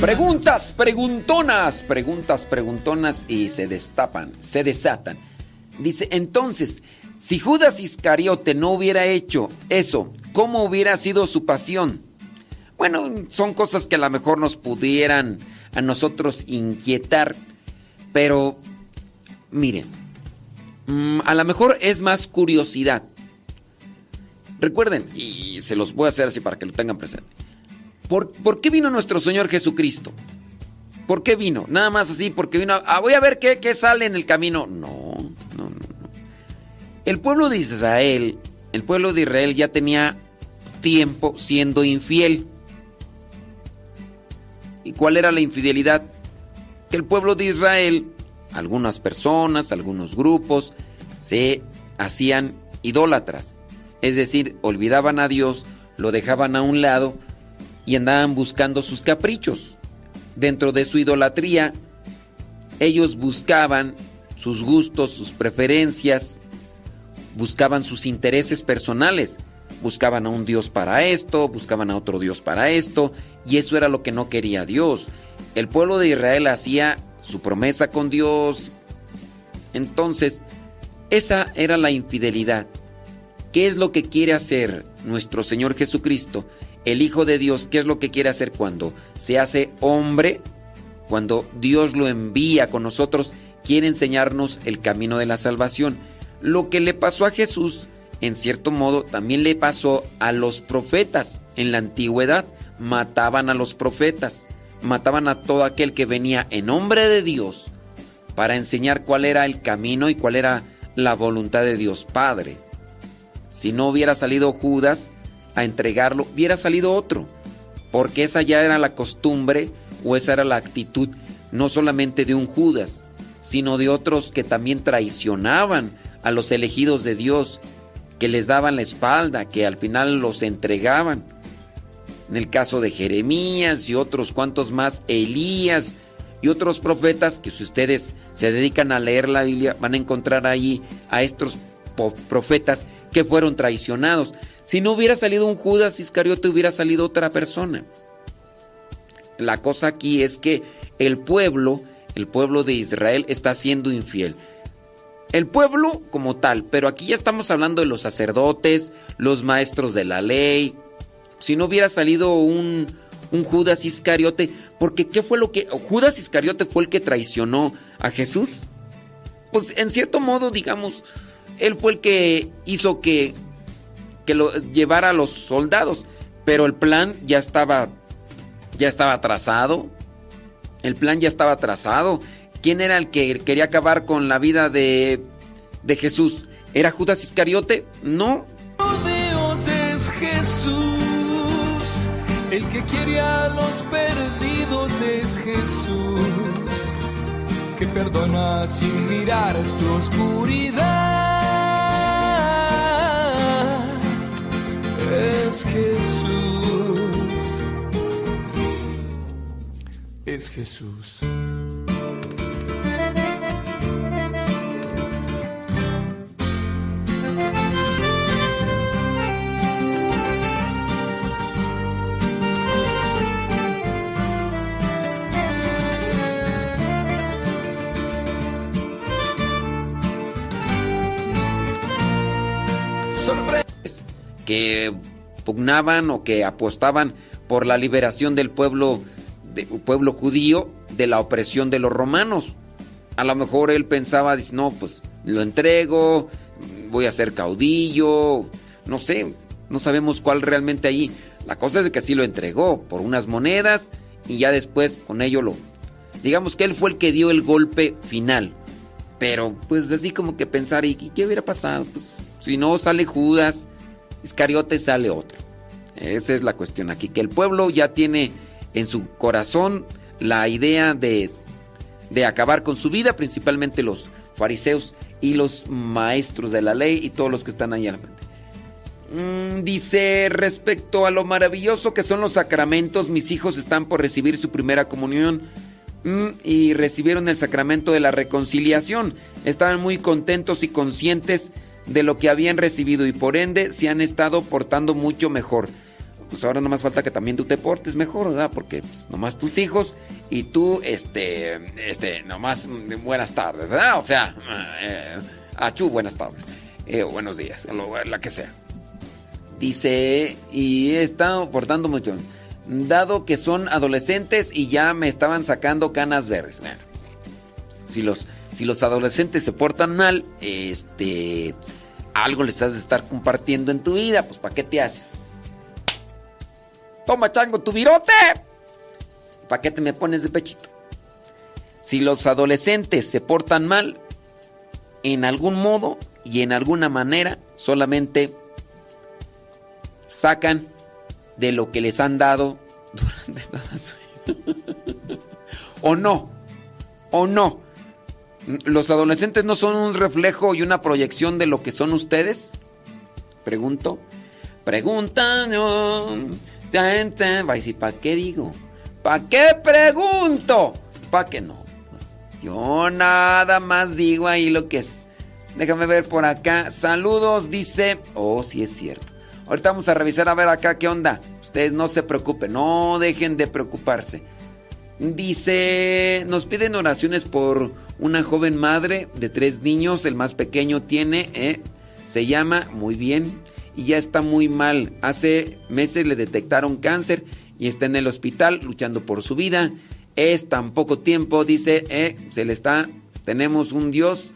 Speaker 1: Preguntas, preguntonas, preguntas, preguntonas y se destapan, se desatan. Dice, entonces, si Judas Iscariote no hubiera hecho eso, ¿cómo hubiera sido su pasión? Bueno, son cosas que a lo mejor nos pudieran a nosotros inquietar, pero miren, mm, a lo mejor es más curiosidad. Recuerden, y se los voy a hacer así para que lo tengan presente. ¿Por, por qué vino nuestro Señor Jesucristo? ¿Por qué vino? Nada más así, porque vino. a- ah, voy a ver qué, qué sale en el camino. No, no, no, no. El pueblo de Israel, el pueblo de Israel ya tenía tiempo siendo infiel. ¿Y cuál era la infidelidad? Que el pueblo de Israel, algunas personas, algunos grupos, se hacían idólatras. Es decir, olvidaban a Dios, lo dejaban a un lado y andaban buscando sus caprichos. Dentro de su idolatría, ellos buscaban sus gustos, sus preferencias, buscaban sus intereses personales. Buscaban a un Dios para esto, buscaban a otro Dios para esto, y eso era lo que no quería Dios. El pueblo de Israel hacía su promesa con Dios. Entonces, esa era la infidelidad. ¿Qué es lo que quiere hacer nuestro Señor Jesucristo, el Hijo de Dios? ¿Qué es lo que quiere hacer cuando se hace hombre? Cuando Dios lo envía con nosotros, quiere enseñarnos el camino de la salvación. Lo que le pasó a Jesús, en cierto modo, también le pasó a los profetas en la antigüedad. Mataban a los profetas, mataban a todo aquel que venía en nombre de Dios para enseñar cuál era el camino y cuál era la voluntad de Dios Padre. Si no hubiera salido Judas a entregarlo, hubiera salido otro, porque esa ya era la costumbre o esa era la actitud no solamente de un Judas, sino de otros que también traicionaban a los elegidos de Dios, que les daban la espalda, que al final los entregaban. En el caso de Jeremías y otros cuantos más, Elías y otros profetas, que si ustedes se dedican a leer la Biblia, van a encontrar ahí a estos profetas que fueron traicionados. Si no hubiera salido un Judas Iscariote, hubiera salido otra persona. La cosa aquí es que el pueblo, el pueblo de Israel, está siendo infiel. El pueblo como tal, pero aquí ya estamos hablando de los sacerdotes, los maestros de la ley. Si no hubiera salido un, un Judas Iscariote, porque ¿qué fue lo que... Judas Iscariote fue el que traicionó a Jesús. Pues en cierto modo, digamos, él fue el que hizo que, que lo llevara a los soldados, pero el plan ya estaba, ya estaba trazado. El plan ya estaba trazado. ¿Quién era el que quería acabar con la vida de, de Jesús? ¿Era Judas Iscariote? No.
Speaker 8: Dios es Jesús, el que quiere a los perdidos es Jesús, que perdona sin mirar tu oscuridad. Es Jesús, es Jesús.
Speaker 1: Que pugnaban o que apostaban por la liberación del pueblo, pueblo judío de la opresión de los romanos. A lo mejor él pensaba, dice, no, pues lo entrego, voy a ser caudillo, no sé, no sabemos cuál realmente ahí. La cosa es que sí lo entregó por unas monedas y ya después con ello lo... Digamos que él fue el que dio el golpe final. Pero pues así como que pensar, ¿y qué hubiera pasado? Pues si no sale Judas, Iscariote sale otro. Esa es la cuestión aquí, que el pueblo ya tiene en su corazón la idea de, de acabar con su vida, principalmente los fariseos y los maestros de la ley y todos los que están ahí a la frente. Mm, dice, respecto a lo maravilloso que son los sacramentos, mis hijos están por recibir su primera comunión mm, y recibieron el sacramento de la reconciliación. Estaban muy contentos y conscientes de lo que habían recibido y por ende se han estado portando mucho mejor. Pues ahora no más falta que también tú te portes mejor, ¿verdad? Porque pues, nomás tus hijos y tú, este, este, nomás buenas tardes, ¿verdad? O sea, eh, achú, buenas tardes. Eh, buenos días, lo, la que sea. Dice, y estado portando mucho. Dado que son adolescentes y ya me estaban sacando canas verdes. Bueno, si los, si los adolescentes se portan mal, este, algo les has de estar compartiendo en tu vida, pues ¿para qué te haces? Toma, chango, tu virote. ¿Para qué te me pones de pechito? Si los adolescentes se portan mal, en algún modo y en alguna manera, solamente sacan de lo que les han dado durante toda su vida. ¿O no? ¿O no? ¿Los adolescentes no son un reflejo y una proyección de lo que son ustedes? Pregunto. Pregunta, no. Va a decir, ¿para qué digo? ¿Para qué pregunto? ¿Para qué no? Pues yo nada más digo ahí lo que es. Déjame ver por acá. Saludos, dice. Oh, sí es cierto. Ahorita vamos a revisar a ver acá qué onda. Ustedes no se preocupen, no dejen de preocuparse. Dice, nos piden oraciones por una joven madre de tres niños, el más pequeño tiene, eh, se llama, muy bien, y ya está muy mal. Hace meses le detectaron cáncer y está en el hospital luchando por su vida. Es tan poco tiempo, dice, eh, se le está, tenemos un Dios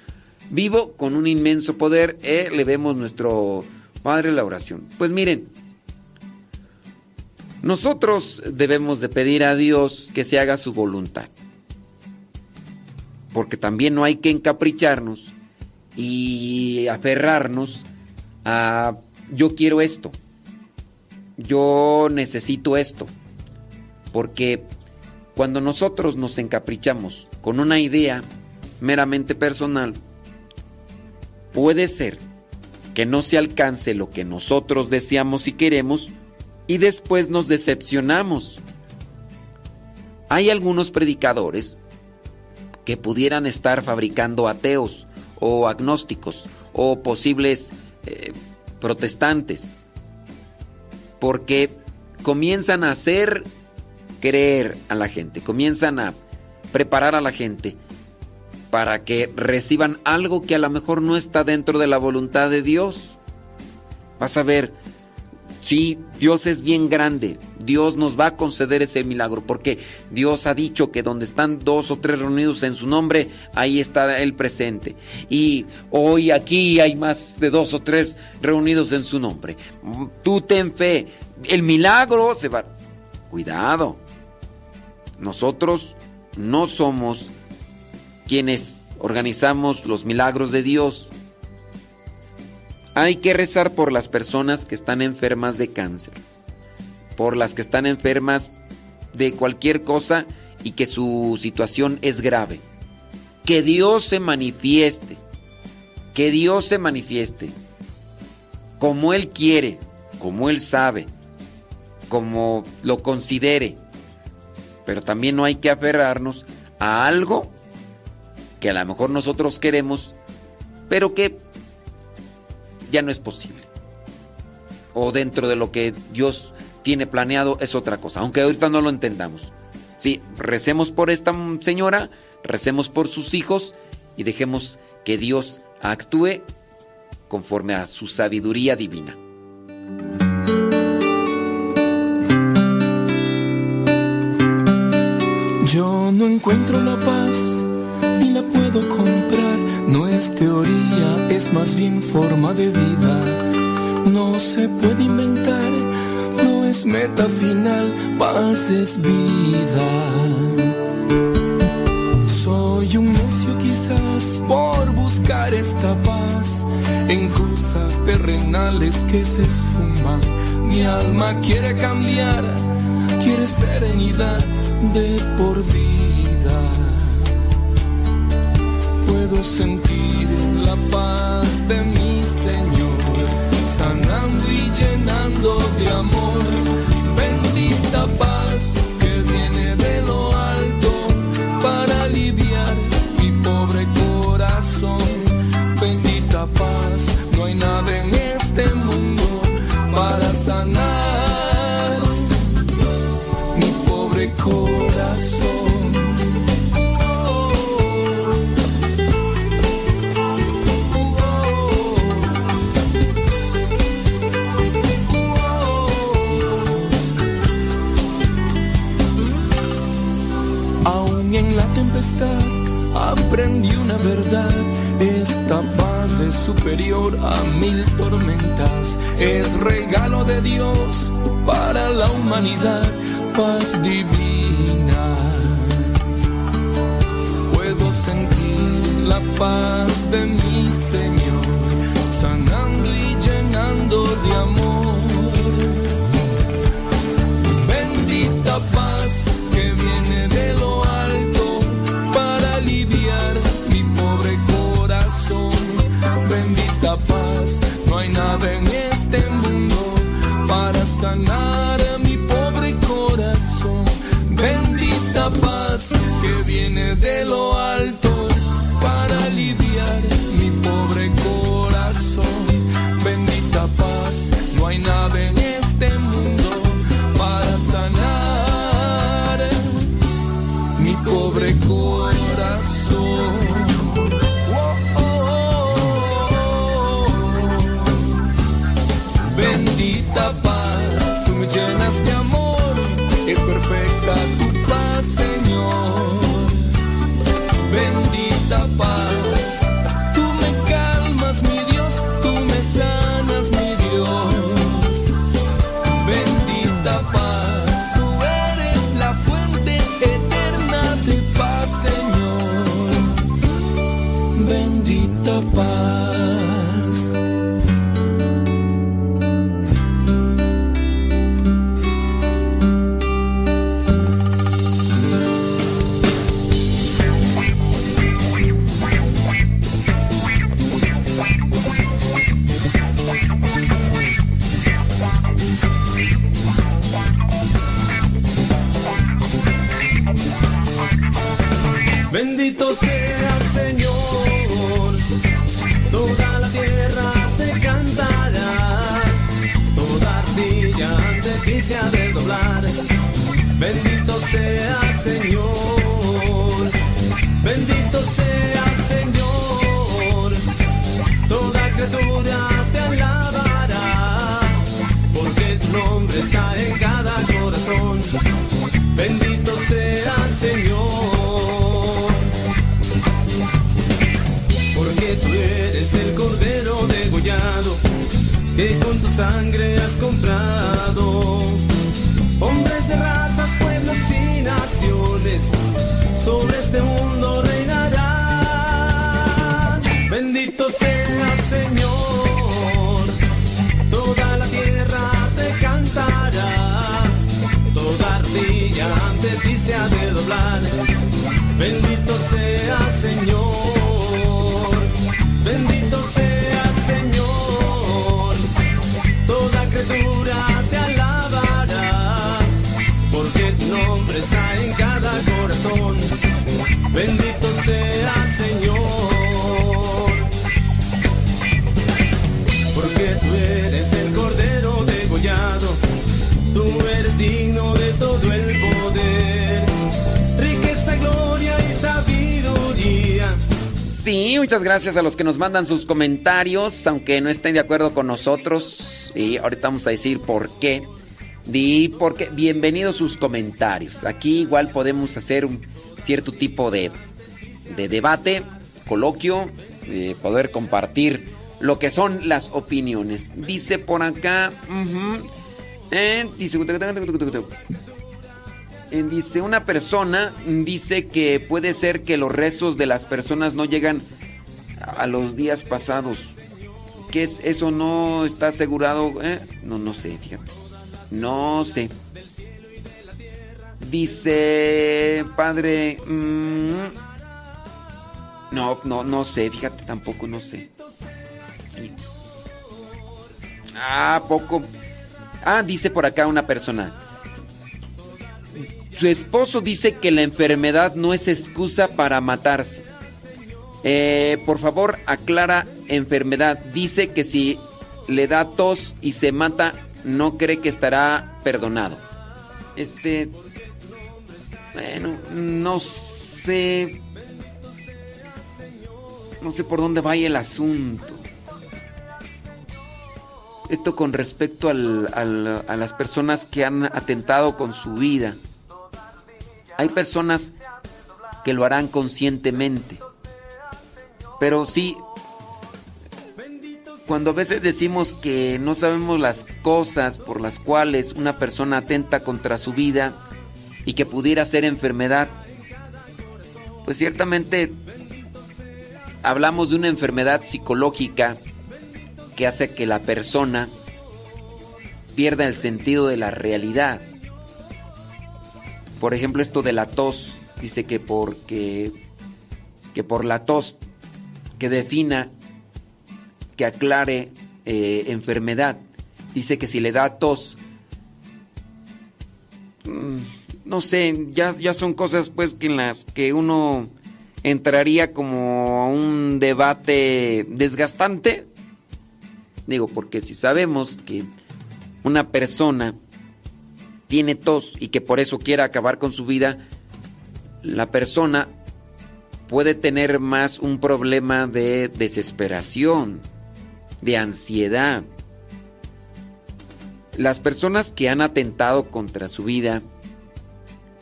Speaker 1: vivo con un inmenso poder, eh, le vemos nuestro Padre la oración. Pues miren, nosotros debemos de pedir a Dios que se haga su voluntad. Porque también no hay que encapricharnos y aferrarnos a yo quiero esto. Yo necesito esto. Porque cuando nosotros nos encaprichamos con una idea meramente personal, puede ser que no se alcance lo que nosotros deseamos y queremos y después nos decepcionamos. Hay algunos predicadores que pudieran estar fabricando ateos o agnósticos o posibles eh, protestantes porque comienzan a hacer creer a la gente, comienzan a preparar a la gente para que reciban algo que a lo mejor no está dentro de la voluntad de Dios. Vas a ver, sí, Dios es bien grande, Dios nos va a conceder ese milagro, porque Dios ha dicho que donde están dos o tres reunidos en su nombre, ahí está Él presente. Y hoy aquí hay más de dos o tres reunidos en su nombre. Tú ten fe, el milagro se va... Cuidado, nosotros no somos quienes organizamos los milagros de Dios. Hay que rezar por las personas que están enfermas de cáncer, por las que están enfermas de cualquier cosa y que su situación es grave. Que Dios se manifieste, que Dios se manifieste como Él quiere, como Él sabe, como lo considere. Pero también no hay que aferrarnos a algo que a lo mejor nosotros queremos, pero que ya no es posible. O dentro de lo que Dios tiene planeado es otra cosa, aunque ahorita no lo entendamos. Sí, recemos por esta señora, recemos por sus hijos y dejemos que Dios actúe conforme a su sabiduría divina.
Speaker 8: Yo no encuentro la paz ni la puedo comprar. Es teoría, es más bien forma de vida. No se puede inventar, no es meta final, paz es vida. Soy un necio quizás por buscar esta paz en cosas terrenales que se esfuman. Mi alma quiere cambiar, quiere serenidad de por vida. Puedo sentir la paz de mi Señor, sanando y llenando de amor. Bendita paz que viene de lo alto para aliviar mi pobre corazón. Bendita paz, no hay nada en superior a mil tormentas. Es regalo de Dios para la humanidad. Paz divina. Puedo sentir la paz de mi Señor, sanando y llenando de amor. Bendita paz sanar a mi pobre corazón. Bendita paz que viene de lo alto
Speaker 1: muchas gracias a los que nos mandan sus comentarios, aunque no estén de acuerdo con nosotros. Y ahorita vamos a decir por qué. Di porque bienvenidos sus comentarios. Aquí igual podemos hacer un cierto tipo de, de debate, coloquio, poder compartir lo que son las opiniones. Dice por acá, dice, dice, una persona dice que puede ser que los rezos de las personas no llegan a los días pasados. Que es, eso no está asegurado. ¿eh? No, no sé, fíjate. No sé. Dice, padre. mm, no, no, no sé, fíjate, tampoco, no sé. Ah, poco. Ah, dice por acá una persona. Su esposo dice que la enfermedad no es excusa para matarse. Eh, por favor, aclara enfermedad. Dice que si le da tos y se mata, no cree que estará perdonado. Este. Bueno, no sé. No sé por dónde vaya el asunto. Esto con respecto al- a las personas que han atentado con su vida. Hay personas que lo harán conscientemente. Pero sí, cuando a veces decimos que no sabemos las cosas por las cuales una persona atenta contra su vida y que pudiera ser enfermedad, pues ciertamente hablamos de una enfermedad psicológica que hace que la persona pierda el sentido de la realidad. Por ejemplo, esto de la tos, dice que porque que por la tos que defina que aclare eh, enfermedad, dice que si le da tos mm, no sé, ya, ya son cosas pues que en las que uno entraría como a un debate desgastante. Digo, porque si sabemos que una persona tiene tos y que por eso quiere acabar con su vida, la persona puede tener más un problema de desesperación, de ansiedad. Las personas que han atentado contra su vida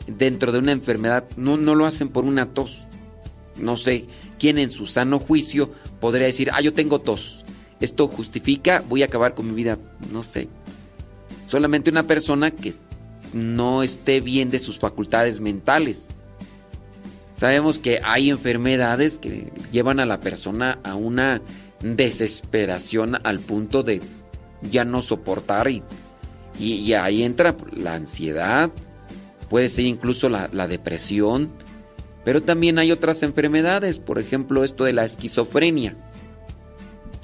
Speaker 1: dentro de una enfermedad no, no lo hacen por una tos. No sé quién en su sano juicio podría decir, ah, yo tengo tos. Esto justifica, voy a acabar con mi vida. No sé. Solamente una persona que no esté bien de sus facultades mentales. Sabemos que hay enfermedades que llevan a la persona a una desesperación al punto de ya no soportar y, y, ahí entra la ansiedad, puede ser incluso la, la depresión, pero también hay otras enfermedades, por ejemplo esto de la esquizofrenia.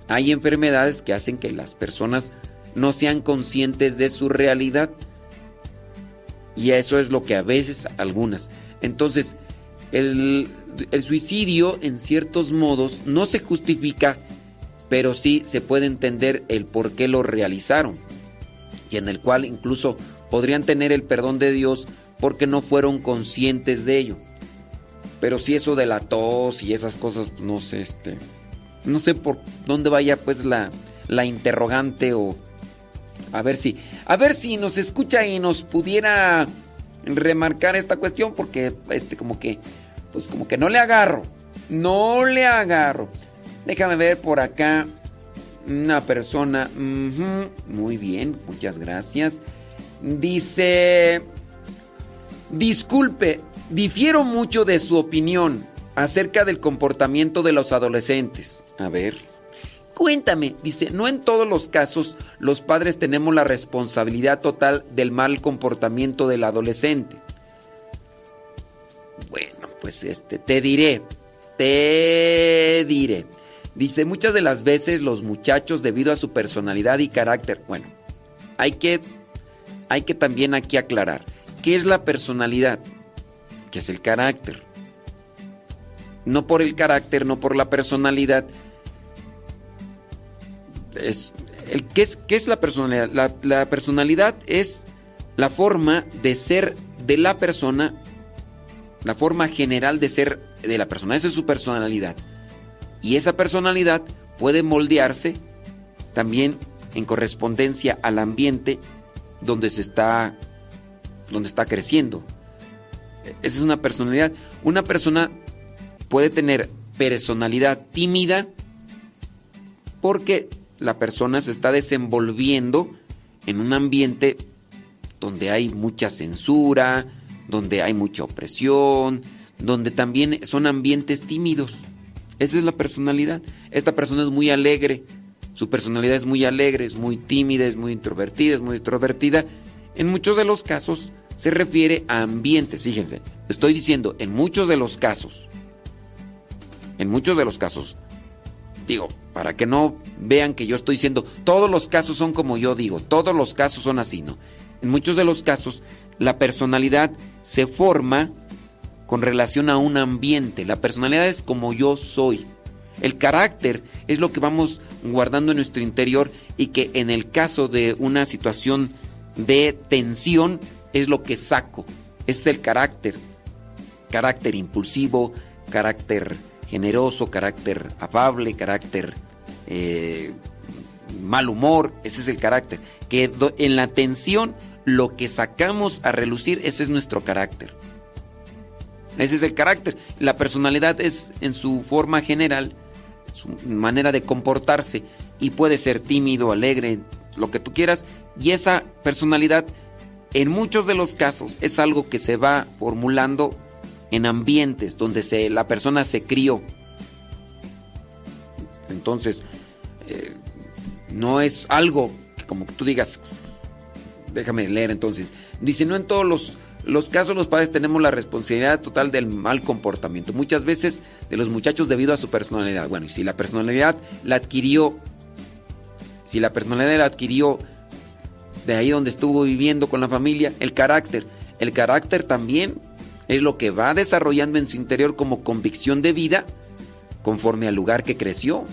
Speaker 1: Hay enfermedades que hacen que las personas no sean conscientes de su realidad. Y eso es lo que a veces algunas. Entonces, el, el, suicidio en ciertos modos no se justifica, pero sí se puede entender el por qué lo realizaron. Y en el cual incluso podrían tener el perdón de Dios porque no fueron conscientes de ello. Pero si eso de la tos y esas cosas, no sé, este, no sé por dónde vaya pues la, la interrogante o a ver si, a ver si nos escucha y nos pudiera remarcar esta cuestión porque este como que, pues como que no le agarro, no le agarro. Déjame ver por acá una persona, muy bien, muchas gracias. Dice, disculpe, difiero mucho de su opinión acerca del comportamiento de los adolescentes. A ver. Cuéntame, dice, no en todos los casos los padres tenemos la responsabilidad total del mal comportamiento del adolescente. Bueno, pues este, te diré, te diré. Dice, muchas de las veces los muchachos debido a su personalidad y carácter, bueno, hay que, hay que también aquí aclarar, ¿qué es la personalidad? ¿Qué es el carácter? No por el carácter, no por la personalidad, es, el, ¿qué, es, ¿Qué es la personalidad? La, la, personalidad es la forma de ser de la persona, la forma general de ser de la persona. Esa es su personalidad. Y esa personalidad puede moldearse también en correspondencia al ambiente donde se está, donde está creciendo. Esa es una personalidad. Una persona puede tener personalidad tímida porque la persona se está desenvolviendo en un ambiente donde hay mucha censura, donde hay mucha opresión, donde también son ambientes tímidos. Esa es la personalidad. Esta persona es muy alegre, su personalidad es muy alegre, es muy tímida, es muy introvertida, es muy extrovertida. En muchos de los casos se refiere a ambientes, fíjense, estoy diciendo, en muchos de los casos, en muchos de los casos, digo, para que no vean que yo estoy diciendo, todos los casos son como yo digo, todos los casos son así, ¿no? En muchos de los casos, la personalidad se forma con relación a un ambiente, la personalidad es como yo soy. El carácter es lo que vamos guardando en nuestro interior y que en el caso de una situación de tensión es lo que saco. Es el carácter. Carácter impulsivo, carácter generoso, carácter afable, carácter eh, mal humor. Ese es el carácter. Que en la tensión lo que sacamos a relucir, ese es nuestro carácter. Ese es el carácter. La personalidad es en su forma general su manera de comportarse y puede ser tímido, alegre, lo que tú quieras y esa personalidad en muchos de los casos es algo que se va formulando en ambientes donde se, la persona se crió. Entonces, eh, no es algo que como que tú digas, déjame leer entonces, dice, no en todos los los casos los padres tenemos la responsabilidad total del mal comportamiento. Muchas veces de los muchachos debido a su personalidad. Bueno, y si la personalidad la adquirió, si la personalidad la adquirió de ahí donde estuvo viviendo con la familia, el carácter. El carácter también es lo que va desarrollando en su interior como convicción de vida conforme al lugar que creció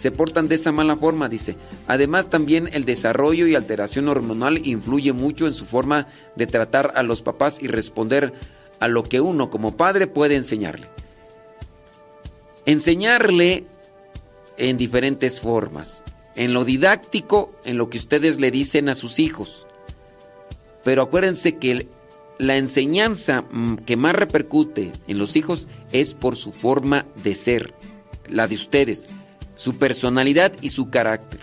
Speaker 1: se portan de esa mala forma, dice. Además también el desarrollo y alteración hormonal influye mucho en su forma de tratar a los papás y responder a lo que uno como padre puede enseñarle. Enseñarle en diferentes formas. En lo didáctico, en lo que ustedes le dicen a sus hijos. Pero acuérdense que la enseñanza mm, que más repercute en los hijos es por su forma de ser, la de ustedes su personalidad y su carácter.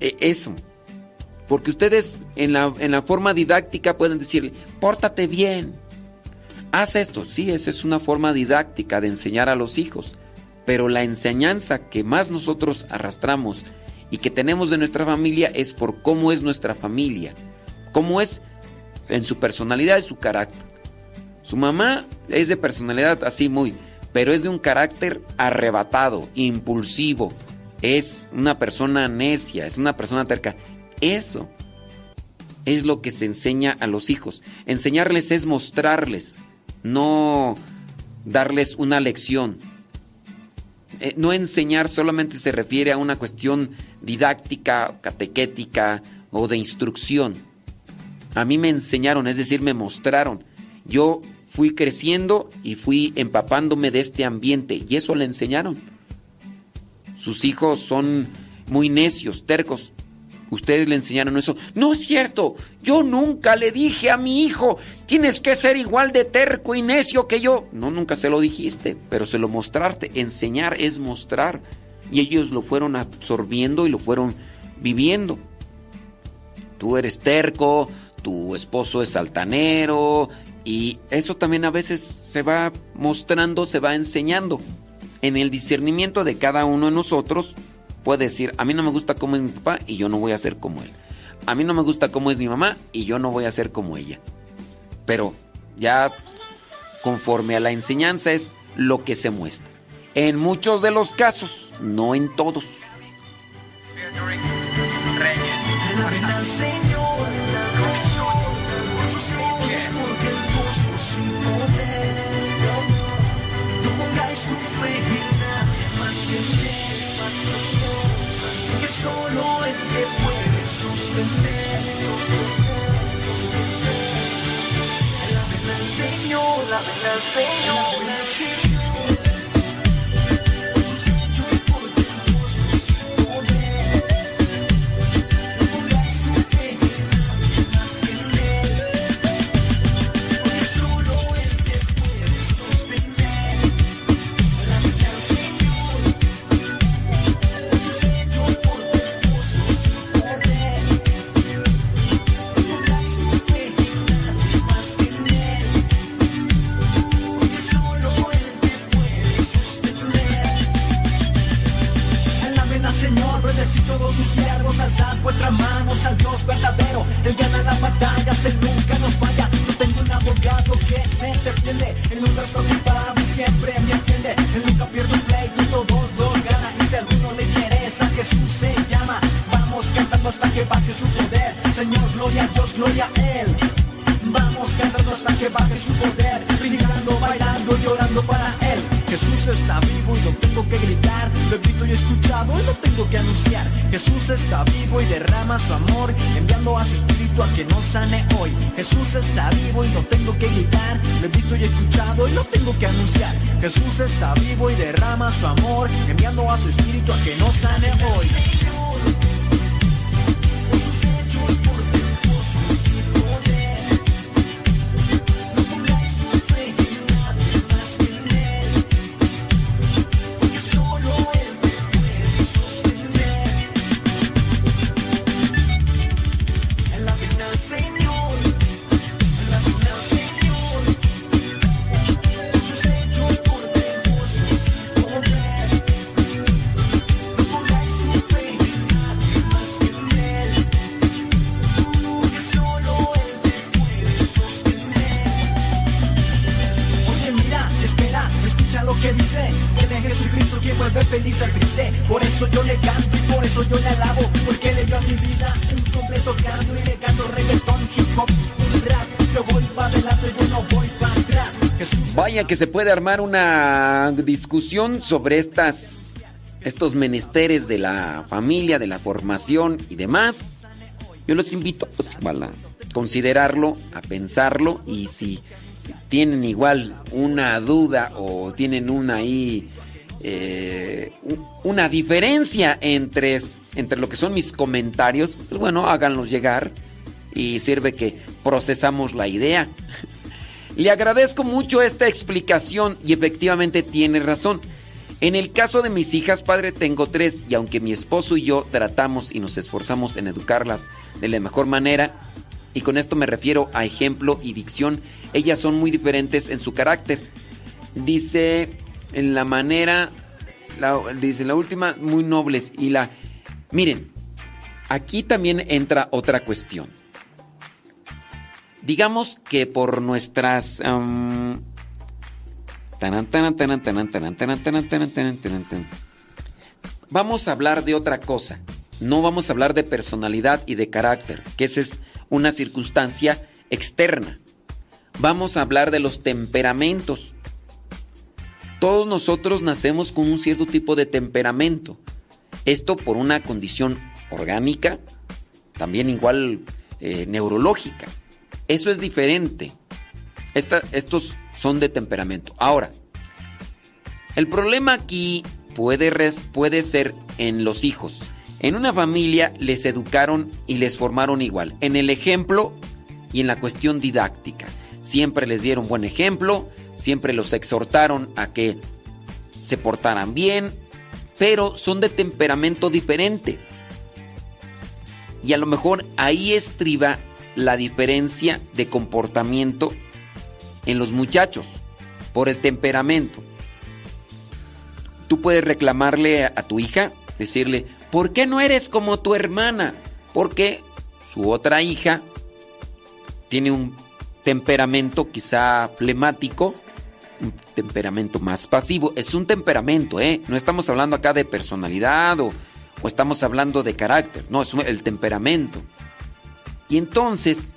Speaker 1: E, eso. Porque ustedes en la, en la forma didáctica pueden decirle, pórtate bien, haz esto. Sí, esa es una forma didáctica de enseñar a los hijos. Pero la enseñanza que más nosotros arrastramos y que tenemos de nuestra familia es por cómo es nuestra familia. Cómo es en su personalidad y su carácter. Su mamá es de personalidad así muy pero es de un carácter arrebatado, impulsivo. Es una persona necia, es una persona terca. Eso es lo que se enseña a los hijos. Enseñarles es mostrarles, no darles una lección. Eh, no enseñar solamente se refiere a una cuestión didáctica, catequética o de instrucción. A mí me enseñaron, es decir, me mostraron. Yo fui creciendo y fui empapándome de este ambiente y eso le enseñaron. Sus hijos son muy necios, tercos. Ustedes le enseñaron eso. No es cierto. Yo nunca le dije a mi hijo, tienes que ser igual de terco y necio que yo. No, nunca se lo dijiste, pero se lo mostraste. Enseñar es mostrar. Y ellos lo fueron absorbiendo y lo fueron viviendo. Tú eres terco, tu esposo es altanero y eso también a veces se va mostrando, se va enseñando. En el discernimiento de cada uno de nosotros puede decir, a mí no me gusta cómo es mi papá y yo no voy a ser como él. A mí no me gusta cómo es mi mamá y yo no voy a ser como ella. Pero ya conforme a la enseñanza es lo que se muestra. En muchos de los casos, no en todos.
Speaker 14: tu sostener. La verdad, Señor, la verdad, Señor.
Speaker 1: Que se puede armar una discusión sobre estas estos menesteres de la familia, de la formación y demás. Yo los invito pues a considerarlo, a pensarlo y si tienen igual una duda o tienen una ahí eh, una diferencia entre, entre lo que son mis comentarios, pues bueno, háganlos llegar y sirve que procesamos la idea. Le agradezco mucho esta explicación y efectivamente tiene razón. En el caso de mis hijas, padre, tengo tres y aunque mi esposo y yo tratamos y nos esforzamos en educarlas de la mejor manera, y con esto me refiero a ejemplo y dicción, ellas son muy diferentes en su carácter. Dice en la manera, la, dice la última, muy nobles y la... Miren, aquí también entra otra cuestión digamos que por nuestras... Vamos a hablar de otra cosa. No vamos a hablar de personalidad y de carácter, que esa es una circunstancia externa. Vamos a hablar de los temperamentos. Todos nosotros nacemos con un cierto tipo de temperamento. Esto por una condición orgánica, también igual neurológica. Eso es diferente. Estos son de temperamento. Ahora, el problema aquí puede, puede ser en los hijos. En una familia les educaron y les formaron igual. En el ejemplo y en la cuestión didáctica. Siempre les dieron buen ejemplo, siempre los exhortaron a que se portaran bien, pero son de temperamento diferente. Y a lo mejor ahí estriba la diferencia de comportamiento en los muchachos por el temperamento. Tú puedes reclamarle a, tu hija, decirle, ¿por qué no eres como tu hermana? Porque su otra hija tiene un temperamento quizá flemático, un temperamento más pasivo. Es un temperamento, ¿eh? No estamos hablando acá de personalidad o, o estamos hablando de carácter. No, es el temperamento. Y entonces,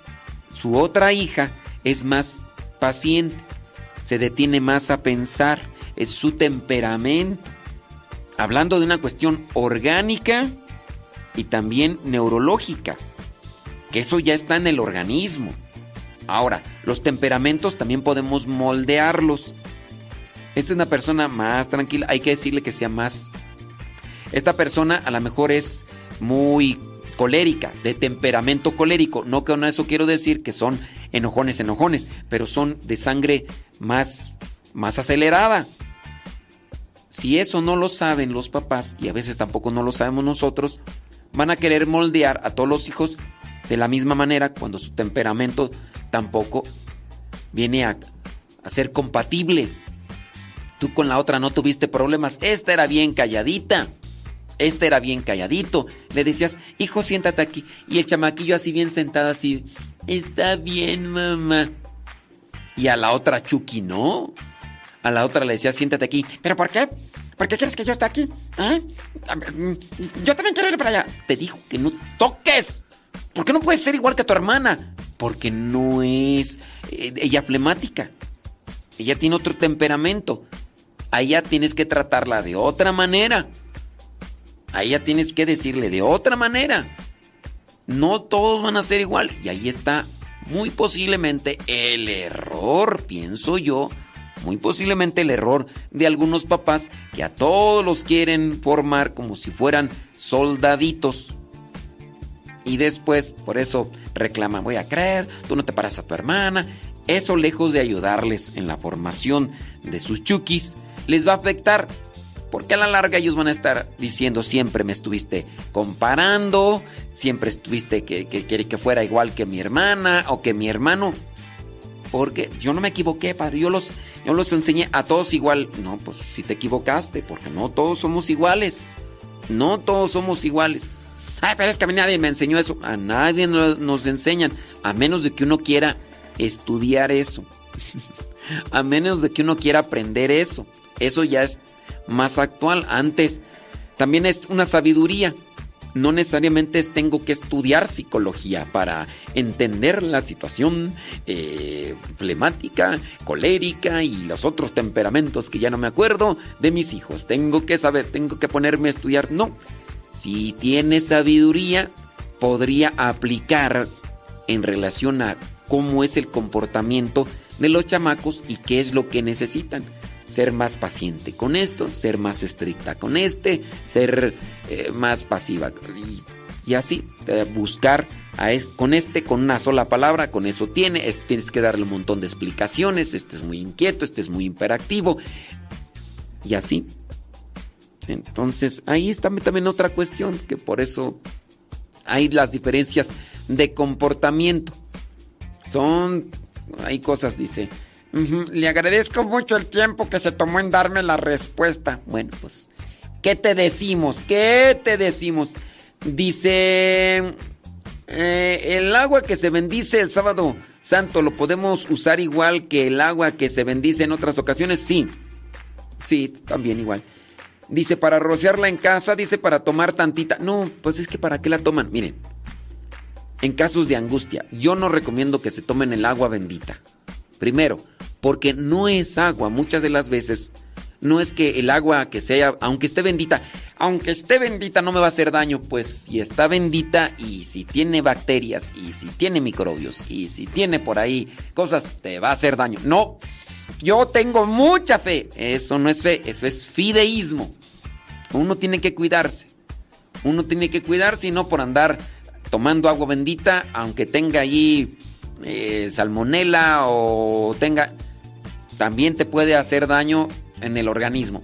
Speaker 1: su otra hija es más paciente, se detiene más a pensar, es su temperamento. Hablando de una cuestión orgánica y también neurológica, que eso ya está en el organismo. Ahora, los temperamentos también podemos moldearlos. Esta es una persona más tranquila, hay que decirle que sea más... Esta persona a lo mejor es muy colérica, de temperamento colérico. No con eso quiero decir que son enojones, enojones, pero son de sangre más, más acelerada. Si eso no lo saben los papás, y a veces tampoco no lo sabemos nosotros, van a querer moldear a todos los hijos de la misma manera cuando su temperamento tampoco viene a ser compatible. Tú con la otra no tuviste problemas. Esta era bien calladita. Este era bien calladito. Le decías, hijo, siéntate aquí. Y el chamaquillo así bien sentado, así, está bien, mamá. Y a la otra Chucky no. A la otra le decía, siéntate aquí. ¿Pero por qué? ¿Por qué quieres que yo esté aquí? ¿Eh? Yo también quiero ir para allá. Te dijo que no toques. ¿Por qué no puedes ser igual que tu hermana? Porque no es eh, ella flemática. Ella tiene otro temperamento. ya tienes que tratarla de otra manera. Ahí ya tienes que decirle de otra manera. No todos van a ser igual. Y ahí está muy posiblemente el error, pienso yo, muy posiblemente el error de algunos papás que a todos los quieren formar como si fueran soldaditos. Y después, por eso reclaman, voy a creer, tú no te paras a tu hermana. Eso lejos de ayudarles en la formación de sus chukis, les va a afectar. Porque a la larga ellos van a estar diciendo siempre me estuviste comparando, siempre estuviste que, que, que fuera igual que mi hermana o que mi hermano. Porque yo no me equivoqué, padre. Yo los, yo los enseñé a todos igual. No, pues si te equivocaste, porque no todos somos iguales. No todos somos iguales. Ay, pero es que a mí nadie me enseñó eso. A nadie nos enseñan, a menos de que uno quiera estudiar eso. a menos de que uno quiera aprender eso. Eso ya es más actual. Antes también es una sabiduría. No necesariamente tengo que estudiar psicología para entender la situación eh, flemática, colérica y los otros temperamentos que ya no me acuerdo de mis hijos. Tengo que saber, tengo que ponerme a estudiar. No, si tiene sabiduría, podría aplicar en relación a cómo es el comportamiento de los chamacos y qué es lo que necesitan. Ser más paciente con esto, ser más estricta con este, ser eh, más pasiva. Y, así, eh, buscar con este, con una sola palabra, con eso tiene, tienes que darle un montón de explicaciones, este es muy inquieto, este es muy imperactivo. Y así. Entonces, ahí está también otra cuestión, que por eso hay las diferencias de comportamiento. Son, hay cosas, dice. Le agradezco mucho el tiempo que se tomó en darme la respuesta. Bueno, pues, ¿qué te decimos? ¿Qué te decimos? Dice, eh, el agua que se bendice el sábado santo, ¿lo podemos usar igual que el agua que se bendice en otras ocasiones? Sí, sí, también igual. Dice, para rociarla en casa, dice, para tomar tantita. No, pues es que para qué la toman. Miren, en casos de angustia, yo no recomiendo que se tomen el agua bendita. Primero, porque no es agua. Muchas de las veces no es que el agua que sea, aunque esté bendita, aunque esté bendita no me va a hacer daño, pues si está bendita y si tiene bacterias y si tiene microbios y si tiene por ahí cosas, te va a hacer daño. No, yo tengo mucha fe. Eso no es fe, eso es fideísmo. Uno tiene que cuidarse. Uno tiene que cuidarse y no por andar tomando agua bendita, aunque tenga allí eh, salmonela o tenga, también te puede hacer daño en el organismo.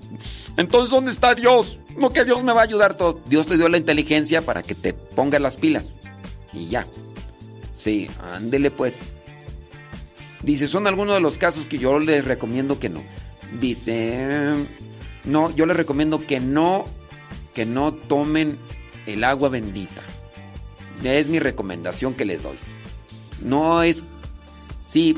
Speaker 1: Entonces, ¿dónde está Dios? No que Dios me va a ayudar todo. Dios te dio la inteligencia para que te pongas las pilas. Y ya. Sí, ándele pues. Dice, son algunos de los casos que yo les recomiendo que no. Dice, no, yo les recomiendo que no, que no tomen el agua bendita. Es mi recomendación que les doy. No es, sí,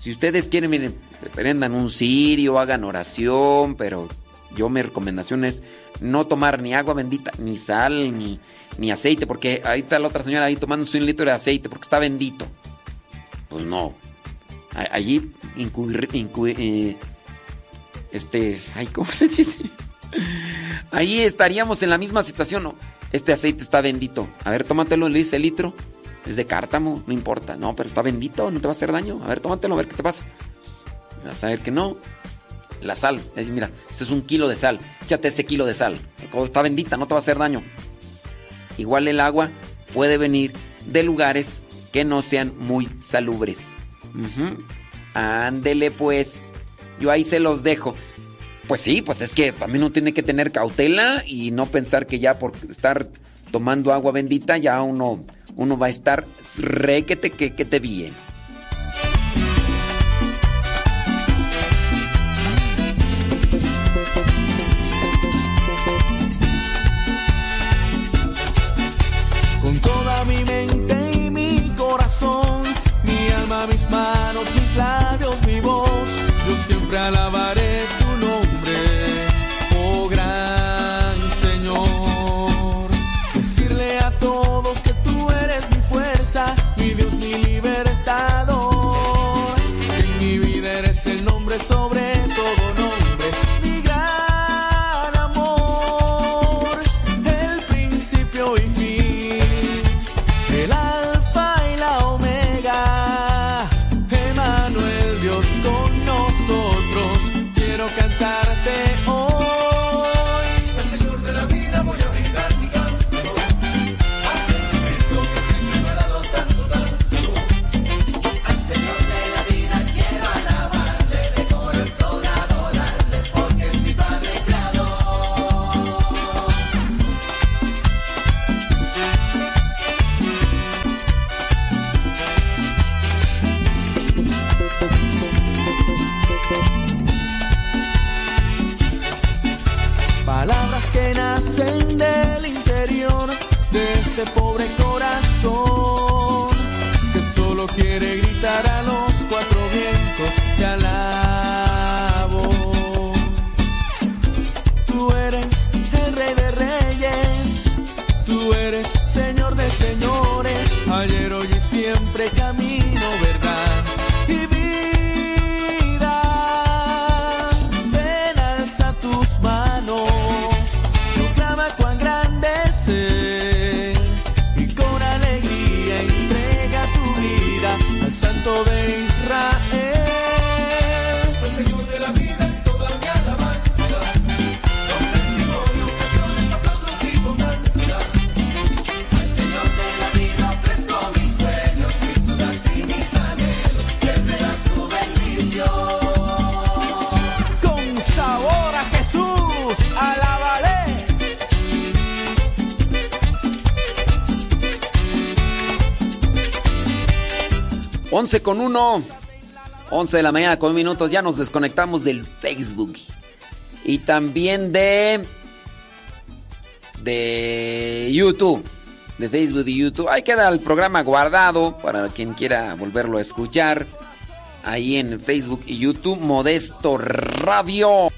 Speaker 1: si ustedes quieren, miren, prendan un cirio, hagan oración, pero yo mi recomendación es no tomar ni agua bendita, ni sal, ni, ni aceite, porque ahí está la otra señora ahí tomando un litro de aceite porque está bendito. Pues no. Allí eh, este, ay, ¿cómo se dice? Ahí estaríamos en la misma situación, ¿no? Este aceite está bendito. A ver, tómatelo, le dice el litro. Es de cártamo, no importa. No, pero está bendito, no te va a hacer daño. A ver, tómatelo, a ver qué te pasa. A ver que no. La sal, es, mira, este es un kilo de sal. Échate ese kilo de sal. Está bendita, no te va a hacer daño. Igual el agua puede venir de lugares que no sean muy salubres. Ándele pues. Yo ahí se los dejo. Pues sí, pues es que también uno tiene que tener cautela y no pensar que ya por estar tomando agua bendita ya uno, uno va a estar requete que, que te bien.
Speaker 8: Alabaré
Speaker 1: 1. 11 de la mañana con minutos. Ya nos desconectamos del Facebook. Y también de. De YouTube. De Facebook y YouTube. Ahí queda el programa guardado para quien quiera volverlo a escuchar. Ahí en Facebook y YouTube. Modesto Radio.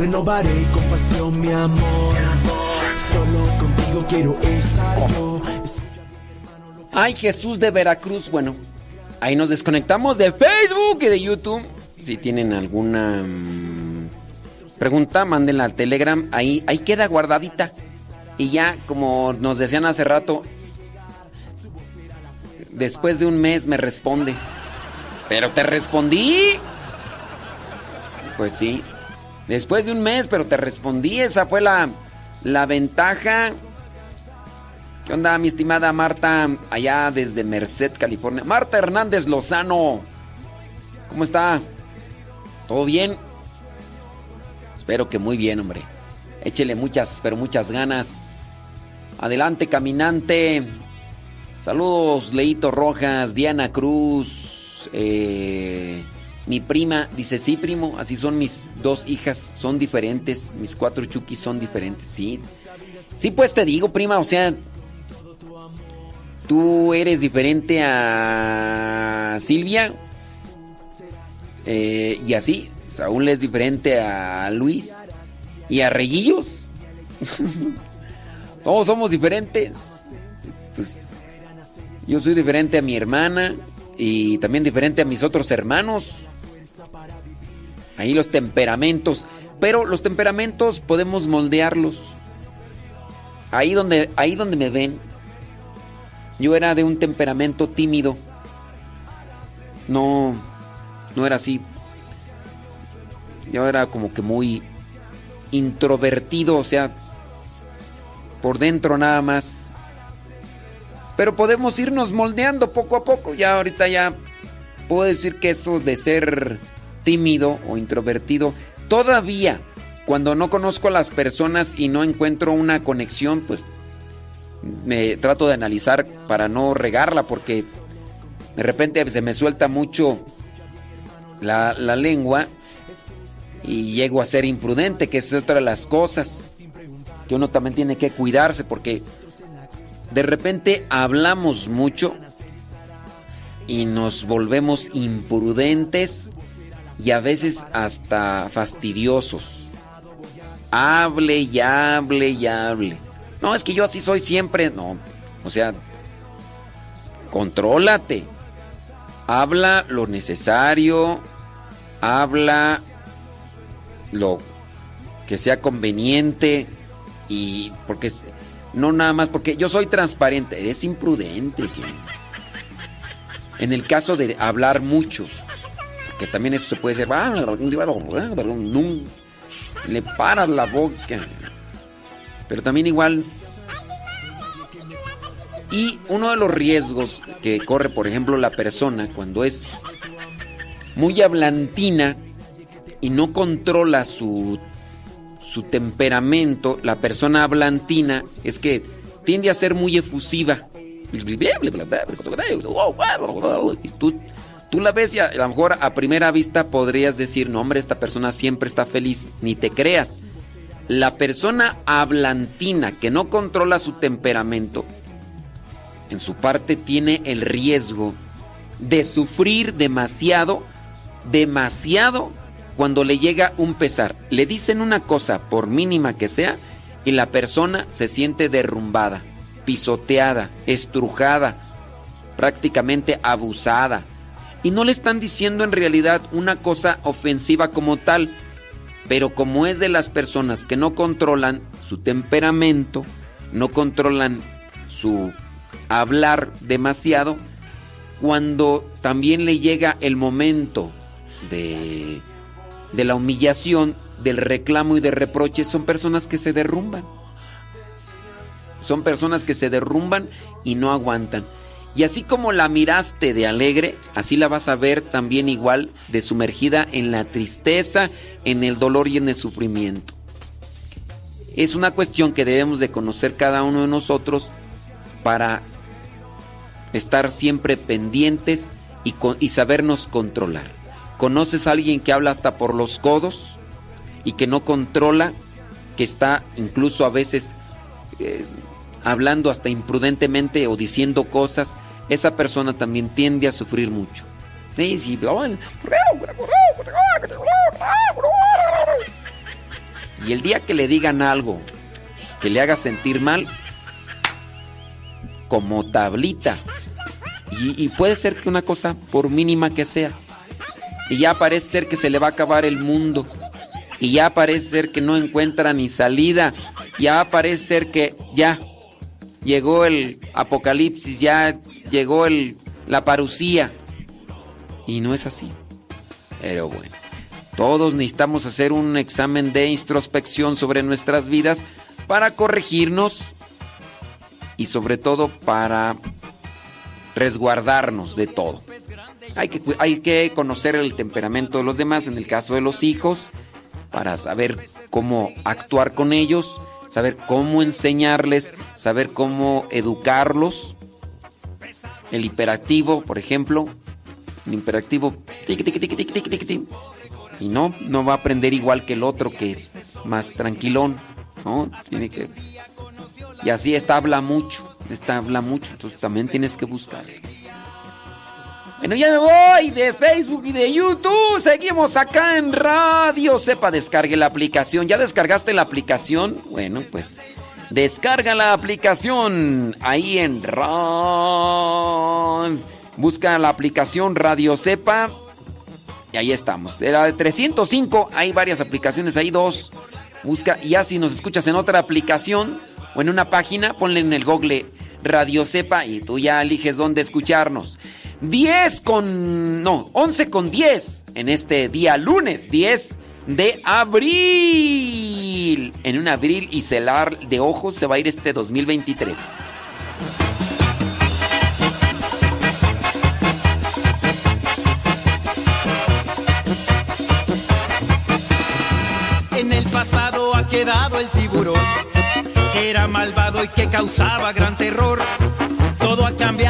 Speaker 15: Renovaré con pasión mi amor. Solo contigo quiero estar yo.
Speaker 1: Ay, Jesús de Veracruz. Bueno, ahí nos desconectamos de Facebook y de YouTube. Si tienen alguna mm, pregunta, mándenla al Telegram. Ahí, ahí queda guardadita. Y ya, como nos decían hace rato, después de un mes me responde. Pero te respondí. Pues sí. Después de un mes, pero te respondí. Esa fue la, la ventaja. ¿Qué onda, mi estimada Marta? Allá desde Merced, California. Marta Hernández Lozano. ¿Cómo está? ¿Todo bien? Espero que muy bien, hombre. Échele muchas, pero muchas ganas. Adelante, caminante. Saludos, Leito Rojas, Diana Cruz, eh, mi prima, dice, sí, primo, así son mis dos hijas, son diferentes, mis cuatro chukis son diferentes, sí. Sí, pues te digo, prima, o sea, tú eres diferente a Silvia, eh, y así, Saúl es diferente a Luis y a Reyillos. Todos somos diferentes. Pues yo soy diferente a mi hermana y también diferente a mis otros hermanos. Ahí los temperamentos. Pero los temperamentos podemos moldearlos. Ahí donde, ahí donde me ven, yo era de un temperamento tímido. No, no era así. Yo era como que muy introvertido, o sea, por dentro nada más. Pero podemos irnos moldeando poco a poco. Ya ahorita ya puedo decir que eso de ser tímido o introvertido, todavía cuando no conozco a las personas y no encuentro una conexión, pues me trato de analizar para no regarla porque de repente se me suelta mucho la, la lengua y llego a ser imprudente, que es otra de las cosas que uno también tiene que cuidarse porque de repente hablamos mucho y nos volvemos imprudentes y a veces hasta fastidiosos. Hable y hable y hable. No, es que yo así soy siempre. No, o sea, contrólate. Habla lo necesario. Habla lo que sea conveniente. Y porque no nada más, porque yo soy transparente. Eres imprudente. En el caso de hablar mucho, que también eso se puede ser, le paras la boca. Pero también igual. Y uno de los riesgos que corre, por ejemplo, la persona cuando es muy hablantina y no controla su, su temperamento, la persona hablantina es que tiende a ser muy efusiva. Tú la ves y a lo mejor a primera vista podrías decir, no hombre, esta persona siempre está feliz, ni te creas. La persona hablantina que no controla su temperamento, en su parte tiene el riesgo de sufrir demasiado, demasiado cuando le llega un pesar. Le dicen una cosa, por mínima que sea, y la persona se siente derrumbada, pisoteada, estrujada, prácticamente abusada. Y no le están diciendo en realidad una cosa ofensiva como tal, pero como es de las personas que no controlan su temperamento, no controlan su hablar demasiado, cuando también le llega el momento de, la humillación, del reclamo y de reproche, son personas que se derrumban. Son personas que se derrumban y no aguantan. Y así como la miraste de alegre, así la vas a ver también igual de sumergida en la tristeza, en el dolor y en el sufrimiento. Es una cuestión que debemos de conocer cada uno de nosotros para estar siempre pendientes y, sabernos controlar. ¿Conoces a alguien que habla hasta por los codos y que no controla, que está incluso a veces... Eh, hablando hasta imprudentemente o diciendo cosas, esa persona también tiende a sufrir mucho. Y el día que le digan algo que le haga sentir mal, como tablita, y, puede ser que una cosa, por mínima que sea, y ya parece ser que se le va a acabar el mundo, y ya parece ser que no encuentra ni salida, ya parece ser que ya llegó el apocalipsis, ya llegó el, la parucía. Y no es así. Pero bueno, todos necesitamos hacer un examen de introspección sobre nuestras vidas para corregirnos y sobre todo para resguardarnos de todo. Hay que, hay que conocer el temperamento de los demás, en el caso de los hijos, para saber cómo actuar con ellos saber cómo enseñarles, saber cómo educarlos. El hiperactivo, por ejemplo, el imperativo y no, no va a aprender igual que el otro que es más tranquilón, ¿no? Tiene que y así esta habla mucho, esta habla mucho, entonces también tienes que buscar. Bueno, ya me voy de Facebook y de YouTube. Seguimos acá en Radio Sepa. Descargue la aplicación. ¿Ya descargaste la aplicación? Bueno, pues descarga la aplicación ahí en RAN. Busca la aplicación Radio Sepa Y ahí estamos. La de 305, hay varias aplicaciones, hay dos. Busca, y ya si nos escuchas en otra aplicación o en una página, ponle en el Google Radio Cepa y tú ya eliges dónde escucharnos. 10 con. No, 11 con 10 en este día lunes 10 de abril. En un abril y celar de ojos se va a ir este 2023.
Speaker 5: En el pasado ha quedado el tiburón, que era malvado y que causaba gran terror. Todo ha cambiado